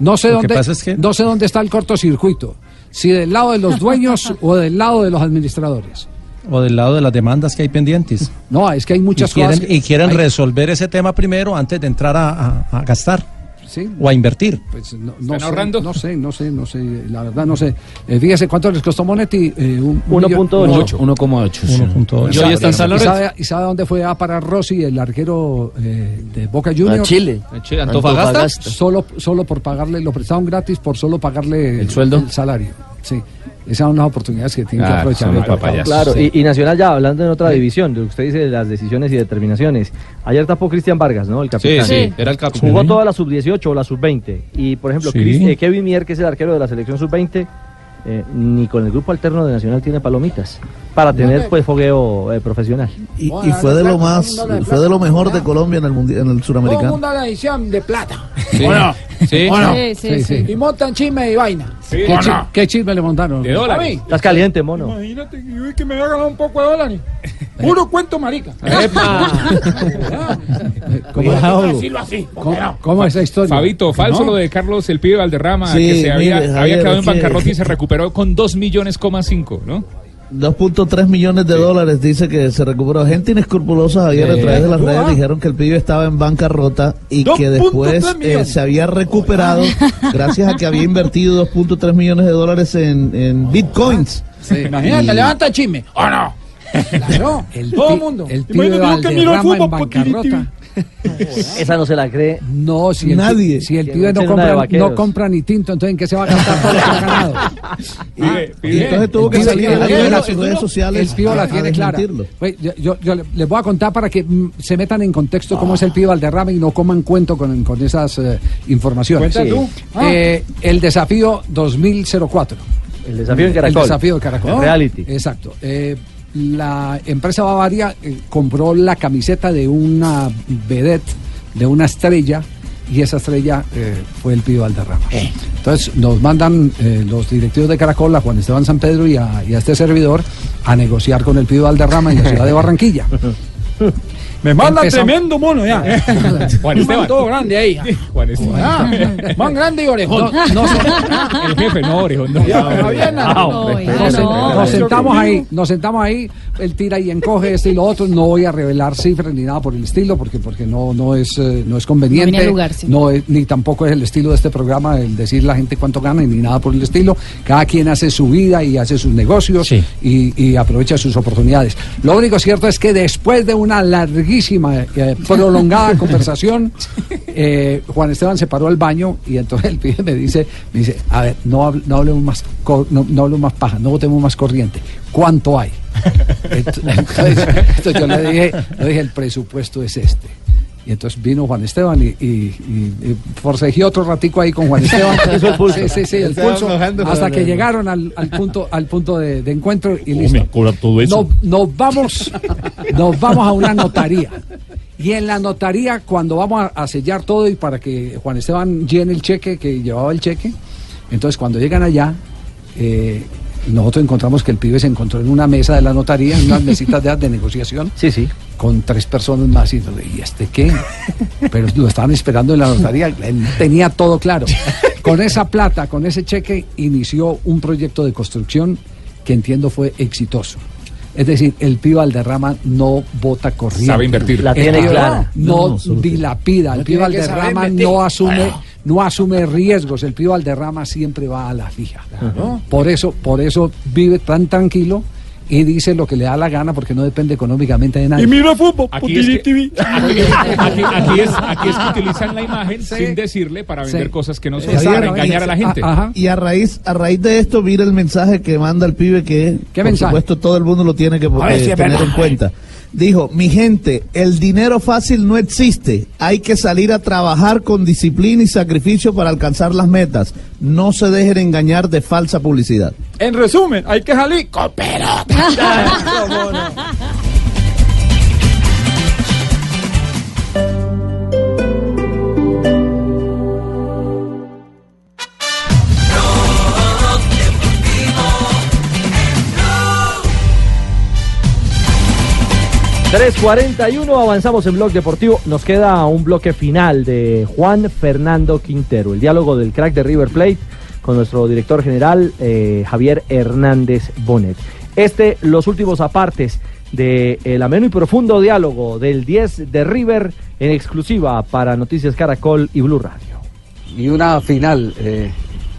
Speaker 6: No sé, dónde,
Speaker 27: pasa es que-
Speaker 6: no sé dónde está el cortocircuito. Si del lado de los dueños o del lado de los administradores.
Speaker 39: O del lado de las demandas que hay pendientes.
Speaker 6: No, es que hay muchas
Speaker 39: y quieren,
Speaker 6: cosas. que-
Speaker 39: y quieren
Speaker 6: hay-
Speaker 39: resolver ese tema primero antes de entrar a, a- a gastar
Speaker 6: Sí.
Speaker 39: o a invertir.
Speaker 6: Pues no, no
Speaker 15: ¿Están
Speaker 6: sé,
Speaker 15: ahorrando?
Speaker 6: no sé, no sé, no sé, la verdad no sé. Eh, fíjese cuánto les costó Monetti. Eh, un, un
Speaker 11: 1.8.
Speaker 6: millón-
Speaker 31: 1,8. sí.
Speaker 39: 1.8.
Speaker 18: Y hoy está en San
Speaker 6: ¿Y sabe, y sabe dónde fue a parar Rossi, el arquero eh, de Boca
Speaker 16: A
Speaker 6: Juniors?
Speaker 16: Chile.
Speaker 18: Che, ¿Antofagasta?
Speaker 6: Solo, solo por pagarle, lo prestaron gratis por solo pagarle
Speaker 31: ¿El sueldo?
Speaker 6: el salario. Sí, esas son las oportunidades que tienen que
Speaker 31: Ah,
Speaker 6: aprovechar.
Speaker 31: los papayas.
Speaker 11: Claro,
Speaker 6: Sí.
Speaker 11: y, y Nacional ya hablando en otra división, de lo que usted dice de las decisiones y determinaciones. Ayer tapó Cristian Vargas, ¿no? El
Speaker 18: Sí,
Speaker 11: capitán.
Speaker 18: sí, era el capo.
Speaker 11: Jugó toda la sub-18 o la sub-20. Y, por ejemplo,
Speaker 39: Sí.
Speaker 11: Chris- eh, Kevin Mier, que es el arquero de la selección sub-20, eh, ni con el grupo alterno de Nacional tiene palomitas para tener pues fogueo eh, profesional.
Speaker 27: Y, y fue de lo más, fue de lo mejor de Colombia en el, mundi- en el
Speaker 9: Todo el
Speaker 27: suramericano.
Speaker 9: mundo la edición de plata.
Speaker 18: Sí. Sí.
Speaker 9: ¿O no?
Speaker 8: Sí, sí,
Speaker 6: Sí,
Speaker 8: sí.
Speaker 6: sí.
Speaker 9: Y montan chisme y vaina.
Speaker 6: ¿Qué, chi- qué chisme le montaron?
Speaker 15: De
Speaker 9: A
Speaker 15: dólares.
Speaker 9: mí.
Speaker 11: Estás caliente, mono.
Speaker 9: Imagínate que yo vi que me había ganado un poco de dólares. Puro cuento, marica.
Speaker 6: ¿Cómo,
Speaker 9: decirlo así.
Speaker 6: cómo- cómo es esa historia?
Speaker 15: Fabito, falso
Speaker 9: No.
Speaker 15: lo de Carlos el pibe Valderrama,
Speaker 27: Sí,
Speaker 15: que se había,
Speaker 27: mire,
Speaker 15: había
Speaker 27: Javier,
Speaker 15: quedado en
Speaker 27: es que-
Speaker 15: bancarrota y se recuperó con 2 millones, coma 5, ¿no?
Speaker 27: 2.3 millones de dólares dice que se recuperó. Gente inescrupulosa ayer a través de las redes dijeron que el pibe estaba en bancarrota y que
Speaker 9: 2.3
Speaker 27: después eh, se había recuperado gracias a que había invertido 2.3 millones de dólares en, en bitcoins.
Speaker 9: Imagínate,
Speaker 27: Y-
Speaker 9: levanta el chisme. ¿O no? Claro.
Speaker 6: El,
Speaker 9: Todo el mundo.
Speaker 6: el pibe
Speaker 9: Imagínate que
Speaker 6: Valderrama en
Speaker 9: fútbol por
Speaker 6: bancarrota.
Speaker 11: Esa no se la cree.
Speaker 6: No, si el,
Speaker 27: Nadie.
Speaker 6: si el pibe
Speaker 11: no de
Speaker 6: compra, no compra ni tinto, entonces ¿en qué se va a gastar todo lo que ha ganado?
Speaker 15: Pibe, pibe.
Speaker 27: entonces tuvo que salir
Speaker 6: el
Speaker 27: alguien
Speaker 6: pibe
Speaker 27: en
Speaker 6: la-
Speaker 27: sus redes sociales
Speaker 6: El pibe la tiene clara. Oye, Yo, yo- yo le- les voy a contar para que mm, se metan en contexto cómo es el pibe Valderrama y no coman cuento con, con esas eh, informaciones.
Speaker 9: Cuenta tú. Ah.
Speaker 6: Eh, el desafío 2004.
Speaker 11: El desafío en Caracol.
Speaker 6: El desafío de Caracol.
Speaker 11: Reality.
Speaker 6: Exacto. Eh, la empresa Bavaria eh, compró la camiseta de una vedette, de una estrella, y esa estrella eh, fue el Pío Valderrama. Entonces nos mandan eh, los directivos de Caracol a Juan Esteban San Pedro y a, y a este servidor a negociar con el Pío Valderrama en la ciudad de Barranquilla.
Speaker 10: Me manda
Speaker 6: Empezamos-
Speaker 10: tremendo mono ya.
Speaker 6: Juan Esteban.
Speaker 10: man todo grande ahí.
Speaker 15: Juan Esteban.
Speaker 10: Ah, man grande y orejón.
Speaker 6: No, no,
Speaker 15: El jefe, no, orejón. No, Ah,
Speaker 10: no,
Speaker 15: hombre.
Speaker 10: no,
Speaker 6: Nos,
Speaker 10: no.
Speaker 6: nos sentamos ahí, nos sentamos ahí, él tira y encoge esto y lo otro, no voy a revelar cifras ni nada por el estilo, porque porque no no es eh, no es conveniente,
Speaker 8: No lugar, sí.
Speaker 6: no es- ni tampoco es el estilo de este programa el decir la gente cuánto gana ni nada por el estilo, cada quien hace su vida y hace sus negocios y, y aprovecha sus oportunidades. Lo único cierto es que después de una larguísima, eh, prolongada conversación, eh, Juan Esteban se paró al baño y entonces el pibe me dice, me dice, a ver, no, hable- no hablemos más, no, no hablemos más paja, no botemos más corriente. ¿Cuánto hay? Ent- Entonces, entonces yo le dije, le dije, el presupuesto es este. Y entonces vino Juan Esteban y, y, y- y forcejeé otro ratico ahí con Juan Esteban.
Speaker 27: Hizo el pulso.
Speaker 6: Sí, sí, sí, el pulso. Hasta que llegaron al, al punto, al punto de, de encuentro y
Speaker 40: ¿Cómo
Speaker 6: listo.
Speaker 40: todo eso?
Speaker 6: No- nos vamos, nos vamos a una notaría. Y en la notaría, cuando vamos a, a sellar todo y para que Juan Esteban llene el cheque, que llevaba el cheque, entonces cuando llegan allá, eh, nosotros encontramos que el pibe se encontró en una mesa de la notaría, en unas mesitas de, de negociación.
Speaker 11: Sí, sí.
Speaker 6: Con tres personas más. Y, yo le dije, ¿y este qué? Pero lo estaban esperando en la notaría. Él tenía todo claro. Con esa plata, con ese cheque, inició un proyecto de construcción que entiendo fue exitoso. Es decir, el pibe Valderrama no vota corriente.
Speaker 15: Sabe invertir. La tiene clara.
Speaker 6: No, dilapida. El
Speaker 15: No
Speaker 6: pibe Valderrama no asume,
Speaker 15: Bueno.
Speaker 6: No asume riesgos. El pibe Valderrama siempre va a la fija. Por eso, por eso vive tan tranquilo y dice lo que le da la gana porque no depende económicamente de nadie.
Speaker 10: Y mira fútbol.
Speaker 15: Aquí es, que, aquí, aquí- aquí es, aquí es que utilizan la imagen sin decirle para vender
Speaker 27: Sí.
Speaker 15: cosas que no son,
Speaker 27: Javier,
Speaker 15: para engañar a la gente.
Speaker 27: Y a raíz, a raíz de esto, mira el mensaje que manda el pibe que, por
Speaker 6: mensaje?
Speaker 27: supuesto, todo el mundo lo tiene que
Speaker 6: ver
Speaker 27: eh,
Speaker 6: si es
Speaker 27: tener en cuenta. Dijo, mi gente, el dinero fácil no existe. Hay que salir a trabajar con disciplina y sacrificio para alcanzar las metas. No se dejen engañar de falsa publicidad.
Speaker 10: En resumen, hay que salir con pelota.
Speaker 11: 3.41, avanzamos en Blog Deportivo. Nos queda un bloque final de Juan Fernando Quintero, el diálogo del crack de River Plate con nuestro director general eh, Javier Hernández Bonet. Este, los últimos apartes del el ameno y profundo diálogo del 10 de River en exclusiva para Noticias Caracol y Blue Radio.
Speaker 23: Y una final, eh,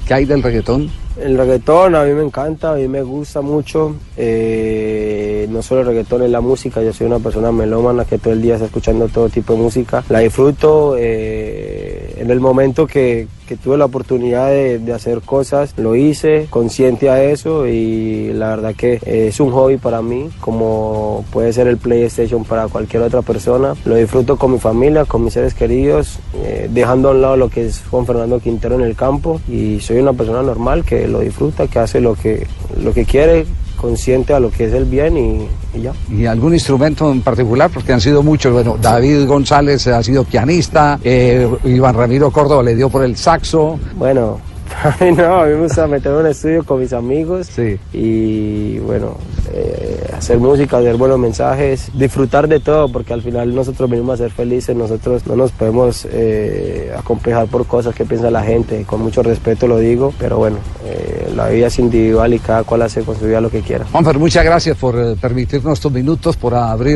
Speaker 23: ¿qué hay del reggaetón?
Speaker 4: El reggaetón a mí me encanta, a mí me gusta mucho. eh, no solo el reggaetón, es la música. Yo soy una persona melómana que todo el día está escuchando todo tipo de música. La disfruto. eh, en el momento que, tuve la oportunidad de, de hacer cosas, lo hice, consciente a eso. Y la verdad que eh, es un hobby para mí, como puede ser el PlayStation para cualquier otra persona. Lo disfruto con mi familia, con mis seres queridos, eh, dejando a un lado lo que es Juan Fernando Quintero en el campo. Y soy una persona normal que lo disfruta, que hace lo que, lo que quiere, consciente a lo que es el bien y, y ya.
Speaker 23: ¿Y algún instrumento en particular? Porque han sido muchos. Bueno, David González ha sido pianista, eh, Iván Ramiro Córdoba le dio por el saxo.
Speaker 4: Bueno, a mí no, a mí me gusta meterme en un estudio con mis amigos y bueno, eh, hacer música, hacer buenos mensajes, disfrutar de todo, porque al final nosotros venimos a ser felices, nosotros no nos podemos eh, acomplejar por cosas que piensa la gente, con mucho respeto lo digo, pero bueno, eh, la vida es individual y cada cual hace con su vida lo que quiera.
Speaker 23: Juanfer, muchas gracias por eh, permitirnos estos minutos, por abrir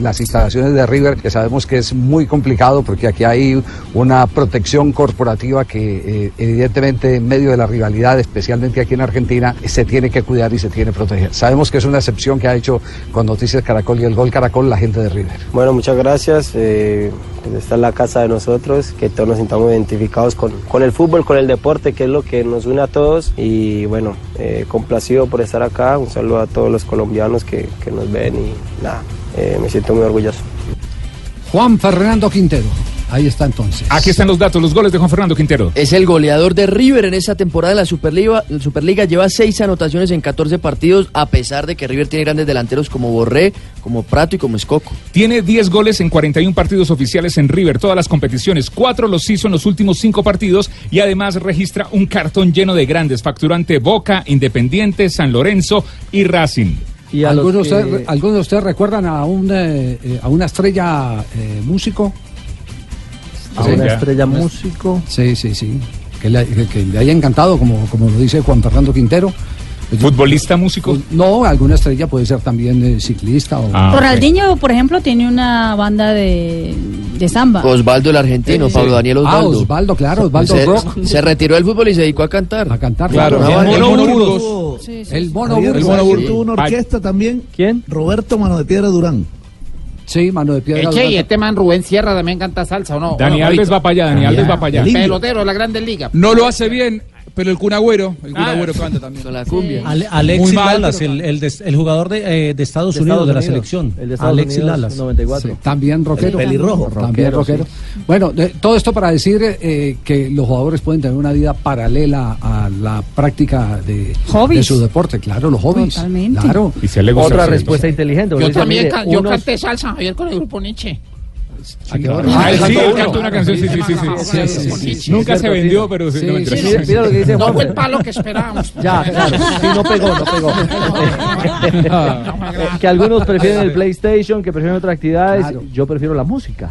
Speaker 23: las instalaciones de River, que sabemos que es muy complicado porque aquí hay una protección corporativa que eh, evidentemente en medio de la rivalidad, especialmente aquí en Argentina, se tiene que cuidar y se tiene que proteger. Sabemos que es una excepción que ha hecho con Noticias Caracol y el Gol Caracol la gente de River.
Speaker 4: Bueno, muchas gracias. eh, pues esta es la casa de nosotros, que todos nos sintamos identificados con, con el fútbol, con el deporte, que es lo que nos une a todos. Y bueno, eh, complacido por estar acá. Un saludo a todos los colombianos que, que nos ven y nada, eh, me siento muy orgulloso.
Speaker 6: Juan Fernando Quintero. Ahí está entonces.
Speaker 15: Aquí están los datos, los goles de Juan Fernando Quintero.
Speaker 16: Es el goleador de River en esta temporada en la Superliga. La Superliga lleva seis anotaciones en 14 partidos, a pesar de que River tiene grandes delanteros como Borré, como Prato y como Escoco.
Speaker 15: Tiene 10 goles en 41 partidos oficiales en River, todas las competiciones. Cuatro los hizo en los últimos cinco partidos y además registra un cartón lleno de grandes, facturante Boca, Independiente, San Lorenzo y Racing.
Speaker 6: ¿Algunos, de ustedes, ¿Algunos de ustedes recuerdan a, un, eh, eh, a una estrella eh, músico?
Speaker 11: A una estrella músico.
Speaker 6: Sí, sí, sí. Que le, que- que le haya encantado, como, como lo dice Juan Fernando Quintero.
Speaker 15: ¿Futbolista músico?
Speaker 6: No, alguna estrella puede ser también eh, ciclista. O...
Speaker 15: Ah,
Speaker 8: Ronaldinho, por ejemplo, tiene una banda de, de samba.
Speaker 16: Osvaldo el argentino,
Speaker 8: Sí.
Speaker 16: Pablo Daniel
Speaker 6: Ah,
Speaker 16: Osvaldo.
Speaker 6: Osvaldo, claro, Osvaldo
Speaker 16: se,
Speaker 6: Rock.
Speaker 16: se retiró del fútbol y se dedicó a cantar.
Speaker 6: A cantar,
Speaker 16: claro.
Speaker 6: claro. El
Speaker 16: banda.
Speaker 6: Mono
Speaker 27: Burgos.
Speaker 6: El Mono Burgos.
Speaker 27: ¿sabes quién tuvo una orquesta también?
Speaker 11: ¿Quién?
Speaker 27: Roberto Mano de Piedra Durán.
Speaker 6: Sí, Mano de Piedra
Speaker 10: Eche, y este man Rubén Sierra también canta salsa, ¿o no?
Speaker 15: Dani
Speaker 10: ¿O no,
Speaker 15: Alves va para allá, Dani Alves va para allá.
Speaker 10: Pelotero de la Grandes Ligas.
Speaker 41: No lo hace bien, pero el Cunagüero, el
Speaker 10: Ah,
Speaker 41: Cunagüero canta también.
Speaker 16: Con la cumbia.
Speaker 39: Ale- Alexis
Speaker 41: Muy mal,
Speaker 39: Lalas, el, el, de- el jugador de, eh, de Estados
Speaker 11: De
Speaker 39: Unidos,
Speaker 11: Estados
Speaker 39: de la selección.
Speaker 11: el de Estados
Speaker 39: Alexis
Speaker 11: Unidos,
Speaker 39: Lalas.
Speaker 11: 94.
Speaker 6: Sí, también rockero.
Speaker 27: El pelirrojo.
Speaker 6: También
Speaker 11: Rockero,
Speaker 6: rockero.
Speaker 11: sí.
Speaker 6: Bueno, de- todo esto para decir eh, que los jugadores pueden tener una vida paralela a la práctica de,
Speaker 8: Hobbies.
Speaker 6: de su deporte. Claro, los hobbies.
Speaker 8: Totalmente.
Speaker 6: Claro.
Speaker 15: Y si
Speaker 11: Otra respuesta inteligente.
Speaker 10: Yo también
Speaker 11: mire,
Speaker 10: can- yo
Speaker 11: unos-
Speaker 10: canté salsa, Javier, con el grupo Nietzsche.
Speaker 15: Ah, sí, él
Speaker 6: uno.
Speaker 15: cantó una canción, sí, sí, sí. Nunca se vendió, pero sí, no,
Speaker 11: lo que dice
Speaker 10: fue el palo que esperábamos.
Speaker 11: Ya, claro. Sí, no pegó, no pegó. Eh, que algunos prefieren el PlayStation, que prefieren otras actividades. Yo prefiero la música.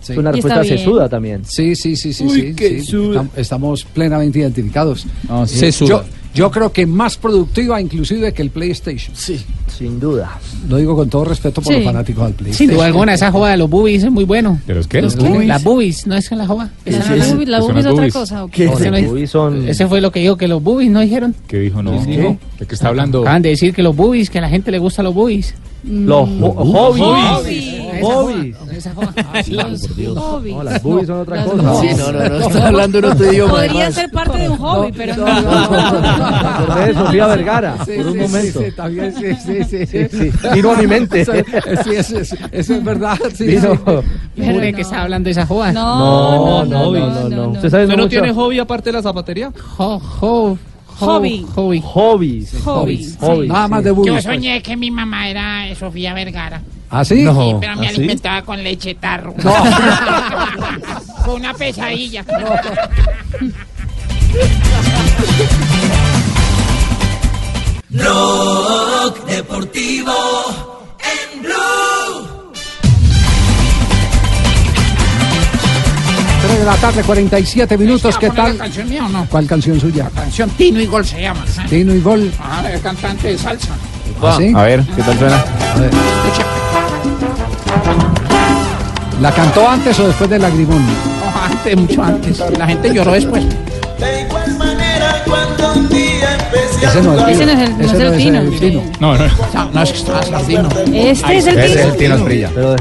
Speaker 6: Sí.
Speaker 11: Es una respuesta
Speaker 8: bien.
Speaker 11: sesuda también.
Speaker 6: Sí, sí, sí, sí.
Speaker 11: Uy,
Speaker 6: sí, Estamos plenamente identificados.
Speaker 41: No, sesuda.
Speaker 6: yo, yo creo que más productiva inclusive que el PlayStation.
Speaker 16: Sí.
Speaker 11: Sin duda.
Speaker 6: Lo digo con todo respeto por
Speaker 8: Sí.
Speaker 6: los fanáticos del
Speaker 10: Sin
Speaker 6: PlayStation.
Speaker 10: duda alguna, esa joda de los boobies es muy bueno.
Speaker 15: ¿De los qué?
Speaker 10: Los
Speaker 8: boobies.
Speaker 10: Las boobies, ¿no es que la joda?
Speaker 8: La,
Speaker 10: Esa-
Speaker 8: la bubi- la
Speaker 15: las
Speaker 8: es otra
Speaker 15: boobies.
Speaker 8: cosa. ¿o qué?
Speaker 10: Ese no es-
Speaker 11: Uy, son...
Speaker 10: Ese fue lo que dijo, que los boobies no dijeron.
Speaker 15: ¿Qué dijo? No.
Speaker 10: ¿Qué?
Speaker 15: ¿De qué está hablando?
Speaker 10: Acaban de decir que los boobies, que a la gente le gustan los boobies.
Speaker 11: Los ho- hobbies.
Speaker 8: Hobbies.
Speaker 10: Esa
Speaker 11: Hobbies.
Speaker 10: joda, esa joda.
Speaker 8: Los hobbies.
Speaker 11: No, las boobies son otra cosa.
Speaker 16: Sí, no, no, no, está hablando en otro idioma.
Speaker 8: Podría
Speaker 16: además.
Speaker 8: ser parte de un hobby, pero no.
Speaker 11: Acordé de Sofía Vergara,
Speaker 6: Sí,
Speaker 11: por un
Speaker 6: sí,
Speaker 11: momento.
Speaker 6: Sí, también, sí, sí, sí. sí.
Speaker 11: Sí, vino a mi mente.
Speaker 6: Eso, sí, eso, es- eso es verdad. Sí,
Speaker 11: Vino-
Speaker 6: sí.
Speaker 8: Pero
Speaker 10: Jure
Speaker 8: no.
Speaker 10: que está hablando de esa joda.
Speaker 8: No, no, no,
Speaker 11: no,
Speaker 8: no, no,
Speaker 11: Usted sabe
Speaker 39: ¿Usted no tiene hobby aparte de la zapatería?
Speaker 10: Jo- jo-
Speaker 8: Hobby.
Speaker 10: Hobby.
Speaker 11: Hobbies.
Speaker 8: Hobbies.
Speaker 11: Hobbies.
Speaker 6: Nada más de
Speaker 10: Yo
Speaker 6: boobies.
Speaker 10: soñé que mi mamá era Sofía Vergara.
Speaker 6: ¿Ah, sí?
Speaker 10: Sí, pero me
Speaker 11: ¿Ah, sí?
Speaker 10: alimentaba con leche tarro. Fue una pesadilla.
Speaker 34: Blog Deportivo en Blue.
Speaker 6: De la tarde, 47 minutos. ¿Qué
Speaker 10: ¿Poner
Speaker 6: tal?
Speaker 10: la canción mía o no?
Speaker 6: ¿Cuál canción suya?
Speaker 10: Canción Tino y Gol se llama.
Speaker 6: Tino y Gol.
Speaker 10: Ah, el cantante de salsa.
Speaker 6: ¿Ah, sí?
Speaker 15: A ver, ¿qué tal suena?
Speaker 6: A ver. ¿La cantó antes o después del lagrimón?
Speaker 10: No, antes, mucho antes. La gente lloró después.
Speaker 34: De igual manera cuando un día empecé
Speaker 6: Ese no es
Speaker 8: Ese no es el- no es el Tino.
Speaker 6: Tino.
Speaker 15: No, no.
Speaker 10: No, no es que sardino.
Speaker 8: Este es el
Speaker 15: Ese es
Speaker 8: Tino.
Speaker 15: el Tino Esprilla.
Speaker 11: Pero,
Speaker 34: A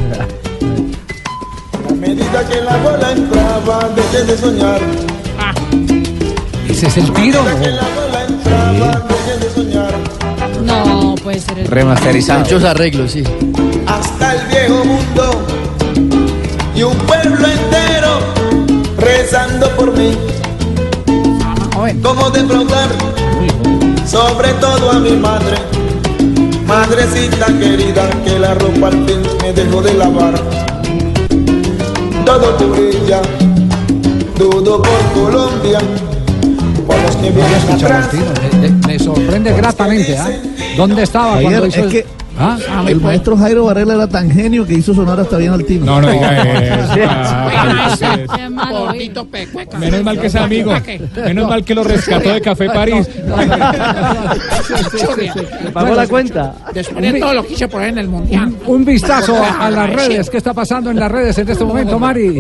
Speaker 34: medida que la bola entraba dejé de soñar.
Speaker 6: ¿Ese es el tiro?
Speaker 8: No, puede ser el
Speaker 16: Remasterizado. Muchos arreglos, sí.
Speaker 34: Hasta el viejo mundo y un pueblo entero rezando por mí. Como defraudar, sobre todo a mi madre, madrecita querida que la ropa al fin me dejó de lavar. Todo te brilla, dudo por Colombia, por los que vienen atrás.
Speaker 6: Tino. Eh, eh, Me sorprende gratamente. ¿ah? ¿Dónde estaba
Speaker 27: Javier,
Speaker 6: cuando hizo
Speaker 27: es
Speaker 6: el-
Speaker 27: que
Speaker 6: ¿Ah?
Speaker 27: el maestro Jairo Varela era tan genio que hizo sonar hasta bien al tino.
Speaker 15: No, no diga eso. Menos mal que es amigo. Menos mal que lo rescató de Café París.
Speaker 11: ¿Le pagó la cuenta?
Speaker 10: Después de todo lo que hice por ahí en el mundial.
Speaker 6: Un vistazo a las redes. ¿Qué está pasando en las redes en este momento, Mari?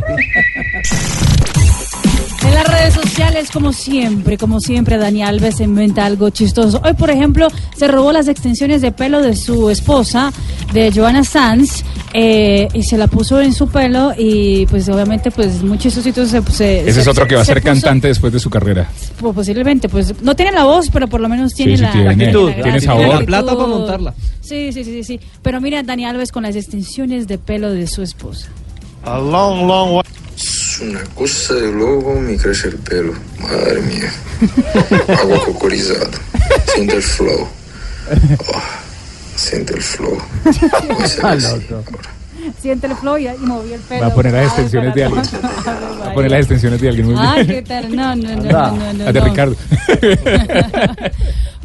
Speaker 8: En las redes sociales, como siempre, como siempre, Dani Alves se inventa algo chistoso. Hoy, por ejemplo, se robó las extensiones de pelo de su esposa, de Joanna Sanz, eh, y se la puso en su pelo y pues obviamente pues muy chistosito se, se-
Speaker 15: Ese
Speaker 8: se-
Speaker 15: es otro que va a
Speaker 8: se
Speaker 15: ser
Speaker 8: puso-
Speaker 15: cantante después de su carrera.
Speaker 8: pues, posiblemente, pues no tiene la voz, pero por lo menos tiene
Speaker 15: sí,
Speaker 8: la,
Speaker 15: tiene-
Speaker 8: la-
Speaker 15: tiene
Speaker 8: la-
Speaker 15: sabor.
Speaker 8: la
Speaker 15: La
Speaker 39: plata
Speaker 8: actitud.
Speaker 39: para montarla.
Speaker 8: Sí, sí, sí, sí, sí. Pero mira, Dani Alves con las extensiones de pelo de su esposa.
Speaker 38: A long, long way.
Speaker 40: Es una cosa de loco, me crece el pelo. Madre mía. Agua cocorizada. Siente el flow. Oh, siente el flow. Voy a ser así.
Speaker 8: Siente el flow y, y moví el pelo.
Speaker 15: Va a poner las
Speaker 8: Ay,
Speaker 15: extensiones de alguien. Va a poner las extensiones de alguien. Muy
Speaker 8: Ay,
Speaker 15: bien.
Speaker 8: qué tal. No, no, no, no, no, no,
Speaker 15: las de. Ricardo.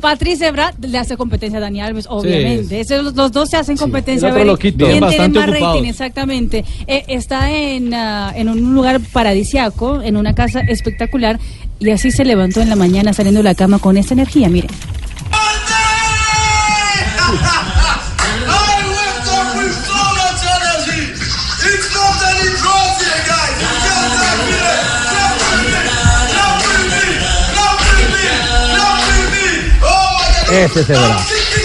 Speaker 8: Patricia Ebra le hace competencia a Dani Alves, obviamente. Esos- los, los dos se hacen competencia.
Speaker 18: El
Speaker 8: a
Speaker 18: otro
Speaker 8: ver
Speaker 18: loquito.
Speaker 8: quién tiene más
Speaker 18: ocupados.
Speaker 8: rating, exactamente. Eh, está en, ah, en un lugar paradisiaco, en una casa espectacular, y así se levantó en la mañana saliendo de la cama con esta energía, miren.
Speaker 11: Ese se verá.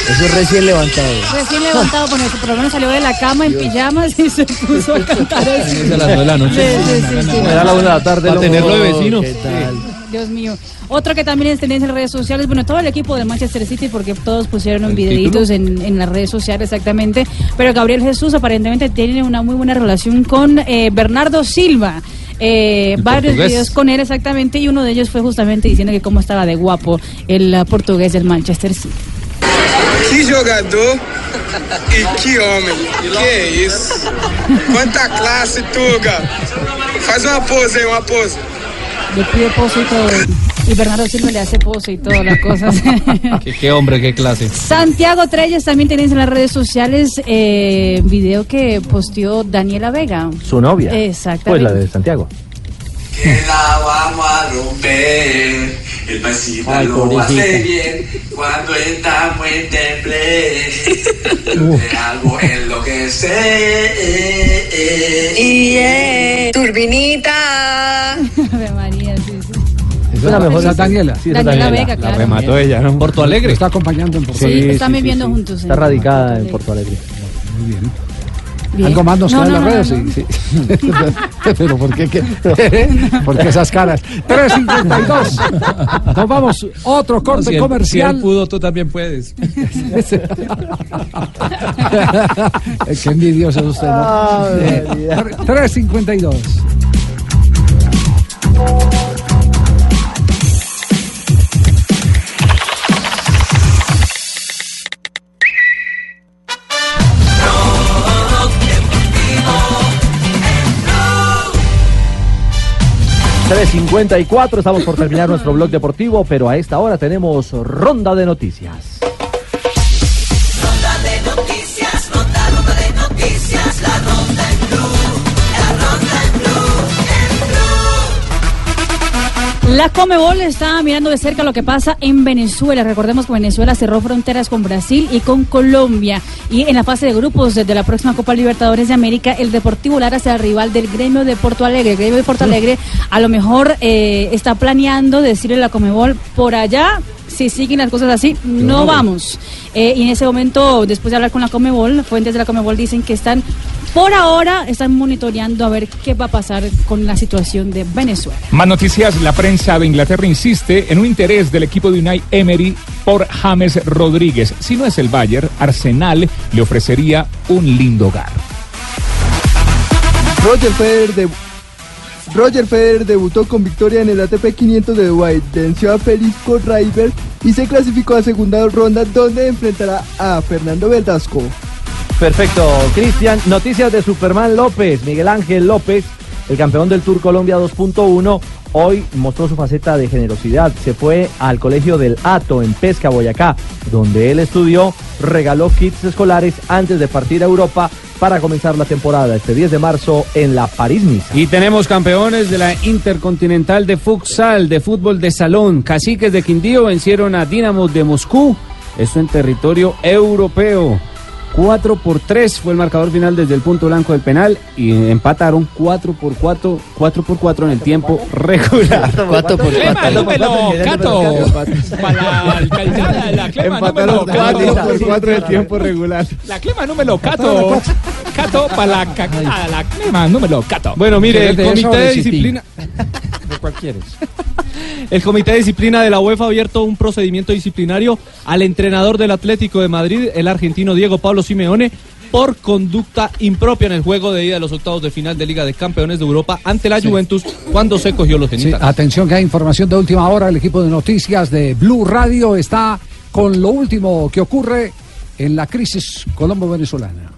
Speaker 16: Eso es recién levantado.
Speaker 8: Recién levantado, por, por lo menos salió de la cama en pijamas y se puso a cantar así.
Speaker 18: Es a las nueve de la noche.
Speaker 8: Sí, sí, sí, sí.
Speaker 11: Era la una de la tarde.
Speaker 18: Para
Speaker 11: lo-
Speaker 18: tenerlo de vecino.
Speaker 11: ¿Qué tal?
Speaker 8: Dios mío. Otro que también es tendencia en redes sociales, bueno, todo el equipo de Manchester City, porque todos pusieron un videitos en, en las redes sociales exactamente, pero Gabriel Jesús aparentemente tiene una muy buena relación con eh, Bernardo Silva. Eh, varios
Speaker 18: portugués.
Speaker 8: videos con él exactamente y uno de ellos fue justamente diciendo que cómo estaba de guapo el ah, portugués del Manchester City.
Speaker 40: Que jogador e que homem. Que é isso? Quanta classe, Tuga. Faz uma pose aí, uma pose.
Speaker 8: Le pide pose y todo. Y Bernardo Silva le hace pose y todas las cosas.
Speaker 18: Qué, qué hombre, qué clase.
Speaker 8: Santiago Treyes también tenéis en las redes sociales eh, video que posteó Daniela Vega.
Speaker 11: Su novia.
Speaker 8: Exactamente.
Speaker 11: Pues la de Santiago.
Speaker 42: Que la vamos a romper. El pasito
Speaker 11: Ay,
Speaker 42: lo hace
Speaker 11: pobrecita.
Speaker 42: bien cuando estamos en temple. De algo en lo que sé.
Speaker 43: Y eh, turbinita.
Speaker 8: Ave María, sí.
Speaker 6: Esa
Speaker 11: es la mejor.
Speaker 6: esa es Daniela.
Speaker 11: Sí, esa es
Speaker 8: Daniela
Speaker 11: Daniela.
Speaker 8: Vega, claro.
Speaker 11: La remató ella, ¿no?
Speaker 18: Porto Alegre.
Speaker 6: Lo está acompañando en Porto
Speaker 8: Sí,
Speaker 6: Alegre.
Speaker 8: están viviendo juntos.
Speaker 11: Está
Speaker 8: en
Speaker 11: radicada en. Porto Alegre.
Speaker 6: Muy bien.
Speaker 8: Bien.
Speaker 6: Algo más nos
Speaker 8: No,
Speaker 6: en
Speaker 8: no,
Speaker 6: las
Speaker 8: no,
Speaker 6: redes.
Speaker 8: no,
Speaker 6: sí, sí. Pero ¿por qué? qué? ¿Por qué esas caras? 3.52. Nos vamos. Otro corte
Speaker 39: si él-
Speaker 6: comercial.
Speaker 39: Si él pudo, tú también puedes.
Speaker 6: Qué envidioso es usted, ¿no? Eh, 3.52.
Speaker 11: 3.54, estamos por terminar nuestro blog deportivo, pero a esta hora tenemos ronda de noticias.
Speaker 43: La
Speaker 8: Comebol está mirando de cerca lo que pasa en Venezuela. Recordemos que Venezuela cerró fronteras con Brasil y con Colombia. Y en la fase de grupos de la próxima Copa Libertadores de América, el Deportivo Lara será rival del gremio de Porto Alegre. El gremio de Porto Alegre a lo mejor eh, está planeando decirle a la Comebol por allá. Si siguen las cosas así, no vamos. Eh, y en ese momento, después de hablar con la Comebol, fuentes de la Comebol dicen que están, por ahora, están monitoreando a ver qué va a pasar con la situación de Venezuela.
Speaker 15: Más noticias, la prensa de Inglaterra insiste en un interés del equipo de Unai Emery por James Rodríguez. Si no es el Bayern, Arsenal le ofrecería un lindo hogar.
Speaker 44: Roger Federer, de- Roger Federer debutó con victoria en el ATP 500 de Dubái, venció a Félix Corraiber y se clasificó a segunda ronda donde enfrentará a Fernando Verdasco.
Speaker 11: Perfecto, Cristian. Noticias de Superman López, Miguel Ángel López, el campeón del Tour Colombia 2.1. Hoy mostró su faceta de generosidad. Se fue al colegio del Ato en Pesca, Boyacá, donde él estudió, regaló kits escolares antes de partir a Europa para comenzar la temporada este 10 de marzo en la París-Niza.
Speaker 31: Y tenemos campeones de la Intercontinental de Futsal, de fútbol de salón. Caciques de Quindío vencieron a Dinamo de Moscú. Esto en territorio europeo. 4 por 3 fue el marcador final desde el punto blanco del penal y empataron 4 por 4, 4 por 4 en el tiempo regular.
Speaker 16: 4 por
Speaker 15: Clema, número, Cato. Para la alcaldía, la Clema, número,
Speaker 44: Cuatro
Speaker 15: Cato.
Speaker 44: por cuatro del tiempo regular.
Speaker 15: La Clema, número, Cato. Cato, para la, ca- a la Clema, número, Cato.
Speaker 18: Bueno, mire, el
Speaker 39: ¿Quieres de eso
Speaker 18: comité de disciplina.
Speaker 39: ¿De cuál quieres?
Speaker 18: El comité de disciplina de la UEFA ha abierto un procedimiento disciplinario al entrenador del Atlético de Madrid, el argentino Diego Pablo Simeone, por conducta impropia en el juego de ida de los octavos de final de Liga de Campeones de Europa ante la Juventus cuando se cogió los
Speaker 6: Sí,
Speaker 18: genitales.
Speaker 6: atención que hay información de última hora. El equipo de noticias de Blue Radio está con lo último que ocurre en la crisis colombo-venezolana.